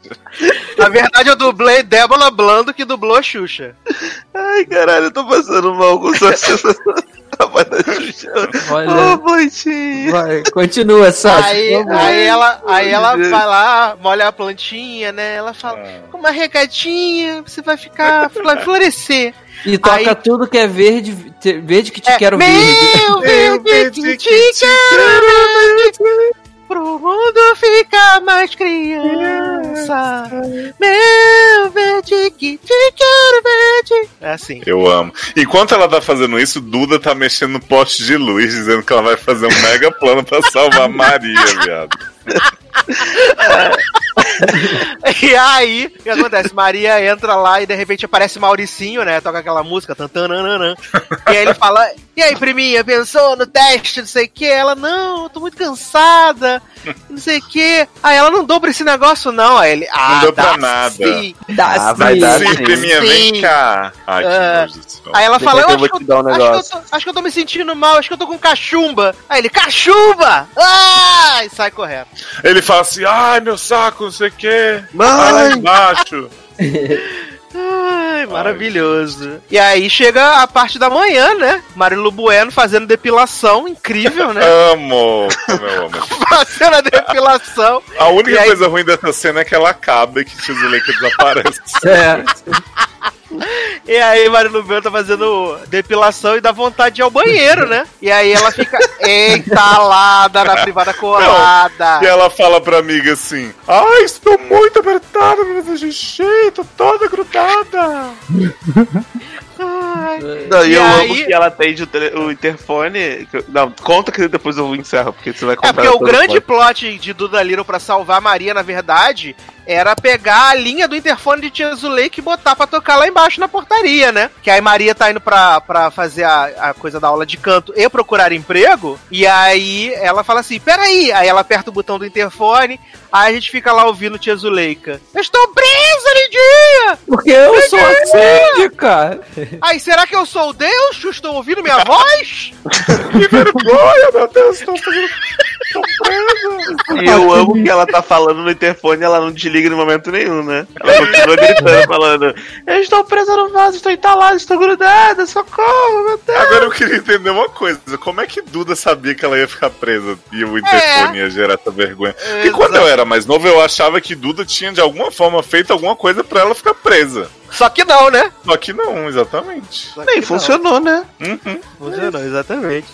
Na verdade, eu dublei Débora Blando que dublou a Xuxa. Ai, caralho, eu tô passando mal com da Xuxa. (laughs) Olha. Ô, plantinha. Vai, continua, Sasha. Aí, aí ela, aí ela Deus. vai lá, molha a plantinha, né? Ela fala: Ah. Uma regadinha, você vai ficar, vai florescer. E toca Aí- tudo que é verde, verde que te É, quero meu verde. verde que te quero verde, pro mundo ficar mais criança. Meu verde que te quero verde. É assim. Eu amo. Enquanto ela tá fazendo isso, Duda tá mexendo no poste de luz, dizendo que ela vai fazer um mega plano pra salvar Maria, viado. (laughs) (laughs) E aí, o que acontece? Maria entra lá e de repente aparece Mauricinho, né? Toca aquela música. Tantanana. E aí ele fala: E aí, priminha, pensou no teste, não sei o que? Ela, não, eu tô muito cansada, não sei o que. Aí ela não dou pra esse negócio, não. Aí ele, ah, deu pra dá nada. sim. Dá Ah, sim. vai dar Sim, sim. priminha, vem cá. Ai, que nojo do céu. Aí ela fala, eu eu acho, que dar um eu, acho, que eu negócio. tô, acho que eu tô me sentindo mal, acho que eu tô com cachumba. Aí ele, cachumba! Ah! E sai correndo. Ele fala assim: ai, meu saco, não sei o quê. Mãe! Vai lá embaixo. (laughs) Ai, maravilhoso. E aí chega a parte da manhã, né? Marilu Bueno fazendo depilação, incrível, né? (laughs) Amo. Como eu amo. (laughs) fazendo a depilação. A única E aí- coisa ruim dessa cena é que ela acaba e que Tio Zuleika desaparece. É. E aí Marilu Bueno tá fazendo depilação e dá vontade de ir ao banheiro, né? E aí ela fica (laughs) entalada na privada colada. E ela fala pra amiga assim: Ai, estou muito apertada pra fazer xixi, tô toda grudada. Não, e eu aí- amo que ela atende o, tele- o interfone. Não, conta que depois eu encerro, porque você vai contar. É porque o grande plot. plot de Duda Little pra salvar a Maria, na verdade, era pegar a linha do interfone de Tia Zuleika e botar pra tocar lá embaixo na portaria, né? Que aí Maria tá indo pra, pra fazer a, a coisa da aula de canto e procurar emprego. E aí ela fala assim: peraí. Aí ela aperta o botão do interfone. Aí a gente fica lá ouvindo Tia Zuleika. Eu estou presa, Lidinha! Porque eu sou a síndica. Aí, será que eu sou o Deus? Estou ouvindo minha voz? (laughs) Que vergonha, meu Deus, estão fazendo. E eu amo que ela tá falando no interfone e ela não desliga em momento nenhum, né? Ela continua gritando, falando: Eu estou presa no vaso, estou entalada, estou grudada, socorro, meu Deus. Agora eu queria entender uma coisa: como é que Duda sabia que ela ia ficar presa e o interfone ia gerar essa vergonha? Porque quando eu era mais novo, eu achava que Duda tinha de alguma forma feito alguma coisa pra ela ficar presa. Só que não, né? Só que não, exatamente. Nem funcionou, né? Uhum. Funcionou, exatamente.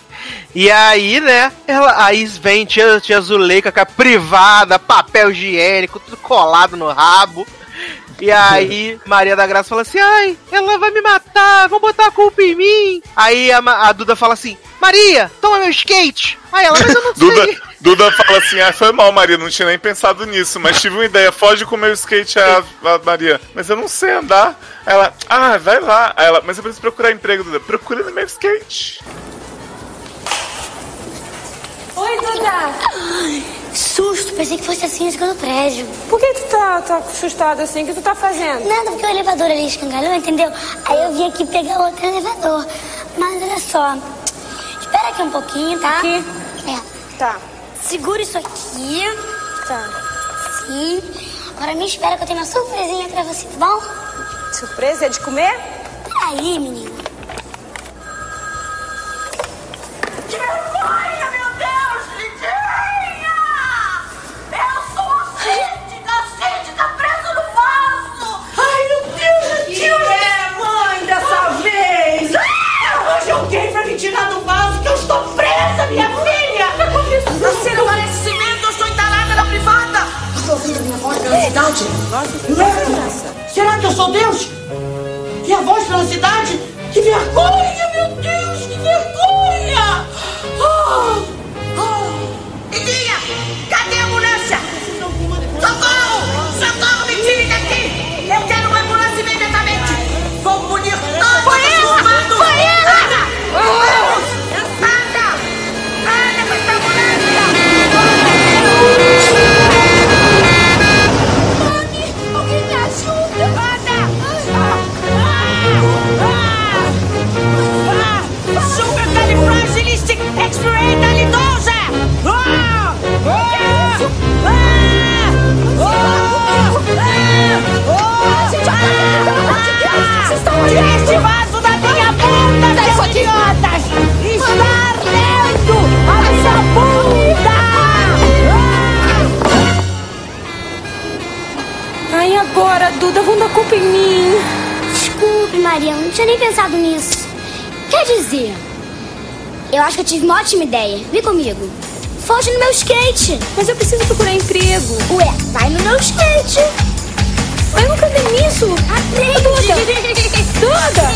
E aí, né, ela, aí vem tia, tia Zuleika com a privada, papel higiênico, tudo colado no rabo. E aí, Maria da Graça fala assim: ai, ela vai me matar, vão botar a culpa em mim. Aí a, a Duda fala assim: Maria, toma meu skate. Aí ela, mas eu não (laughs) sei. Duda, Duda fala assim: ah, foi mal, Maria, não tinha nem pensado nisso, mas tive uma ideia, foge com o meu skate, a, a Maria. Mas eu não sei andar. Aí Ela, ah, vai lá. Aí ela, mas eu preciso procurar emprego, Duda. Procura no meu skate. Oi, Duda. Susto, pensei que fosse a síndica do prédio. Por que tu tá, tá assustada assim? O que tu tá fazendo? Nada, porque o elevador ali escangalhou, entendeu? Aí eu vim aqui pegar outro elevador. Mas olha só, espera aqui um pouquinho, tá? Aqui? É. Tá. Segura isso aqui. Tá. Sim. Agora me espera que eu tenho uma surpresinha pra você, tá bom? Surpresa é de comer? Peraí, menino. Que vergonha, meu Deus! Lidinha! Lidinha! é, mãe, dessa vez? Ah, Arranje alguém pra me tirar do vaso que eu estou presa, minha tive uma ótima ideia. Vem comigo. Foge no meu skate. Mas eu preciso procurar emprego. Ué, vai no meu skate. Eu nunca vi nisso. Aprende. Duda! Duda!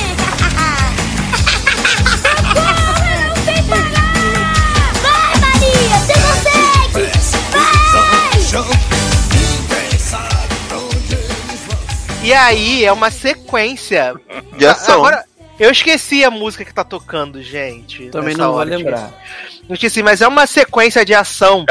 Socorro, eu não sei parar. Vai, Maria, você consegue. Vai! E aí é uma sequência De ação. Agora, eu esqueci a música que tá tocando, gente. Também não vou lembrar. Não esqueci, mas é uma sequência de ação.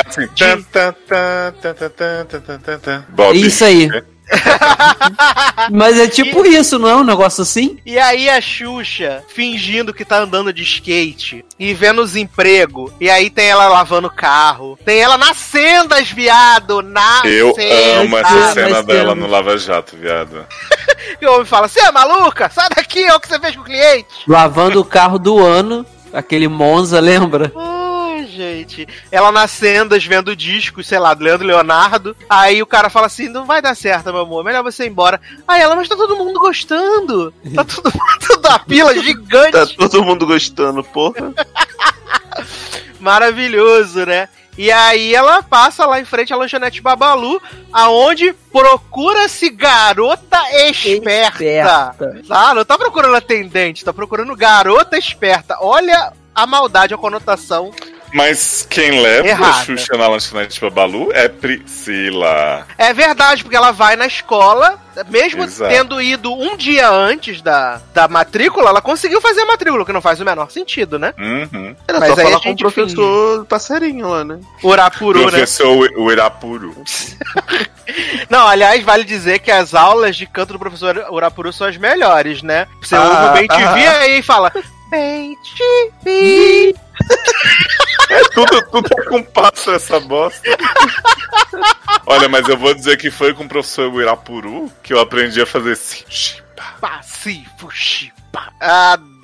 Isso aí. (laughs) Mas é tipo isso, não é um negócio assim? E aí a Xuxa fingindo que tá andando de skate e vendo os empregos. E aí tem ela lavando o carro. Tem ela nas sendas, viado. Na Eu amo essa cena mas dela no Lava Jato, viado. (laughs) E o homem fala: Você é maluca? Sai daqui, é o que você fez com o cliente. Lavando o carro do ano, aquele Monza, lembra? Gente. Ela nas sendas vendo discos, sei lá, do Leandro Leonardo. Aí o cara fala assim: não vai dar certo, meu amor, melhor você ir embora. Aí ela, mas tá todo mundo gostando. Tá todo (laughs) mundo da pila gigante. Tá todo mundo gostando, porra. (laughs) Maravilhoso, né? E aí ela passa lá em frente à lanchonete Babalu, aonde procura-se garota esperta. Esperta. Tá? Não tá procurando atendente, tá procurando garota esperta. Olha a maldade, a conotação. Mas quem leva Errada. a Xuxa na lanchonete Babalu é Priscila. É verdade, porque ela vai na escola, mesmo Exato. tendo ido um dia antes da, da matrícula, ela conseguiu fazer a matrícula, o que não faz o menor sentido, né? Uhum. Era Mas só aí falar com o professor passarinho lá, né? Urapuru, né? Professor o Irapuru. (laughs) Não, aliás, vale dizer que as aulas de canto do professor Urapuru são as melhores, né? Você Ah, ouve o Bem TV ah. e fala Bem TV. (laughs) É tudo, tudo é compasso essa bosta. Olha, mas eu vou dizer que foi com o professor Irapuru que eu aprendi a fazer assim. Pacifo Chipa. Adoro.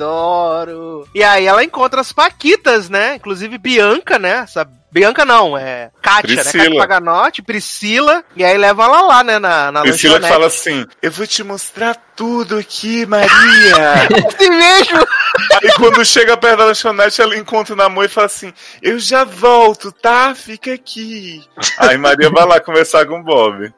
E aí ela encontra as Paquitas, né? Inclusive Bianca, né? Essa Bianca não, é Kátia, né? Priscila. Kátia Paganotti, Priscila. E aí leva ela lá, né? Na, na Priscila que lanchonete. fala assim: Eu vou te mostrar tudo aqui, Maria. (laughs) assim mesmo. Aí quando chega perto da lanchonete, ela encontra o namoro e fala assim: Eu já volto, tá? Fica aqui. Aí Maria vai lá conversar com o Bob.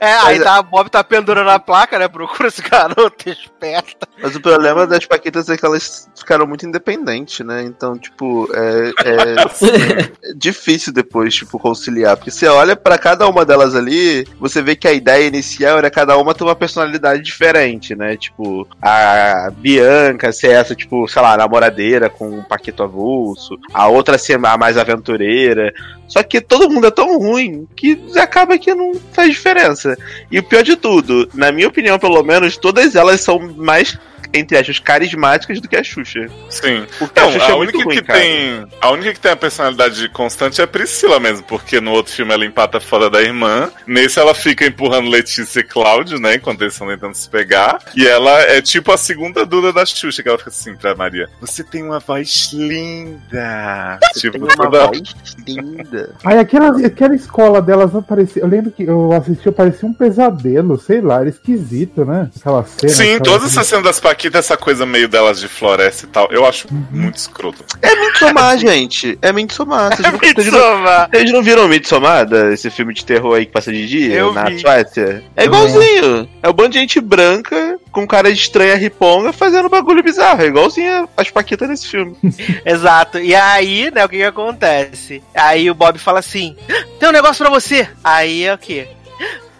É, aí tá, a Bob tá pendurando a placa, né? Procura esse garoto (laughs) esperta. Mas o problema das Paquitas é que elas ficaram muito independentes, né? Então, tipo, é, é- é (laughs) difícil depois, tipo, conciliar. Porque você olha pra cada uma delas ali, você vê que a ideia inicial era cada uma ter uma personalidade diferente, né? Tipo, a Bianca ser essa, tipo, sei lá, namoradeira com um Paquito avulso, a outra ser a mais aventureira. Só que todo mundo é tão ruim que acaba que não faz diferença. E o pior de tudo, na minha opinião, pelo menos, todas elas são mais, entre aspas, carismáticas do que a Xuxa. Sim. Porque a Não, Xuxa a é única ruim, que cara. tem. A única que tem a personalidade constante é a Priscila mesmo, porque no outro filme ela empata fora da irmã. Nesse ela fica empurrando Letícia e Cláudio, né? Enquanto eles estão tentando se pegar. E ela é tipo a segunda Duda da Xuxa, que ela fica assim pra Maria. Você tem uma voz linda. tipo, Tem (laughs) uma toda- voz linda. Aí aquela, aquela escola delas não parecia. Eu lembro que eu assisti, parecia um pesadelo, sei lá, era esquisito, né? Aquela cena. Sim, aquela- todas essas cenas das Paquitas, essa coisa meio delas de floresta e tal, eu acho muito escroto. É Midsommar, (laughs) gente. É Midsommar. Vocês, não- vocês não, Midsommar. vocês não viram Midsommar, esse filme de terror aí que passa de dia Eu na vi. Suécia? É igualzinho. É um bando de gente branca com cara estranha riponga fazendo bagulho bizarro. É igualzinho as Paquitas nesse filme. (laughs) Exato. E aí, né, o que que acontece? Aí o Bob fala assim: tem um negócio pra você. Aí é o quê?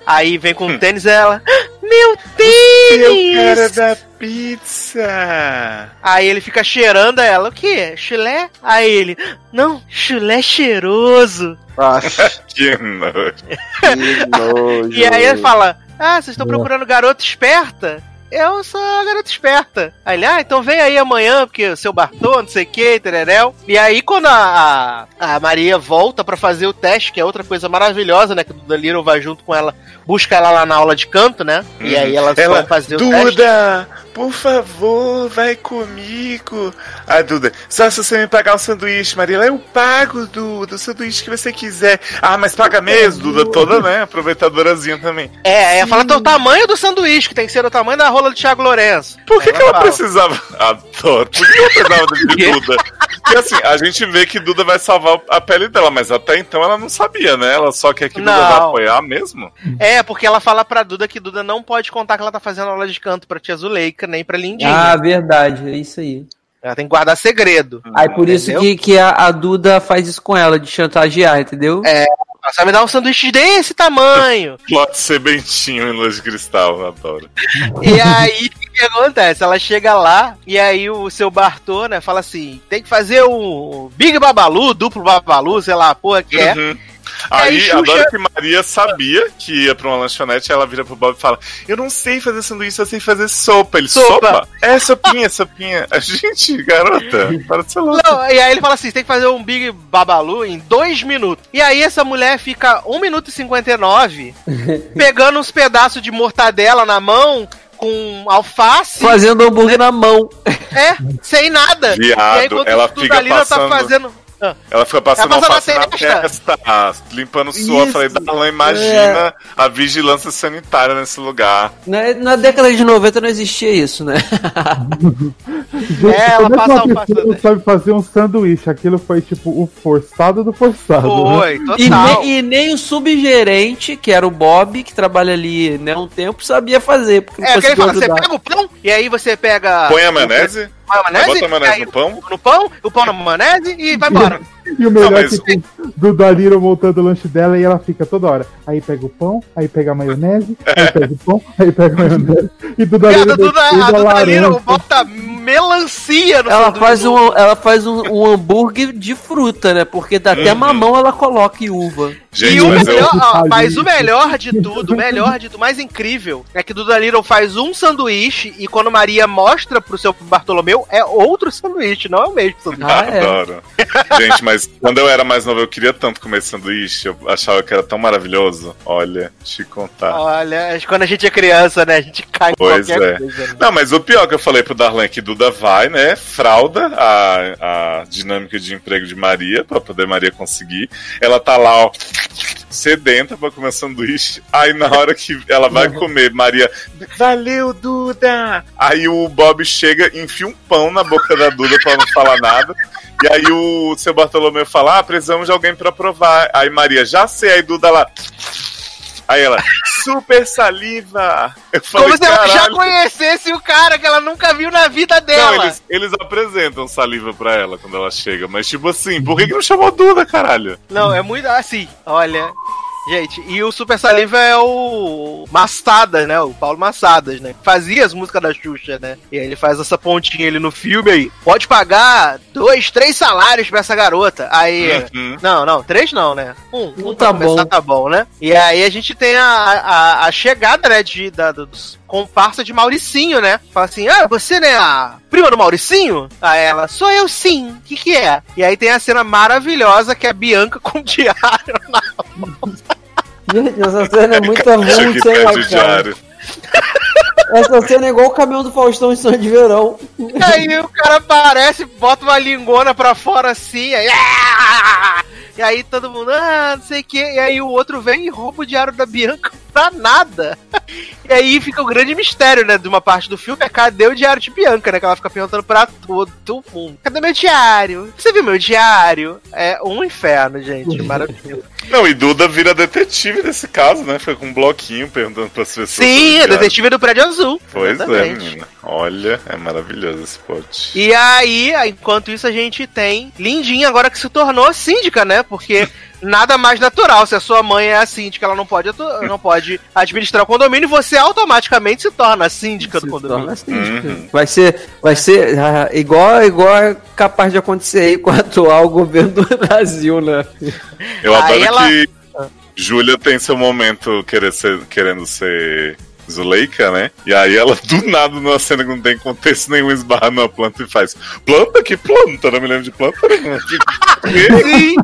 Aí vem com o tênis ela. Meu tênis! cara da pizza! Aí ele fica cheirando ela. O quê? Chulé? Aí ele. Não, chulé cheiroso. (laughs) que nojo. Que (laughs) nojo. E aí ele fala: Ah, vocês estão procurando garota esperta? Eu sou a garota esperta. Aí ele, ah, então vem aí amanhã, porque o seu Bartô, não sei o que, tereréu. E aí, quando a, a, a Maria volta pra fazer o teste, que é outra coisa maravilhosa, né? Que o Duda Little vai junto com ela, busca ela lá na aula de canto, né? E aí elas Ela, vão fazer o teste. Duda, por favor, vai comigo. A Duda, só se você me pagar um sanduíche, Maria. Eu pago, Duda, o sanduíche que você quiser. Ah, mas paga mesmo, Duda, toda, né? Aproveitadorazinha também. É, ela fala o tamanho do sanduíche, que tem que ser o tamanho da rola do Thiago Lourenço. Por que, Aí que ela fala, precisava. Adoro. Por que ela precisava de (laughs) Duda? Porque assim, a gente vê que Duda vai salvar a pele dela, mas até então ela não sabia, né? Ela só quer que Duda Não. vá apoiar mesmo. É, porque ela fala pra Duda que Duda não pode contar que ela tá fazendo aula de canto pra tia Zuleika, nem pra Lindinha. Ah, verdade, é isso aí. Ela tem que guardar segredo. Aí por isso que, que a, a Duda faz isso com ela, de chantagear, entendeu? É, vai me dar um sanduíche desse tamanho. (laughs) Plot sebentinho em luz de cristal, eu adoro. E aí, o que acontece? Ela chega lá e aí o seu Bartô, né, fala assim: tem que fazer um Big Babalu, duplo Babalu, sei lá, a porra que é. Uhum. E aí, Aí, Xuxa- adoro que Maria sabia que ia pra uma lanchonete, ela vira pro Bob e fala: Eu não sei fazer sanduíche, eu sei fazer sopa. Ele, Sopa. sopa? É, sopinha, sopinha. (laughs) Gente, garota, para de ser louca. Não, e aí ele fala assim: tem que fazer um Big Babalu em dois minutos. E aí essa mulher fica 1 minuto e 59 (laughs) pegando uns pedaços de mortadela na mão com alface. Fazendo hambúrguer na mão. É, sem nada. Viado, enquanto ela o fica Dudalina passando- tá fazendo. Ela fica passando Ela passa alface na na testa. limpando suor. Eu Isso. falei, Darlan, imagina a vigilância sanitária nesse lugar. Na, na década de 90 não existia isso, né? Gente, É, ela é passa uma um pessoa não sabe fazer um sanduíche? Aquilo foi tipo o forçado do forçado. Foi, né? total. E, ne- e nem o subgerente, que era o Bob, que trabalha ali né, um tempo, sabia fazer. Porque É, o que ele fala, você ajudar. pega o pão, e aí você pega... Põe a a maionese, bota a maionese no pão. no pão, o pão na maionese e vai embora. E o melhor Não, é mas- que tem do Daliro montando o lanche dela e ela fica toda hora. Aí pega o pão, aí pega a maionese, aí pega o pão, aí pega a maionese. E do Daliro Piada do, a descendo do Danilo laranja. bota melancia no Ela faz, um, ela faz um, um hambúrguer de fruta, né? Porque dá até Uhum. mamão ela coloca e uva. Gente, e o mas eu- melhor, ó, Tadinho. mas o melhor de tudo, o melhor de tudo, mais incrível, é que Duda Little faz um sanduíche e quando Maria mostra pro seu Bartolomeu, é outro sanduíche, não é o mesmo sanduíche. Ah, é. Adoro. Gente, mas quando eu era mais novo, eu queria tanto comer esse sanduíche. Eu achava que era tão maravilhoso. Olha, te contar. Olha, quando a gente é criança, né, a gente cai em Pois qualquer é. coisa. né? Não, mas o pior que eu falei pro Darlan é que Duda vai, né? Fralda a, a dinâmica de emprego de Maria, pra poder Maria conseguir. Ela tá lá, ó, sedenta pra comer sanduíche. Aí na hora que ela vai comer, Maria, valeu, Duda! Aí o Bob chega, enfia um pão na boca da Duda pra não falar nada. E aí o seu Bartolomeu fala: Ah, precisamos de alguém pra provar. Aí Maria, já sei, aí Duda lá. Aí ela, super saliva! Eu falei, Como se ela já conhecesse o cara que ela nunca viu na vida dela. Não, eles, eles apresentam saliva pra ela quando ela chega, mas tipo assim, por que, que não chamou Duda, caralho? Não, é muito assim, olha. Gente, e o Super Saliva é o Massadas, né? O Paulo Massadas, né? Fazia as músicas da Xuxa, né? E aí ele faz essa pontinha ali no filme aí. Pode pagar dois, três salários pra essa garota. Aí. Uhum. Não, não, três não, né? Um, um tá pra começar bom. tá bom, né? E aí a gente tem a, a, a chegada, né, de, da, dos comparsa de Mauricinho, né? Fala assim, ah, você, né, a prima do Mauricinho? A ela, sou eu sim, o que que é? E aí tem a cena maravilhosa que é a Bianca com o diário na (laughs) Gente, essa cena é muito o cara. Essa cena é igual o caminhão do Faustão em sonho de verão. E aí o cara aparece, bota uma lingona pra fora assim, aí. "Ah!" E aí todo mundo, ah, não sei o que. E aí o outro vem e rouba o diário da Bianca pra nada. E aí fica o grande mistério, né, de uma parte do filme, é cadê o diário de Bianca, né? Que ela fica perguntando pra todo mundo. Cadê meu diário? Você viu meu diário? É um inferno, gente. (laughs) Maravilhoso. Não, e Duda vira detetive nesse caso, né? Fica com um bloquinho perguntando pras pessoas. Sim, é detetive do prédio azul. Pois é, Exatamente. menina. Olha, é maravilhoso esse pote. E aí, enquanto isso, a gente tem Lindinha agora que se tornou síndica, né? Porque (laughs) nada mais natural. Se a sua mãe é a síndica, ela não pode, não pode administrar o condomínio, você automaticamente se torna a síndica do condomínio. Torna síndica. Uhum. Vai ser, vai ser ah, igual, igual é capaz de acontecer aí com o atual (laughs) governo do Brasil, né? Eu Aí adoro ela- que Júlia tem seu momento querer ser- querendo ser Zuleika, né? E aí ela, do nada, numa cena que não tem contexto nenhum, esbarra numa planta e faz Planta? Que planta? Não me lembro de planta nenhuma. (laughs) Sim!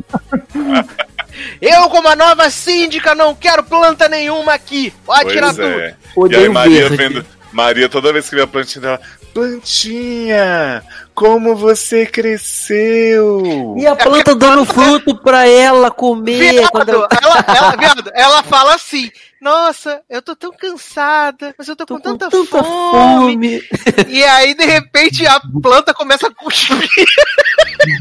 Eu, como a nova síndica, não quero planta nenhuma aqui. Pode Pois tirar tudo. é. E aí Maria vendo. Maria, toda vez que vê a plantinha dela, Plantinha, como você cresceu! E a planta dando fruto pra ela comer. Viado, quando ela... ela, ela, viado, ela fala assim: Nossa, eu tô tão cansada, mas eu tô, com, tanta, fome. fome. E aí, de repente, a planta começa a cuspir.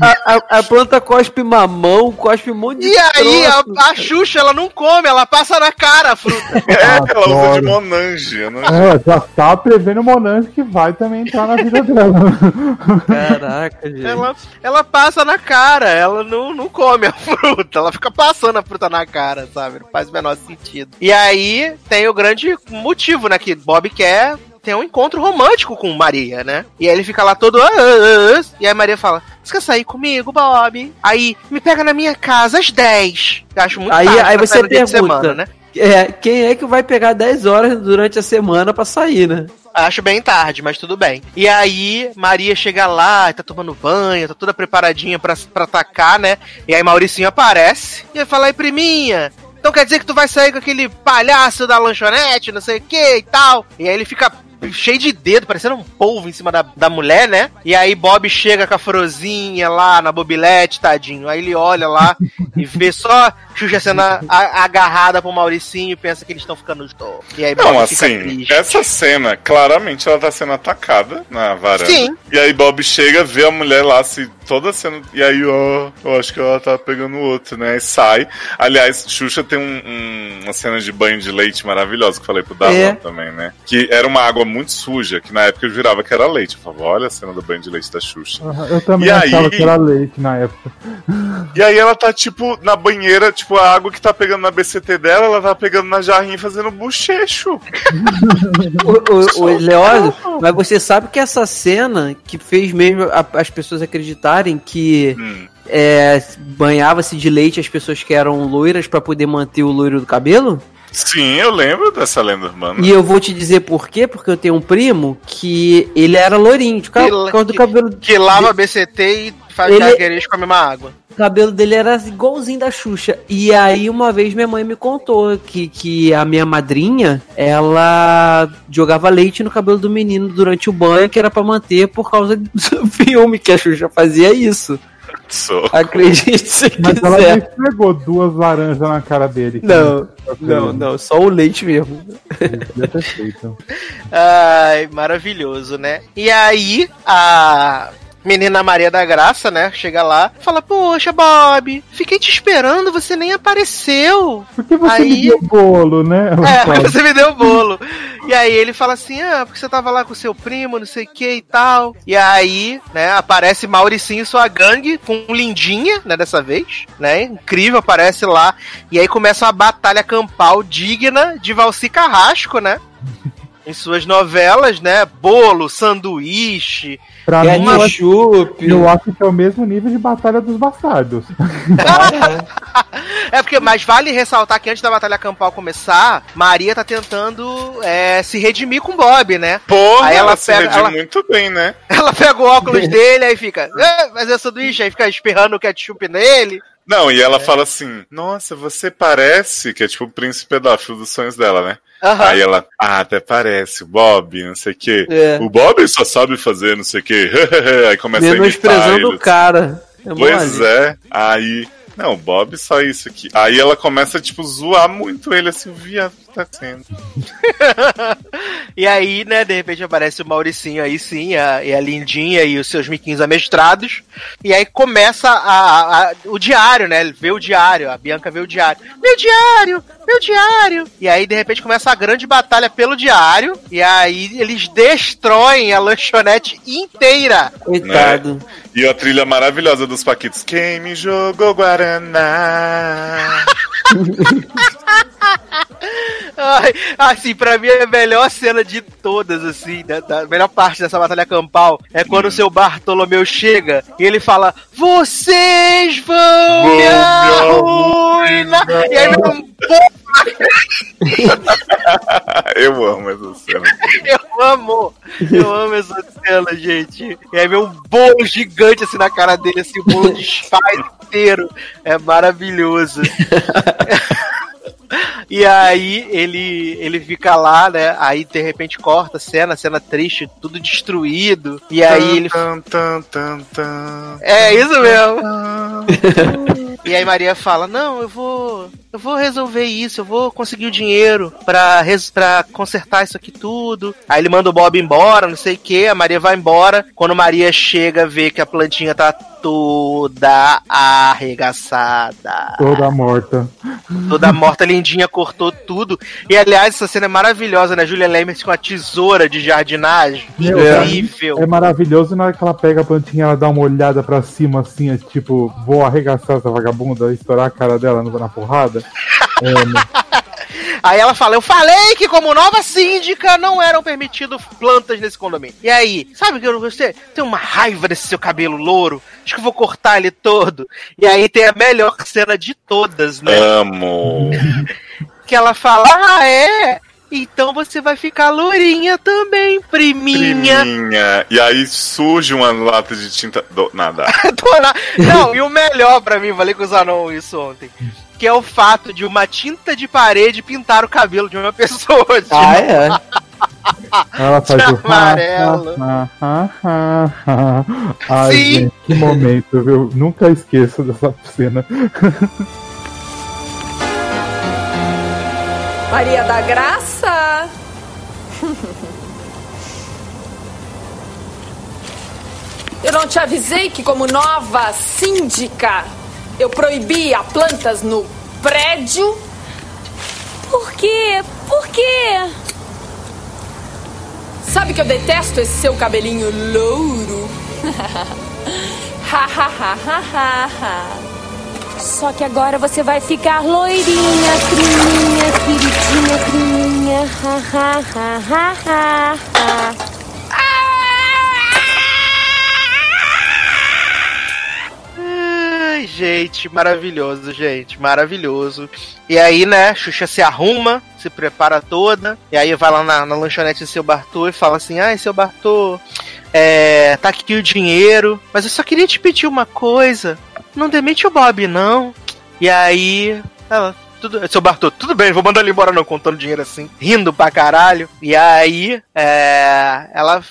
A, a- a planta cospe mamão, cospe um monte de E aí, a, troço. a Xuxa, ela não come, ela passa na cara a fruta. (laughs) É, ela usa de Monange. não- É, já tá prevendo o Monange que vai também entrar na vida dela. Caraca, gente. Ela, ela passa na cara, ela não, não come a fruta, ela fica passando a fruta na cara, sabe? Não faz o menor sentido. E aí tem o grande motivo, né? Que Bob quer ter um encontro romântico com Maria, né? E aí ele fica lá todo. "Ah, ah, ah", E aí Maria fala: Você quer sair comigo, Bob? Aí me pega na minha casa às 10. Eu acho muito Aí, tarde aí pra você pergunta, semana, né? é, quem é que vai pegar 10 horas durante a semana pra sair, né? Acho bem tarde, mas tudo bem. E aí, Maria chega lá, tá tomando banho, tá toda preparadinha pra, pra atacar, né? E aí, Mauricinho aparece e fala: Aí, priminha, então quer dizer que tu vai sair com aquele palhaço da lanchonete, não sei o que e tal? E aí ele fica cheio de dedo, parecendo um polvo em cima da, da mulher, né? E aí Bob chega com a frozinha lá na bobilete, tadinho. Aí ele olha lá e vê só Xuxa sendo a- a- agarrada pro Mauricinho e pensa que eles estão ficando os dois. E aí Não, Bob fica assim, triste. essa cena, claramente ela tá sendo atacada na varanda. Sim. E aí Bob chega, vê a mulher lá, se toda cena. E aí, ó, eu acho que ela tá pegando o outro, né? E sai. Aliás, Xuxa tem um- um- uma cena de banho de leite maravilhosa que eu falei pro Darlan É. também, né? Que era uma água muito suja, que na época eu jurava que era leite. Eu falava, olha a cena do banho de leite da Xuxa. Eu também E achava aí- que era leite na época. (laughs) E aí ela tá, tipo, na banheira, tipo, a água que tá pegando na BCT dela, ela tá pegando na jarrinha e fazendo bochecho. (laughs) O, o, mas você sabe que essa cena que fez mesmo a- as pessoas acreditarem que Hum. é, banhava-se de leite as pessoas que eram loiras pra poder manter o loiro do cabelo? Sim, eu lembro dessa lenda urbana. E eu vou te dizer por quê, porque eu tenho um primo que ele era loirinho, de ca- Que- por causa do cabelo. Que lava BCT e faz Ele- com a mesma água. O cabelo dele era igualzinho da Xuxa. E aí, uma vez, minha mãe me contou que, que a minha madrinha, ela jogava leite no cabelo do menino durante o banho, que era pra manter por causa (laughs) do filme que a Xuxa fazia isso. Sou. Acredite se Mas ela quiser. já esfregou duas laranjas na cara dele. Não, não, não, só o leite mesmo. (laughs) Ai, maravilhoso, né? E aí, a menina Maria da Graça, né, chega lá fala: Poxa, Bob, fiquei te esperando, você nem apareceu. Por que você Aí- me deu bolo, né? (laughs) É, você me deu o bolo. E aí ele fala assim: ah, porque você tava lá com seu primo, não sei o que e tal. E aí, né, aparece Mauricinho e sua gangue com Lindinha, né, dessa vez, né? Incrível, aparece lá. E aí começa uma batalha campal digna de Valci Carrasco, né? Em suas novelas, né? Bolo, sanduíche. Pra mim, eu acho, Ketchup. eu acho que é o mesmo nível de Batalha dos Bastardos. (laughs) É porque, mas vale ressaltar que antes da batalha campal começar, Maria tá tentando é, se redimir com Bob, né? Porra, Aí ela ela se pega- ela- muito bem, né? (laughs) Ela pega o óculos dele, aí fica, "É, mas do Ixi", aí fica espirrando o ketchup nele. Não, e ela fala assim: Nossa, você parece que é tipo o príncipe pedófilo dos sonhos dela, né? Aham. Aí ela, ah, até parece, o Bob, não sei o quê. É. O Bob só sabe fazer não sei o quê. (laughs) Aí começa a imitar ele. o cara. É Pois mole. é, aí. Não, Bob só isso aqui. Aí ela começa, tipo, zoar muito ele assim, o viado tá sendo. (laughs) E aí, né, de repente aparece o Mauricinho aí sim, a, e a Lindinha e os seus miquinhos amestrados. E aí começa a, a- o diário, né? Ele vê o diário, a Bianca vê o diário. Meu diário! Meu diário! E aí, de repente, começa a grande batalha pelo diário. E aí eles destroem a lanchonete inteira. Coitado. Né? E a trilha maravilhosa dos Paquitos. Quem me jogou Guaraná? (laughs) Ai, assim, pra mim a melhor cena de todas, assim, da, da melhor parte dessa batalha campal é quando o seu Bartolomeu chega e ele fala: Vocês vão me arruinar! E aí meu (laughs) Eu amo essa cena. (laughs) Eu amo! Eu amo essa cena, gente. E aí vem um bolo gigante assim na cara dele, assim, o bolo desfaz (laughs) inteiro. É maravilhoso. (laughs) E aí ele ele fica lá, né? Aí de repente corta a cena, cena triste, tudo destruído. E aí ele. Tan, tan, tan, tan. É isso mesmo. (laughs) E aí Maria fala: Não, eu vou. Eu vou resolver isso, eu vou conseguir o dinheiro pra, pra consertar isso aqui tudo. Aí ele manda o Bob embora, não sei o que. A Maria vai embora. Quando Maria chega, vê que a plantinha tá toda arregaçada. Toda morta. Toda morta, lindinha, cortou tudo. E aliás, essa cena é maravilhosa, né? Julia Lemers com a tesoura de jardinagem. Meu, Incrível. É maravilhoso na hora que ela pega a plantinha, ela dá uma olhada pra cima assim, é tipo, vou arregaçar essa vagabunda, estourar a cara dela na porrada. É, né? Aí ela fala: Eu falei que, como nova síndica, não eram permitidas plantas nesse condomínio. E aí, sabe o que eu não gostei? Tenho uma raiva desse seu cabelo louro. Acho que eu vou cortar ele todo. E aí tem a melhor cena de todas, né? Amo. (laughs) Que ela fala: Ah, é? Então você vai ficar lourinha também, priminha. Priminha. E aí surge uma lata de tinta. Do... Nada. (laughs) Não, e o melhor pra mim, falei com o Zanon isso ontem. Que é o fato de uma tinta de parede pintar o cabelo de uma (laughs) pessoa. Ah, é? (laughs) Ela faz o. amarelo. ha, ha, ha, ha. Ai, Sim. gente, que momento, viu? Nunca esqueço dessa cena. Maria da Graça. (laughs) Eu não te avisei que, como nova síndica, eu proibia plantas no prédio? Por quê? Por quê? Sabe que eu detesto esse seu cabelinho louro? Ha, ha, ha, ha, ha, ha. Só que agora você vai ficar loirinha, criminha, queridinha, criminha. Ha, ha, ha, ha, ha, ha. Gente, maravilhoso, gente, maravilhoso. E aí, né, Xuxa se arruma, se prepara toda, e aí vai lá na, na lanchonete do seu Bartô e fala assim: ai, seu Bartô, é, tá aqui o dinheiro, mas eu só queria te pedir uma coisa: não demite o Bob, não. E aí, ela. Tudo, seu Bartô, tudo bem, vou mandar ele embora não, contando dinheiro assim, rindo pra caralho. E aí, é, ela,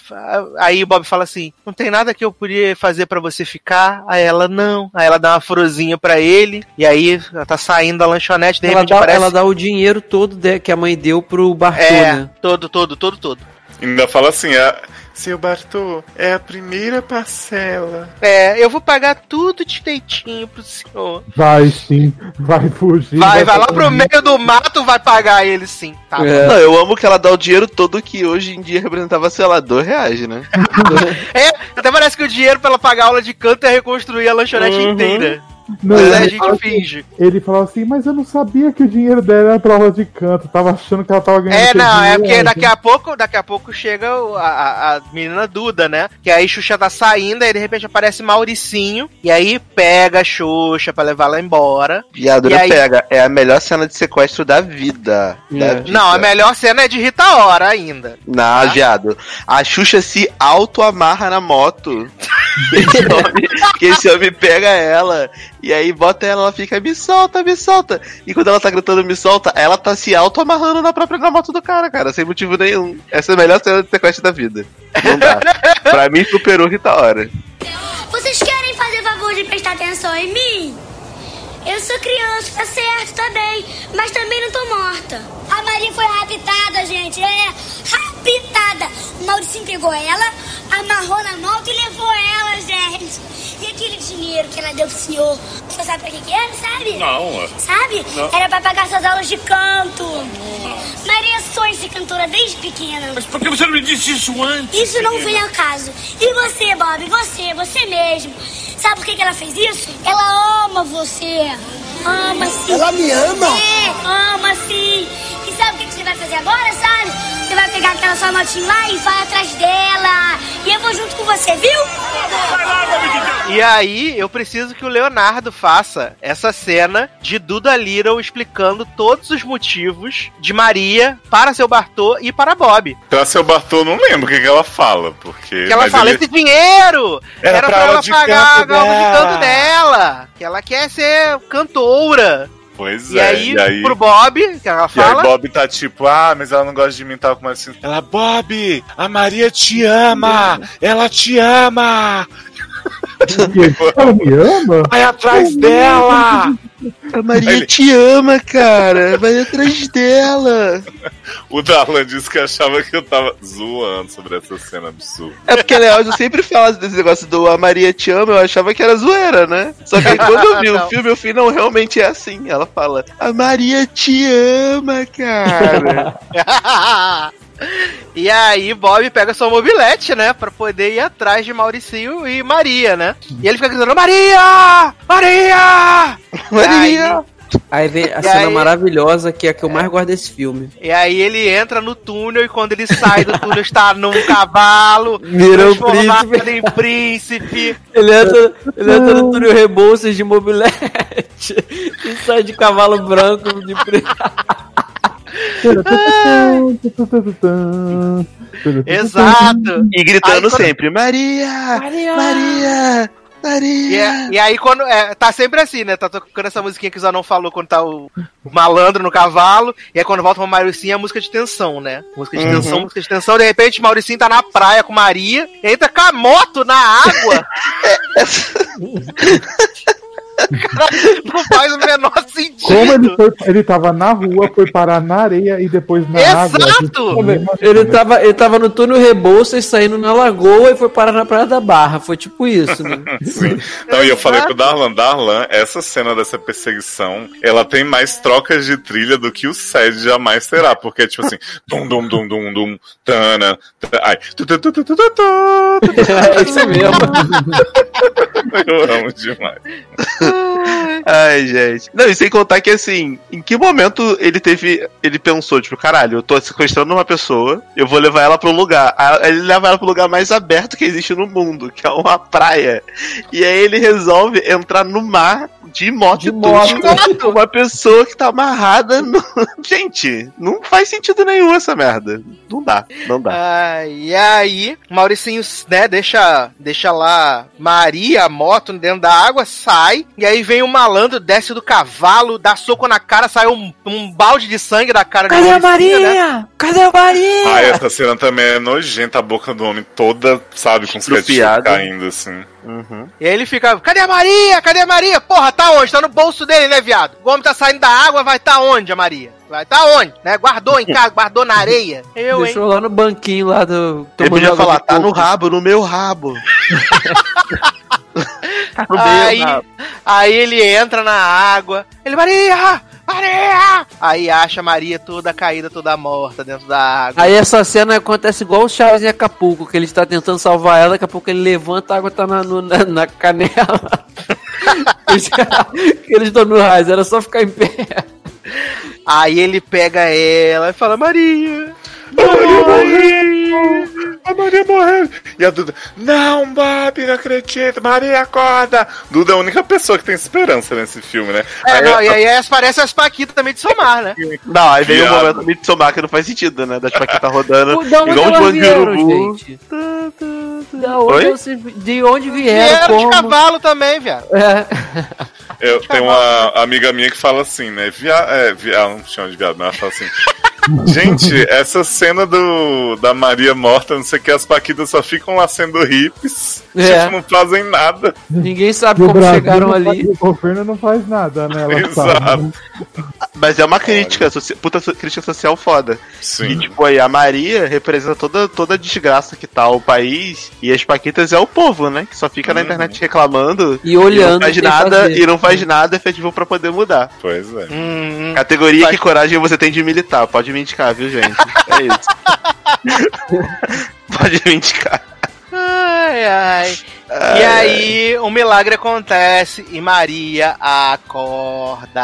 aí o Bob fala assim, não tem nada que eu podia fazer pra você ficar? Aí ela, não. Aí ela dá uma frozinha pra ele, e aí ela tá saindo da lanchonete, de Ela repente dá, aparece... ela dá o dinheiro todo de- que a mãe deu pro Bartô, É, né? todo, todo, todo, todo. Ainda fala assim, é, seu Bartô, é a primeira parcela. É, eu vou pagar tudo direitinho pro senhor. Vai sim, vai fugir. Vai, vai lá fazer pro meio do mato, vai pagar ele sim. Tá bom. Não, eu amo que ela dá o dinheiro todo que hoje em dia representava, sei lá, dois reais, né? (laughs) É, até parece que o dinheiro pra ela pagar a aula de canto é reconstruir a lanchonete Uhum. inteira. Não, Mas aí a gente fala assim- finge. Ele falou assim, mas eu não sabia que o dinheiro dela era prova de canto. Tava achando que ela tava ganhando. É, não, é porque né? daqui a pouco, daqui a pouco chega a, a- a menina Duda, né? Que aí Xuxa tá saindo, aí de repente aparece Mauricinho, e aí pega a Xuxa pra levar ela embora. Viado, E aí- pega. É a melhor cena de sequestro da vida. Da vida. Não, a melhor cena é de Rita Ora ainda. Não, viado. A Xuxa se auto-amarra na moto. (laughs) Esse, homem, que esse homem pega ela. E aí bota ela, ela fica, me solta, me solta. E quando ela tá gritando me solta, ela tá se auto-amarrando na própria na moto do cara, cara, sem motivo nenhum. Essa é a melhor cena de sequestro da vida. Não dá. pra mim, superou Rita Ora. Vocês querem fazer favor de prestar atenção em mim? Eu sou criança, tá certo, tá bem. Mas também não tô morta. A Maria foi raptada, gente. É, raptada. O Mauricinho pegou ela, amarrou na moto e levou ela, gente. E aquele dinheiro que ela deu pro senhor, você sabe pra que que era, sabe? Não, é. Sabe? Não. Era pra pagar suas aulas de canto. Maria sonha ser cantora desde pequena. Mas por que você não me disse isso antes? Isso não vem ao caso. E você, Bob? Você, você mesmo. Sabe por que, que ela fez isso? Ela ama você. Ama sim. Ela me ama? É, ama sim. E sabe o que, você vai fazer agora, sabe? Você vai pegar aquela sua motinha lá e vai atrás dela. E eu vou junto com você, viu? E aí, eu preciso que o Leonardo faça essa cena de Duda Little explicando todos os motivos de Maria para seu Bartô e para Bob. Pra seu Bartô, eu não lembro o que, que ela fala, porque. Que ela mas fala, ele- esse dinheiro Era era, pra pra, ela de pagar a aula de dela. canto dela. Que ela quer ser cantora. Pois E é, aí, e aí. pro Bob, que ela E aí fala. Bob tá tipo, ah, mas ela não gosta de mim, tal, como assim. Ela, Bob, a Maria te ama! Ela te ama! (laughs) Ela me ama? Vai atrás dela! A Maria Ele- te ama, cara. Vai atrás dela. (laughs) O Darlan disse que achava que eu tava zoando sobre essa cena absurda. É porque a Leódio sempre fala desse negócio do A Maria te ama, eu achava que era zoeira, né? Só que aí (laughs) quando eu vi o filme, eu vi, não, realmente é assim. Ela fala, a Maria te ama, cara. E aí, Bob pega sua mobilete, né? Pra poder ir atrás de Mauricinho e Maria, né? E ele fica gritando: Maria! Maria! Maria! Aí vem a E cena aí- maravilhosa, que é a que eu mais gosto desse filme. E aí ele entra no túnel e quando ele sai do túnel está num cavalo, Virou transformado em príncipe. Ele entra, ele entra no túnel Rebouças de mobilete (laughs) e sai de cavalo branco de preto. (laughs) (laughs) Exato. E gritando Aí, quando- sempre, Maria! Maria! Maria! E, é- e aí quando. É, tá sempre assim, né? Tá tocando essa musiquinha que o Zanon falou quando tá o, o malandro no cavalo. E aí quando volta pra Mauricinho é a música de tensão, né? Música de Uhum. tensão, música de tensão. De repente, Mauricinho tá na praia com Maria. E entra com a moto na água. (laughs) (laughs) Cara, não faz o menor sentido. Como ele, foi, ele tava na rua, foi parar na areia e depois na água. Ele tava, ele tava no túnel Rebouças saindo na lagoa e foi parar na Praia da Barra. Foi tipo isso, né? Sim. Não, e eu falei pro Darlan, Darlan, essa cena dessa perseguição, ela tem mais trocas de trilha do que o SED jamais terá, porque é tipo assim, dum dum dum dum dum, tana, ai, tu, tu, tu, tu, tu, tu, tu, É isso mesmo. Eu amo demais. (laughs) Ai, gente. Não, e sem contar que assim, em que momento ele teve. Ele pensou, tipo, caralho, eu tô sequestrando uma pessoa, eu vou levar ela pra um lugar. Aí ele leva ela pro lugar mais aberto que existe no mundo, que é uma praia. E aí ele resolve entrar no mar de moto e tudo. Uma pessoa que tá amarrada no. (laughs) Gente, não faz sentido nenhum essa merda. Não dá, não dá. Ah, e aí, Mauricinho, né, deixa, deixa lá Maria, a moto, dentro da água, sai, e aí vem o malandro, desce do cavalo, dá soco na cara, sai um, um balde de sangue da cara Cadê de a né? Maria? Cadê a Maria? Ai, essa cena também é nojenta, a boca do homem toda, sabe, com os caindo assim. E aí ele fica, cadê a Maria? Cadê a Maria? Porra, tá onde? Tá no bolso dele, né, viado? O homem tá saindo da água, vai tá onde a Maria? Vai tá onde? Né? Guardou em casa, guardou na areia. (laughs) Eu, hein? Deixou lá no banquinho lá do. Ele podia falar, tá no rabo, no meu rabo. tá (laughs) no Aí, rabo. aí ele entra na água. Ele, Maria! Maria! Aí acha a Maria toda caída, toda morta dentro da água. Aí essa cena acontece igual o Chaves em Acapulco, que ele está tentando salvar ela, daqui a pouco ele levanta, a água tá na, no- na, na canela. (laughs) Eles- Eles estão no raiz, era só ficar em pé. Aí ele pega ela e fala, Maria! A Maria morreu! A Maria morreu! E a Duda, não, Bob, não acredito, Maria acorda! Duda é a única pessoa que tem esperança nesse filme, né? É, não, e aí as- parece as Paquitas também de somar, né? Não, aí veio o Viado. momento de somar que não faz sentido, né? Da Paquita (laughs) rodando. Da onde igual um elas de vieram, urubu. gente? Da onde, você- de onde vieram? Vieram de cavalo também, viado. É. Eu tenho uma amiga minha que fala assim, né? Via... É, via... Ela não chama de viado, mas ela fala assim. Gente, essa cena do da Maria morta, não sei o que, as Paquitas só ficam lá sendo hips, É. tipo, não fazem nada. Ninguém sabe E como Brasil chegaram ali. faz- o governo não faz nada, né? Ela Exato. sabe. Mas é uma crítica, soci- puta crítica social foda. Sim. E tipo, aí a Maria representa toda, toda a desgraça que tá o país, e as Paquitas é o povo, né? Que só fica na internet reclamando E olhando não faz nada fazer. e não faz nada efetivo pra poder mudar. Pois é. Hum, Categoria que coragem você tem de militar. Pode me indicar, viu, gente? É isso. (laughs) Pode me indicar. Ai, ai. E aí, um milagre acontece e Maria acorda.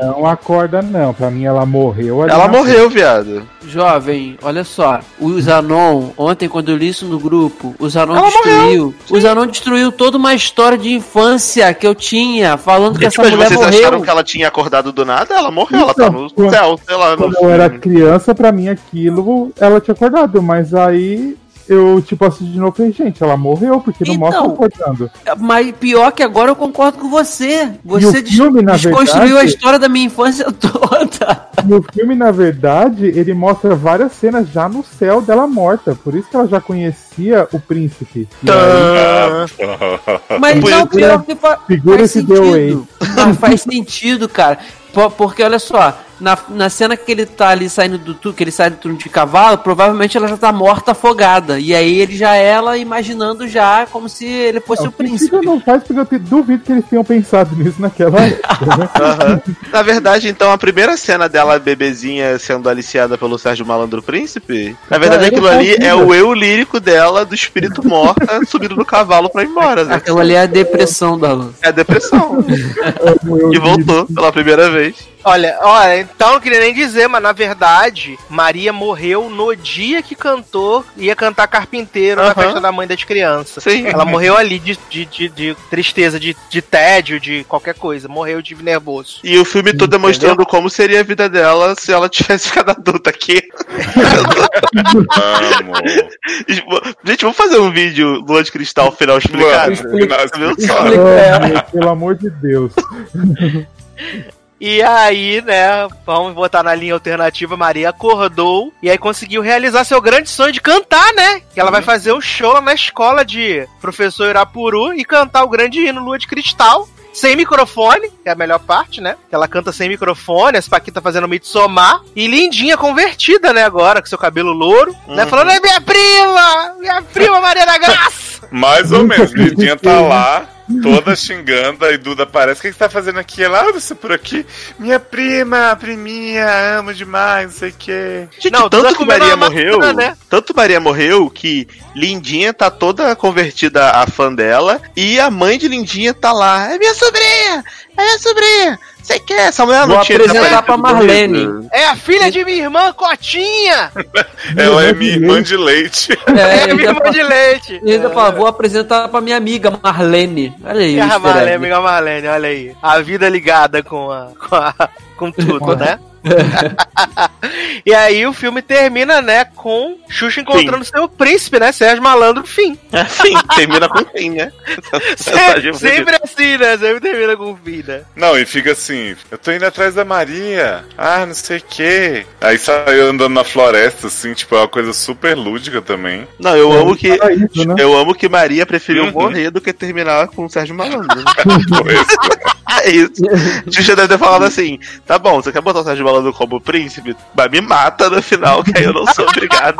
Não acorda, não. Pra mim, ela morreu. ali Ela morreu, viado. Jovem, olha só. O Zanon, ontem quando eu li isso no grupo, o Zanon Ela destruiu. O Zanon destruiu toda uma história de infância que eu tinha, falando que essa Mas mulher vocês morreu. acharam que ela tinha acordado do nada? Ela morreu, ela tá no Então, céu, sei lá. No Quando eu era criança, pra mim aquilo, ela tinha acordado, mas aí eu, tipo, assisti de novo e falei, gente, ela morreu, porque não Então, mostra acordando. Mas pior que agora eu concordo com você. Você des- filme, desconstruiu a verdade- história da minha infância (laughs) toda. E o filme, na verdade, ele mostra várias cenas já no céu dela morta, por isso que ela já conhecia o príncipe. E aí- Mas não, pior que fa Segura faz esse sentido. Não, faz sentido, cara. Po- Porque olha só, na, na cena que ele tá ali saindo do tu, que ele sai do turno de cavalo, provavelmente ela já tá morta afogada. E aí ele já ela imaginando já como se ele fosse Não, o príncipe. não faz porque eu te- duvido que eles tenham pensado nisso naquela época. né? (laughs) Aham. Na verdade, então, a primeira cena dela, bebezinha, sendo aliciada pelo Sérgio Malandro Príncipe, na verdade, Ah, aquilo eu ali é o eu lírico dela, do espírito morta, (laughs) subindo no cavalo pra ir embora. Né? Aquela ali é a depressão da Lu. É a depressão. (laughs) que voltou pela primeira vez. Olha, olha, então não queria nem dizer, mas na verdade, Maria morreu no dia que cantou, ia cantar carpinteiro na festa da mãe das crianças. Sim. Ela morreu ali de, de, de, de tristeza, de, de tédio, de qualquer coisa. Morreu de nervoso. E o filme todo demonstrando como seria a vida dela se ela (laughs) tivesse ficado adulta aqui. (laughs) Gente, vamos fazer um vídeo Lua de Cristal final explicado? Só? Oh, pelo amor de Deus. (laughs) E aí, né, vamos botar na linha alternativa, Maria acordou e aí conseguiu realizar seu grande sonho de cantar, né? Que ela vai fazer um show lá na escola de professor Irapuru e cantar o grande hino Lua de Cristal. Sem microfone, que é a melhor parte, né? Que ela canta sem microfone, as Paquita fazendo Mitsomar. E lindinha, convertida, né, agora, com seu cabelo louro. Né, Uhum. falando, é minha prima! Minha prima Maria da Graça! (laughs) Mais ou menos, Lidinha tá lá, toda xingando, aí Duda aparece. O que que você tá fazendo aqui? Ela, ah, você por aqui? Minha prima, priminha, amo demais, não sei o quê. Gente, Não, tanto Duda que Maria maçã, morreu, né? tanto Maria morreu que Lindinha tá toda convertida a fã dela e a mãe de Lindinha tá lá. É minha sobrinha! É minha sobrinha! Você quer? Essa mulher Vou não tinha apresentar pra Marlene. É a filha de minha irmã, Cotinha! (laughs) Ela é minha irmã de leite. É, É minha irmã de leite! E ainda fala, vou apresentar pra minha amiga Marlene. Olha aí, E a Marlene, amiga Marlene, olha aí. A vida ligada com a. com, a, com tudo, né? (laughs) e aí o filme termina, né, com Xuxa encontrando seu príncipe, né? Sérgio Malandro, fim. É, fim, termina com fim, né? (laughs) sempre, sempre assim, né? Sempre termina com fim, né? Não, e fica assim, eu tô indo atrás da Maria, ah, não sei o quê. Aí saiu andando na floresta, assim, tipo, é uma coisa super lúdica também. Não, eu É, amo que paraíso, né? eu amo que Maria preferiu Uhum. morrer do que terminar com o Sérgio Malandro. né? (laughs) é isso. Xuxa deve ter falado assim: tá bom, você quer botar o Sérgio Malandro como príncipe? Mas me mata no final, que aí eu não sou (laughs) obrigada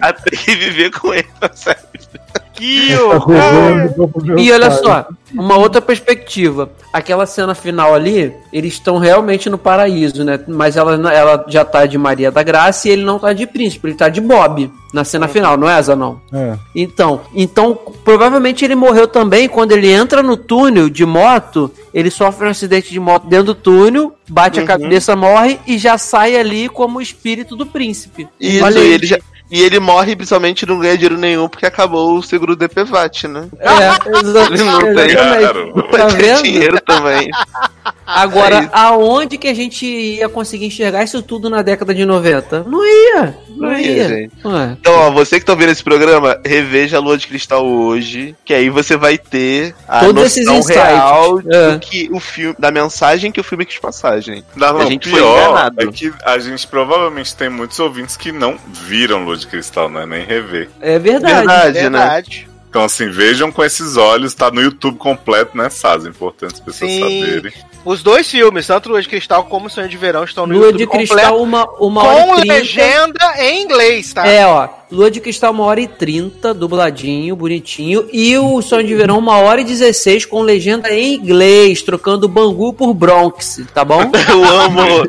a ter que viver com ele, (laughs) sério. Que Tá E olha só, uma outra perspectiva. Aquela cena final ali, eles estão realmente no paraíso, né? Mas ela, ela já tá de Maria da Graça e ele não tá de príncipe, ele tá de Bob na cena final, não é, Zanon? É. Então, então, provavelmente ele morreu também quando ele entra no túnel de moto, ele sofre um acidente de moto dentro do túnel, bate a Uhum. cabeça, morre e já sai ali como o espírito do príncipe. Isso, Olha ele, já, e ele morre principalmente não ganha dinheiro nenhum porque acabou o seguro do DPVAT, né? É, exa- Ele não tem, exatamente. não Tá tem vendo? dinheiro também. Agora, É aonde que a gente ia conseguir enxergar isso tudo na década de 90? Não ia. Não, Não ia. ia, gente. Ué. Então, ó, você que tá vendo esse programa, reveja a Lua de Cristal hoje, que aí você vai ter a Todos esses noção insights. real É. do que o filme, da mensagem que o filme quis passar, gente. Não, a gente foi pior enganado. é que a gente provavelmente tem muitos ouvintes que não viram Lua de Cristal, né? Nem rever. É verdade. Verdade, né? Então, assim, vejam com esses olhos, tá no YouTube completo, né, Saz? É importante as pessoas Sim. saberem. Os dois filmes, tanto Lua de Cristal como Sonho de Verão, estão no Lua YouTube de completo, Cristal, uma, uma hora com e legenda em inglês, tá? É, ó. Lua de Cristal, uma hora e trinta, dubladinho, bonitinho. E o Sonho de Verão, uma hora e dezesseis, com legenda em inglês, trocando Bangu por Bronx, tá bom? (laughs) Eu amo.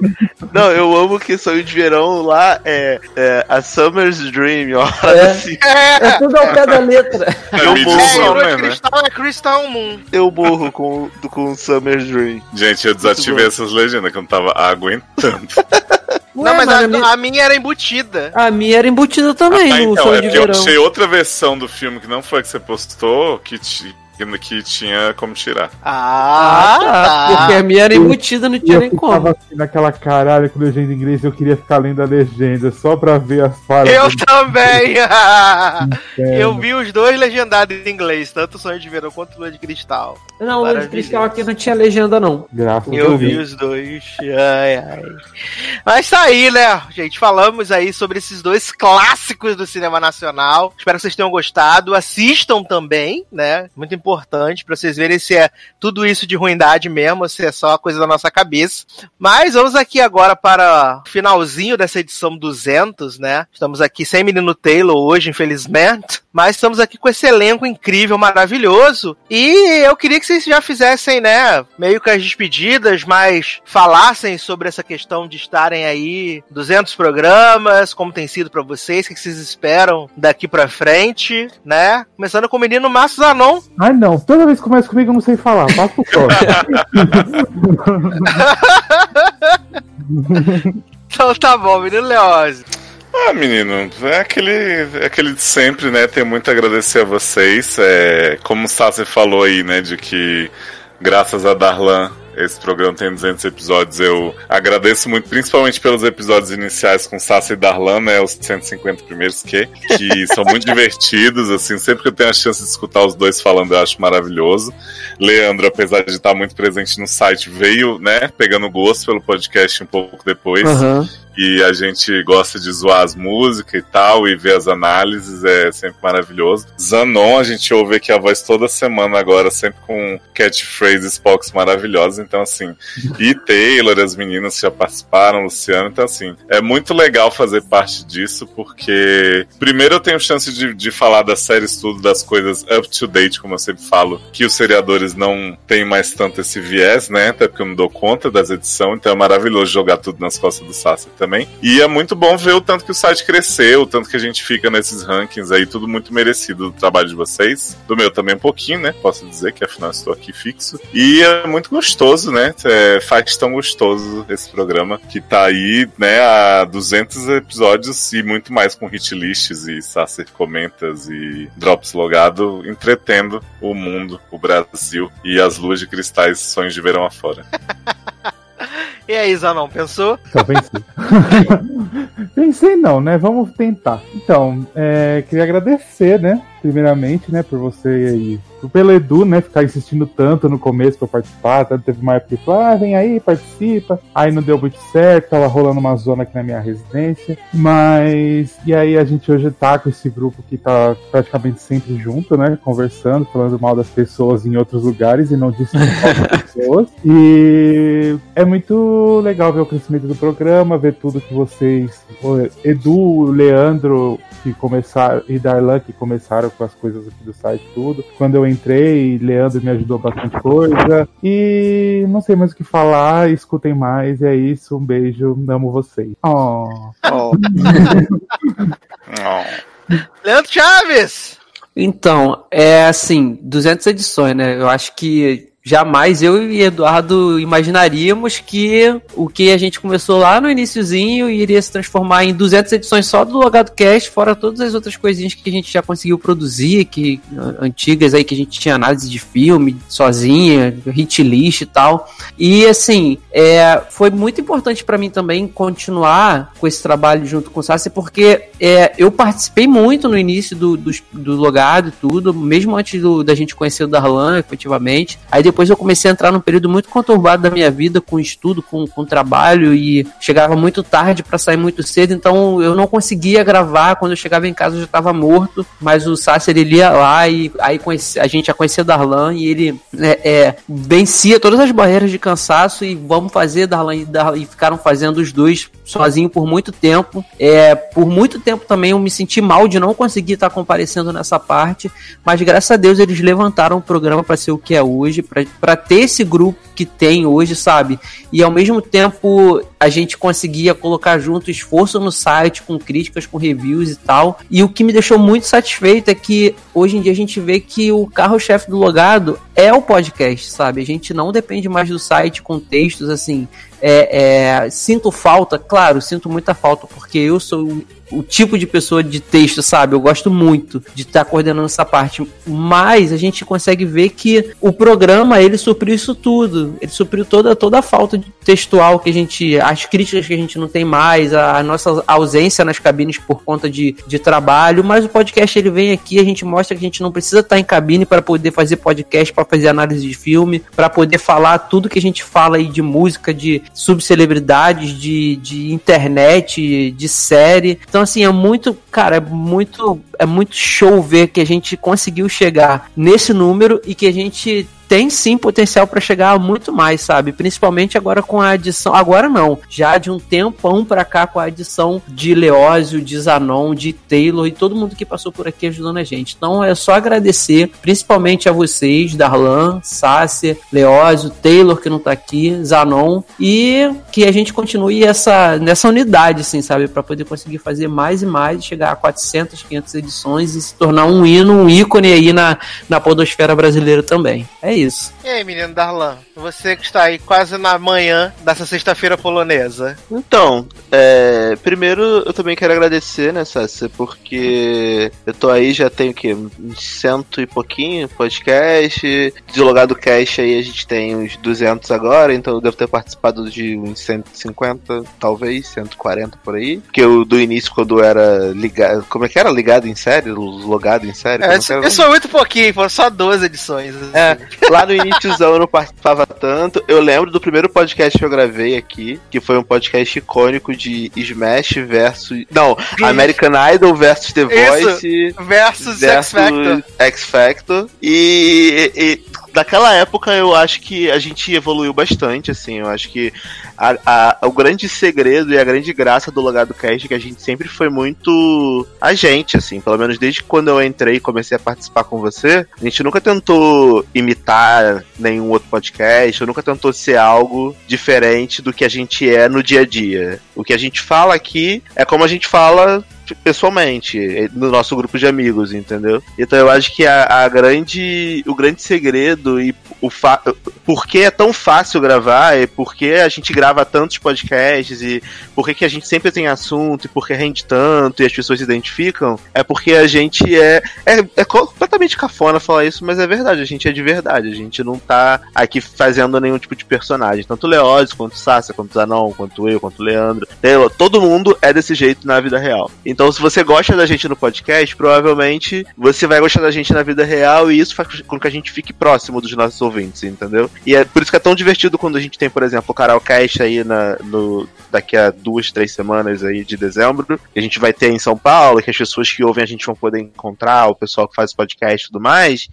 Não, eu amo que sonho de verão lá é, é a Summer's Dream, ó. É. Assim, (laughs) É tudo ao pé da letra. Eu morro, É, Summer, né? É Crystal Moon. eu morro com, com Summer's Dream. Gente, eu desativei essas legendas que eu não tava aguentando. não, Ué, mas a, a, minha, a minha era embutida. a minha era embutida também Ah, então, Sonho é de porque eu Verão. achei outra versão do filme que não foi a que você postou, que, que tinha como tirar. Ah, Ah, tá. Porque a minha era embutida, não tinha eu nem como. assim naquela caralho com legenda em inglês eu queria ficar lendo a legenda só pra ver as falas. Eu também! (laughs) Eu vi os dois legendados em inglês, tanto Sonho de Verão quanto Lua de Cristal. Não, Lua de. Cristal aqui não tinha legenda, não. Graças Eu a vi Deus. os dois. Ai, ai. Mas tá aí, né, gente? Falamos aí sobre esses dois clássicos do cinema nacional. Espero que vocês tenham gostado. Assistam também, né? Muito importante pra vocês verem se é tudo isso de ruindade mesmo, se é só coisa da nossa cabeça. Mas vamos aqui agora para o finalzinho dessa edição 200, né? Estamos aqui sem Menino Taylor hoje, infelizmente. Mas estamos aqui com esse elenco incrível, maravilhoso. E eu queria que vocês já fizessem, né, meio que as despedidas, mas falassem sobre essa questão de estarem aí 200 programas, como tem sido pra vocês, o que vocês esperam daqui pra frente, né? Começando com o menino Márcio Zanon. Ai não, toda vez que começa comigo eu não sei falar. Passa pro próximo. (laughs) Então tá bom, menino Leose. Ah, menino, é aquele, é aquele de sempre, né? Tenho muito a agradecer a vocês. É, como o Sassi falou aí, né? De que graças a Darlan esse programa tem 200 episódios. Eu agradeço muito, principalmente pelos episódios iniciais com Sassi e Darlan, né? Os 150 primeiros que, que (laughs) são muito divertidos, assim. Sempre que eu tenho a chance de escutar os dois falando, eu acho maravilhoso. Leandro, apesar de estar muito presente no site, veio, né? Pegando gosto pelo podcast um pouco depois. Aham. E a gente gosta de zoar as músicas e tal, e ver as análises, é sempre maravilhoso. Zanon, a gente ouve aqui a voz toda semana agora, sempre com catchphrases Pox maravilhosas. Então, assim, (laughs) e Taylor, as meninas que já participaram, Luciano. Então, assim, é muito legal fazer parte disso, porque primeiro eu tenho chance de, de falar das séries tudo, das coisas up to date, como eu sempre falo, que os seriadores não têm mais tanto esse viés, né? Até porque eu não dou conta das edições, então é maravilhoso jogar tudo nas costas do Sassi também. E é muito bom ver o tanto que o site cresceu, o tanto que a gente fica nesses rankings aí, tudo muito merecido do trabalho de vocês. Do meu também um pouquinho, né? Posso dizer que afinal estou aqui fixo. E é muito gostoso, né? É, faz tão gostoso esse programa que tá aí, né, há 200 episódios e muito mais com hit lists e Sacer comentas e drops logado, entretendo o mundo, o Brasil e as luas de cristais sonhos de verão afora. (laughs) E aí, Zanon, pensou? Só pensei. (laughs) pensei não, né? Vamos tentar. Então, é, queria agradecer, né? Primeiramente, né, por você aí. Pelo Edu, né, ficar insistindo tanto no começo pra participar. Tanto teve uma época que falou, ah, vem aí, participa. Aí não deu muito certo, tava rolando uma zona aqui na minha residência. Mas, e aí a gente hoje tá com esse grupo que tá praticamente sempre junto, né, conversando, falando mal das pessoas em outros lugares e não disse mal das pessoas. E é muito legal ver o crescimento do programa, ver tudo que vocês, Edu, Leandro, que começaram, e Darlan, que começaram com as coisas aqui do site tudo. Quando eu entrei, Leandro me ajudou bastante coisa. E não sei mais o que falar, escutem mais, e é isso, um beijo, amo vocês. Oh. (laughs) Leandro Chaves! Então, é assim, 200 edições, né? Eu acho que jamais eu e Eduardo imaginaríamos que o que a gente começou lá no iniciozinho iria se transformar em 200 edições só do Logado Cast, fora todas as outras coisinhas que a gente já conseguiu produzir, que antigas aí que a gente tinha análise de filme sozinha, hit list e tal. E assim, é, foi muito importante para mim também continuar com esse trabalho junto com o Sassi, porque é, eu participei muito no início do, do, do Logado e tudo, mesmo antes do, da gente conhecer o Darlan, efetivamente. Aí depois eu comecei a entrar num período muito conturbado da minha vida, com estudo, com, com trabalho, e chegava muito tarde para sair muito cedo, então eu não conseguia gravar. Quando eu chegava em casa eu já estava morto, mas o Sasser ele ia lá e aí a gente já conhecia o Darlan e ele é, é, vencia todas as barreiras de cansaço e vamos fazer Darlan e, Darlan, e ficaram fazendo os dois sozinho por muito tempo. É, por muito tempo também eu me senti mal de não conseguir estar comparecendo nessa parte, mas graças a Deus eles levantaram o programa para ser o que é hoje, para ter esse grupo que tem hoje, sabe? E ao mesmo tempo a gente conseguia colocar junto esforço no site, com críticas, com reviews e tal. E o que me deixou muito satisfeito é que hoje em dia a gente vê que o carro-chefe do logado é o podcast, sabe? A gente não depende mais do site com textos assim. É, é, sinto falta, claro, sinto muita falta, porque eu sou o tipo de pessoa de texto, sabe? Eu gosto muito de estar tá coordenando essa parte. Mas a gente consegue ver que o programa, ele supriu isso tudo. Ele supriu toda, toda a falta textual que a gente. as críticas que a gente não tem mais, a, a nossa ausência nas cabines por conta de, de trabalho. Mas o podcast ele vem aqui, a gente mostra que a gente não precisa estar em cabine para poder fazer podcast, para fazer análise de filme, para poder falar tudo que a gente fala aí de música, de subcelebridades, de, de internet, de série. Então, assim, é muito, cara, é muito, é muito show ver que a gente conseguiu chegar nesse número e que a gente tem sim potencial para chegar a muito mais, sabe? Principalmente agora com a adição, agora não, já de um tempão para cá com a adição de Leózio, de Zanon, de Taylor e todo mundo que passou por aqui ajudando a gente. Então é só agradecer, principalmente a vocês, Darlan, Sácia, Leózio, Taylor que não tá aqui, Zanon e que a gente continue essa nessa unidade, assim, sabe, para poder conseguir fazer mais e mais, chegar a 400, 500 edições e se tornar um hino, um ícone aí na na podosfera brasileira também. É isso. E aí, menino Darlan? Você que está aí quase na manhã dessa sexta-feira polonesa. Então, é, primeiro eu também quero agradecer, né, Sassi, porque eu tô aí já tem o quê? Uns cento e pouquinho podcast. Deslogado Cash aí a gente tem uns 200 agora, então eu devo ter participado de uns 150, talvez, 140 por aí. Porque eu do início, quando era ligado. Como é que era? Ligado em série? Logado em série? É, era? isso foi muito pouquinho, foram só 12 edições. assim. É, (laughs) lá no iníciozão eu não participava tanto. Eu lembro do primeiro podcast que eu gravei aqui, que foi um podcast icônico de Smash versus. Não, American Idol versus The Voice. Versus X Factor. X Factor. E, e daquela época eu acho que a gente evoluiu bastante, assim. Eu acho que a- a- o grande segredo e a grande graça do Logado Cast é que a gente sempre foi muito a gente, assim. Pelo menos desde quando eu entrei e comecei a participar com você, a gente nunca tentou imitar nenhum outro podcast, nunca tentou ser algo diferente do que a gente é no dia a dia. O que a gente fala aqui é como a gente fala pessoalmente, no nosso grupo de amigos, entendeu? Então eu acho que a, a grande, o grande segredo e o por que é tão fácil gravar e por que a gente grava tantos podcasts e por que, a gente sempre tem assunto e por que rende tanto e as pessoas se identificam, é porque a gente é, é, é completamente cafona falar isso, mas é verdade, a gente é de verdade, a gente não tá aqui fazendo nenhum tipo de personagem, tanto o Leózio, quanto o Sácia, quanto o Zanon, quanto eu, quanto o Leandro, todo mundo é desse jeito na vida real. Então, se você gosta da gente no podcast, provavelmente você vai gostar da gente na vida real e isso faz com que a gente fique próximo dos nossos ouvintes, entendeu? E é por isso que é tão divertido quando a gente tem, por exemplo, o Carol Cash aí na, no, daqui a duas, três semanas aí de dezembro, que a gente vai ter em São Paulo, que as pessoas que ouvem a gente vão poder encontrar, o pessoal que faz podcast e tudo mais,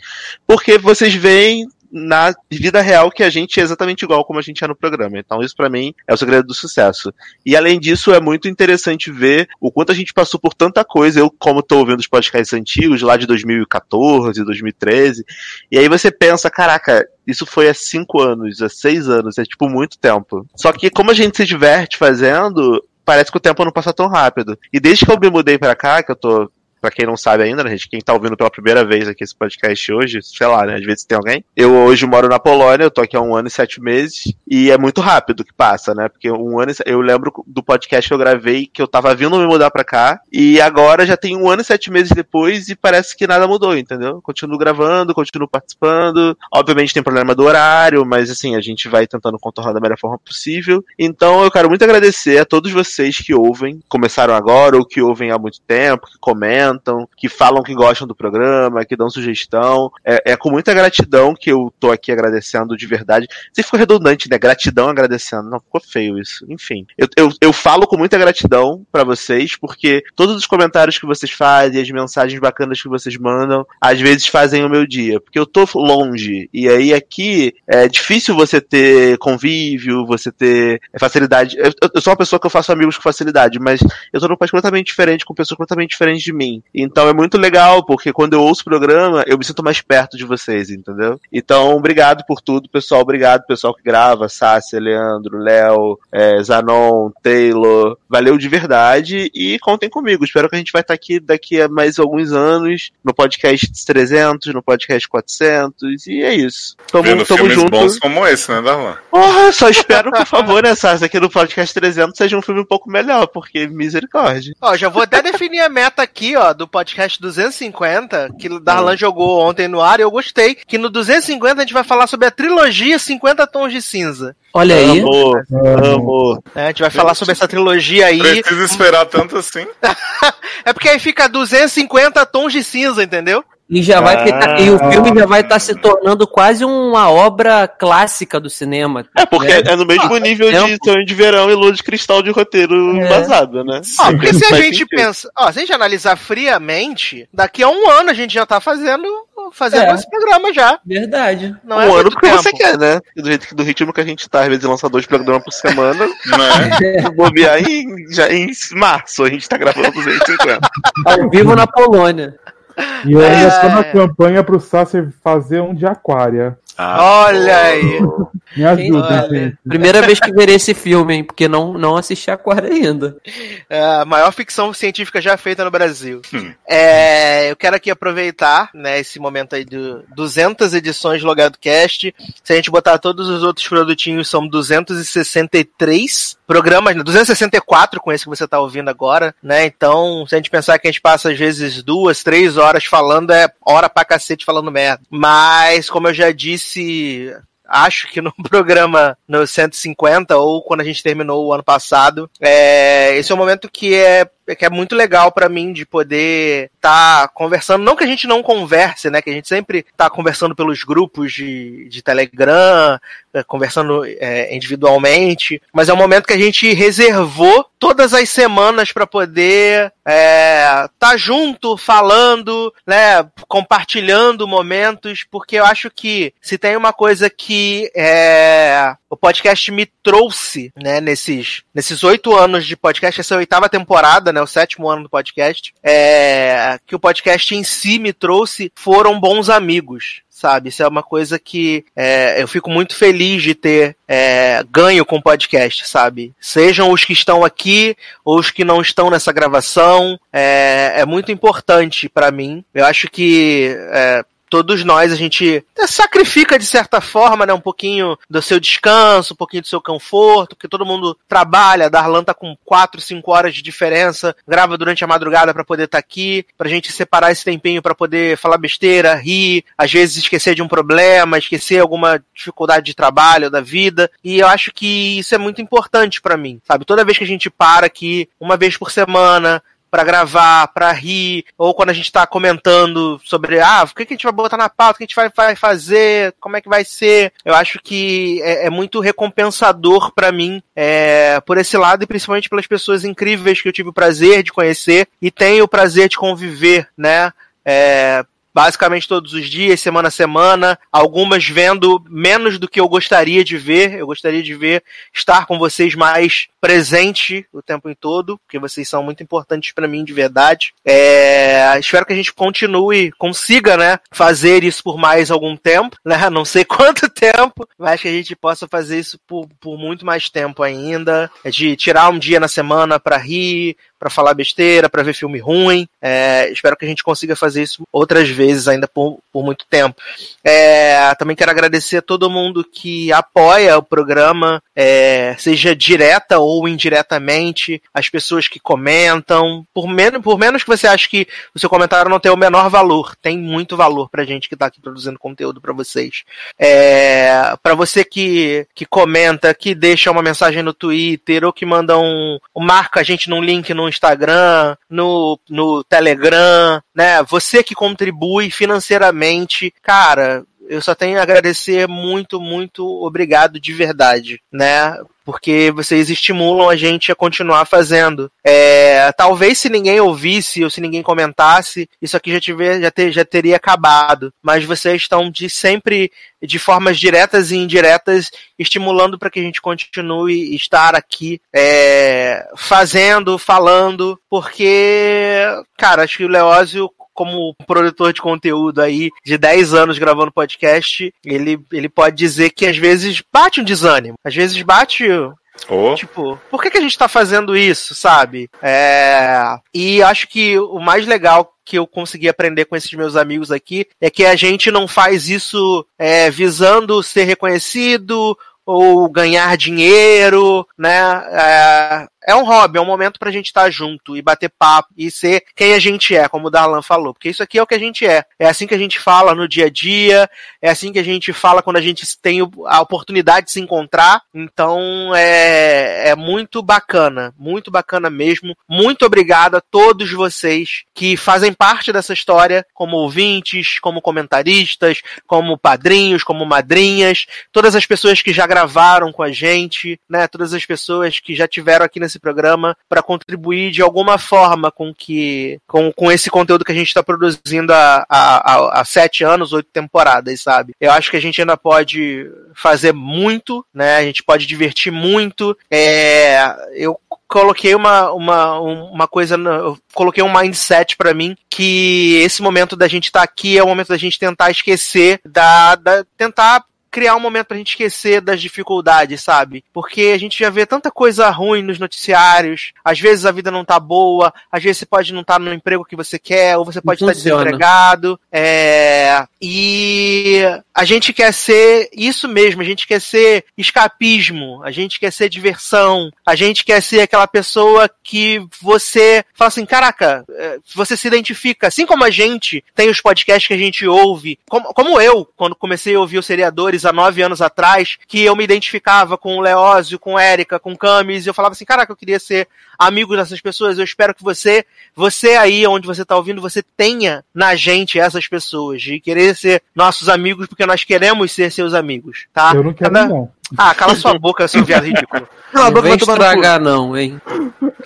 porque vocês veem na vida real que a gente é exatamente igual como a gente é no programa. Então isso pra mim é o segredo do sucesso. E além disso é muito interessante ver o quanto a gente passou por tanta coisa. Eu como tô ouvindo os podcasts antigos lá de 2014, 2013, e aí você pensa, caraca, isso foi há cinco anos, há seis anos, é tipo muito tempo. Só que como a gente se diverte fazendo, parece que o tempo não passa tão rápido. E desde que eu me mudei pra cá, que eu tô Pra quem não sabe ainda, né, gente, quem tá ouvindo pela primeira vez aqui esse podcast hoje, sei lá, né, às vezes tem alguém. Eu hoje moro na Polônia, eu tô aqui há um ano e sete meses, e é muito rápido que passa, né, porque um ano e, eu lembro do podcast que eu gravei, que eu tava vindo me mudar pra cá, e agora já tem um ano e sete meses depois, e parece que nada mudou, entendeu? Continuo gravando, continuo participando, obviamente tem problema do horário, mas assim, a gente vai tentando contornar da melhor forma possível. Então eu quero muito agradecer a todos vocês que ouvem, começaram agora, ou que ouvem há muito tempo, que comentam, que falam que gostam do programa, que dão sugestão. É, é com muita gratidão que eu tô aqui agradecendo de verdade. Você ficou redundante, né? Gratidão agradecendo. Não, ficou feio isso. Enfim. Eu, eu, eu falo com muita gratidão pra vocês, porque todos os comentários que vocês fazem, as mensagens bacanas que vocês mandam, às vezes fazem o meu dia. Porque eu tô longe. E aí aqui é difícil você ter convívio, você ter facilidade. Eu, eu sou uma pessoa que eu faço amigos com facilidade, mas eu tô num país completamente diferente, com pessoas completamente diferentes de mim. Então é muito legal, porque quando eu ouço o programa, eu me sinto mais perto de vocês, entendeu? Então, obrigado por tudo, pessoal. Obrigado, pessoal que grava, Sácia, Leandro, Léo, é, Zanon, Taylor. Valeu de verdade e contem comigo. Espero que a gente vai estar aqui daqui a mais alguns anos, no podcast 300, no podcast 400, e é isso. Tamo, Vendo tamo filmes junto. bons como esse, né, Darlan? Porra, só espero, por favor, né, Sácia, que no podcast 300 seja um filme um pouco melhor, porque misericórdia. Ó, já vou até definir a meta aqui, ó, do podcast 250, que o Darlan jogou ontem no ar e eu gostei, que no 250 a gente vai falar sobre a trilogia 50 Tons de Cinza. Olha aí. Amor, amor. É, a gente vai falar sobre essa trilogia aí. Precisa esperar tanto assim? (laughs) É porque aí fica 250 tons de cinza, entendeu? E já vai ficar- e o filme já vai estar se tornando quase uma obra clássica do cinema. É, porque né? é no mesmo Ah, nível de tempo. Sonho de Verão e Lua de Cristal de roteiro É. vazado, né? Ó, porque se a gente sentido. pensa, ó, se a gente analisar friamente, daqui a um ano a gente já tá fazendo, fazendo É. esse programa já. Verdade. Não um é ano porque tempo. você quer, né? Do jeito que do ritmo que a gente tá, às vezes lança dois programas por semana, (laughs) Né? se (laughs) bobear em, já em março, a gente tá gravando 250. Ao vivo na Polônia. E ainda É. na campanha pro Sasser fazer um de aquária. Olha aí. Me ajuda, Olha, gente. Primeira vez que verei esse filme, hein? Porque não, não assisti a quarta ainda. É a maior ficção científica já feita no Brasil. É, eu quero aqui aproveitar, né, esse momento aí de 200 edições do Logado Cast. Se a gente botar todos os outros produtinhos, são 263 programas, né, 264 com esse que você tá ouvindo agora, né? Então, se a gente pensar que a gente passa às vezes duas, três horas falando, é hora pra cacete falando merda. Mas, como eu já disse acho que (laughs) no programa no 150 ou quando a gente terminou o ano passado, é, esse é um momento que é que é muito legal pra mim de poder estar tá conversando, não que a gente não converse, né, que a gente sempre tá conversando pelos grupos de, de Telegram, é, conversando é, individualmente, mas é um momento que a gente reservou todas as semanas pra poder é, tá junto, falando, né, compartilhando momentos, porque eu acho que se tem uma coisa que é, o podcast me trouxe, né, nesses nesses oito anos de podcast, essa é a oitava temporada, né, o sétimo ano do podcast, é, que o podcast em si me trouxe foram bons amigos. Sabe, isso é uma coisa que é, eu fico muito feliz de ter é, ganho com o podcast, sabe? Sejam os que estão aqui ou os que não estão nessa gravação, é, é muito importante para mim. Eu acho que é, todos nós a gente sacrifica de certa forma, né, um pouquinho do seu descanso, um pouquinho do seu conforto, porque todo mundo trabalha, Darlan tá com 4, 5 horas de diferença, grava durante a madrugada para poder estar tá aqui, pra gente separar esse tempinho para poder falar besteira, rir, às vezes esquecer de um problema, esquecer alguma dificuldade de trabalho, da vida, e eu acho que isso é muito importante para mim, sabe? Toda vez que a gente para aqui, uma vez por semana, para gravar, para rir, ou quando a gente tá comentando sobre, ah, o que, que a gente vai botar na pauta, o que a gente vai, vai fazer, como é que vai ser. Eu acho que é, é muito recompensador para mim, é, por esse lado, e principalmente pelas pessoas incríveis que eu tive o prazer de conhecer e tenho o prazer de conviver, né? É, basicamente todos os dias, semana a semana, algumas vendo menos do que eu gostaria de ver. Eu gostaria de ver estar com vocês mais presente o tempo em todo, porque vocês são muito importantes para mim de verdade. É, espero que a gente continue, consiga, né, fazer isso por mais algum tempo, né? (laughs) Não sei quanto tempo, mas que a gente possa fazer isso por, por muito mais tempo ainda, é de tirar um dia na semana para rir, para falar besteira, para ver filme ruim. É, espero que a gente consiga fazer isso outras vezes ainda por, por muito tempo. É, também quero agradecer a todo mundo que apoia o programa, é, seja direta ou indiretamente, as pessoas que comentam. Por menos, por menos que você ache que o seu comentário não tem o menor valor, tem muito valor pra gente que tá aqui produzindo conteúdo para vocês. É, para você que, que comenta, que deixa uma mensagem no Twitter ou que manda um, um marca a gente num link no Instagram, no, no Telegram, né? Você que contribui financeiramente, cara, eu só tenho a agradecer muito, muito obrigado de verdade, né? Porque vocês estimulam a gente a continuar fazendo. É, talvez se ninguém ouvisse ou se ninguém comentasse, isso aqui já, tiver, já, ter, já teria acabado. Mas vocês estão de sempre, de formas diretas e indiretas, estimulando para que a gente continue estar aqui é, fazendo, falando, porque, cara, acho que o Leózio como produtor de conteúdo aí de 10 anos gravando podcast, ele, ele pode dizer que às vezes bate um desânimo. Às vezes bate Oh. Tipo, por que, que a gente tá fazendo isso, sabe? É... E acho que o mais legal que eu consegui aprender com esses meus amigos aqui é que a gente não faz isso é, visando ser reconhecido ou ganhar dinheiro, né? É, é um hobby, é um momento pra gente estar junto e bater papo e ser quem a gente é, como o Darlan falou. Porque isso aqui é o que a gente é. É assim que a gente fala no dia a dia, é assim que a gente fala quando a gente tem a oportunidade de se encontrar. Então é, é muito bacana, muito bacana mesmo. Muito obrigado a todos vocês que fazem parte dessa história, como ouvintes, como comentaristas, como padrinhos, como madrinhas, todas as pessoas que já gravaram com a gente, né? Todas as pessoas que já tiveram aqui nesse esse programa para contribuir de alguma forma com que com, com esse conteúdo que a gente está produzindo há, há, há sete anos, oito temporadas, sabe? Eu acho que a gente ainda pode fazer muito, né? A gente pode divertir muito. É, eu coloquei uma, uma, uma coisa, eu coloquei um mindset pra mim que esse momento da gente estar aqui é o momento da gente tentar esquecer da, da tentar criar um momento pra gente esquecer das dificuldades, sabe? Porque a gente já vê tanta coisa ruim nos noticiários, às vezes a vida não tá boa, às vezes você pode não estar no emprego que você quer, ou você pode estar funciona. desempregado, é, e a gente quer ser isso mesmo, a gente quer ser escapismo, a gente quer ser diversão, a gente quer ser aquela pessoa que você fala assim, caraca, é, você se identifica, assim como a gente tem os podcasts que a gente ouve, como, como eu, quando comecei a ouvir os seriadores há nove anos atrás, que eu me identificava com o Leózio, com Érica, com Camis, e eu falava assim, caraca, eu queria ser amigo dessas pessoas, eu espero que você, você aí onde você tá ouvindo, você tenha na gente essas pessoas, de querer ser nossos amigos, porque nós queremos ser seus amigos, tá? Eu não quero, Tá? não. Ah, cala sua boca, seu (laughs) viado ridículo. Não vem estragar não, hein?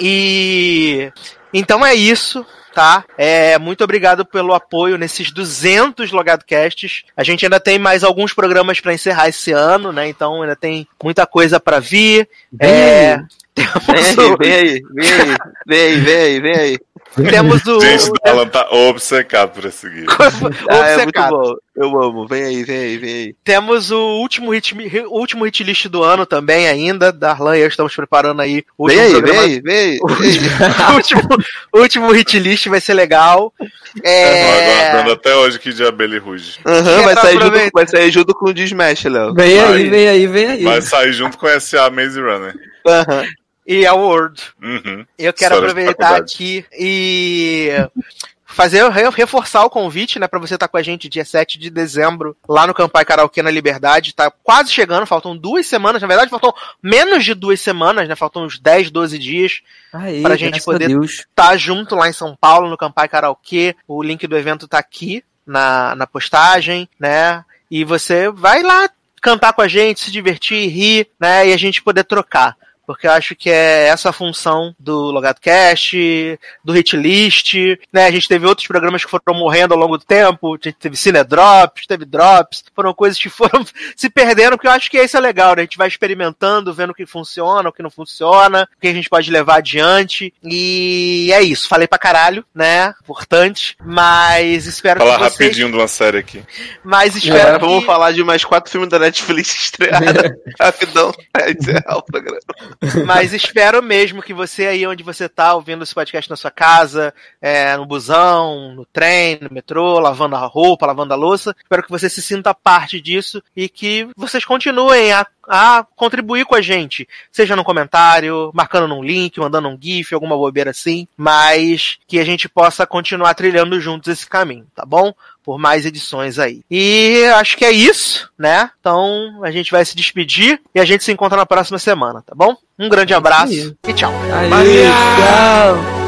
E então é isso, tá? É, muito obrigado pelo apoio nesses 200 Logado Casts. A gente ainda tem mais alguns programas pra encerrar esse ano, né? Então ainda tem muita coisa pra vir. É, (laughs) temos o- Vem aí, vem aí, vem aí, vem aí, vem aí. Temos o. Gente, o Alan tá obcecado por esse guia. (laughs) Ah, é muito (laughs) Obcecado. bom. Eu amo. Vem aí, vem aí, vem aí. Temos o último hit, o último hit list do ano também ainda. Darlan e eu estamos preparando aí o Vem último aí, programa- vem aí, vem aí. O (laughs) último, o último, o último hit list vai ser legal. Tô É, aguardando até hoje que de abelha ruge. Aham, vai, sair junto, vai sair junto com o de Smash, Léo. Vem Vai. aí, vem aí, vem aí. Vai sair junto com SA Maze Runner. Aham. E a Word. Uhum. Eu quero História aproveitar aqui e fazer re- reforçar o convite, né, para você estar com a gente dia 7 de dezembro lá no Campai Karaokê na Liberdade. Tá quase chegando, faltam duas semanas, na verdade, faltam menos de duas semanas, né? Faltam uns 10, 12 dias Aí, pra gente poder a estar junto lá em São Paulo, no Campai Karaokê. O link do evento tá aqui na, na postagem, né? E você vai lá cantar com a gente, se divertir, rir, né? E a gente poder trocar. Porque eu acho que é essa a função do Logado Cast, do Hit List, né? A gente teve outros programas que foram morrendo ao longo do tempo, a gente teve Cine Drops, teve Drops, foram coisas que foram (laughs) se perdendo, porque eu acho que isso é legal, né? A gente vai experimentando, vendo o que funciona, o que não funciona, o que a gente pode levar adiante. E é isso, falei pra caralho, né? Importante, mas espero Falar que vocês... rapidinho de uma série aqui. Mas espero Agora que... vamos falar de mais quatro filmes da Netflix estreados. (laughs) Rapidão, pra encerrar o programa. Mas espero mesmo que você aí onde você tá ouvindo esse podcast na sua casa, é, no busão, no trem, no metrô, lavando a roupa, lavando a louça, espero que você se sinta parte disso e que vocês continuem a, a contribuir com a gente, seja no comentário, marcando num link, mandando um gif, alguma bobeira assim, mas que a gente possa continuar trilhando juntos esse caminho, tá bom? Por mais edições aí. E acho que é isso, né? Então a gente vai se despedir e a gente se encontra na próxima semana, tá bom? Um grande abraço e tchau. Aí, tchau.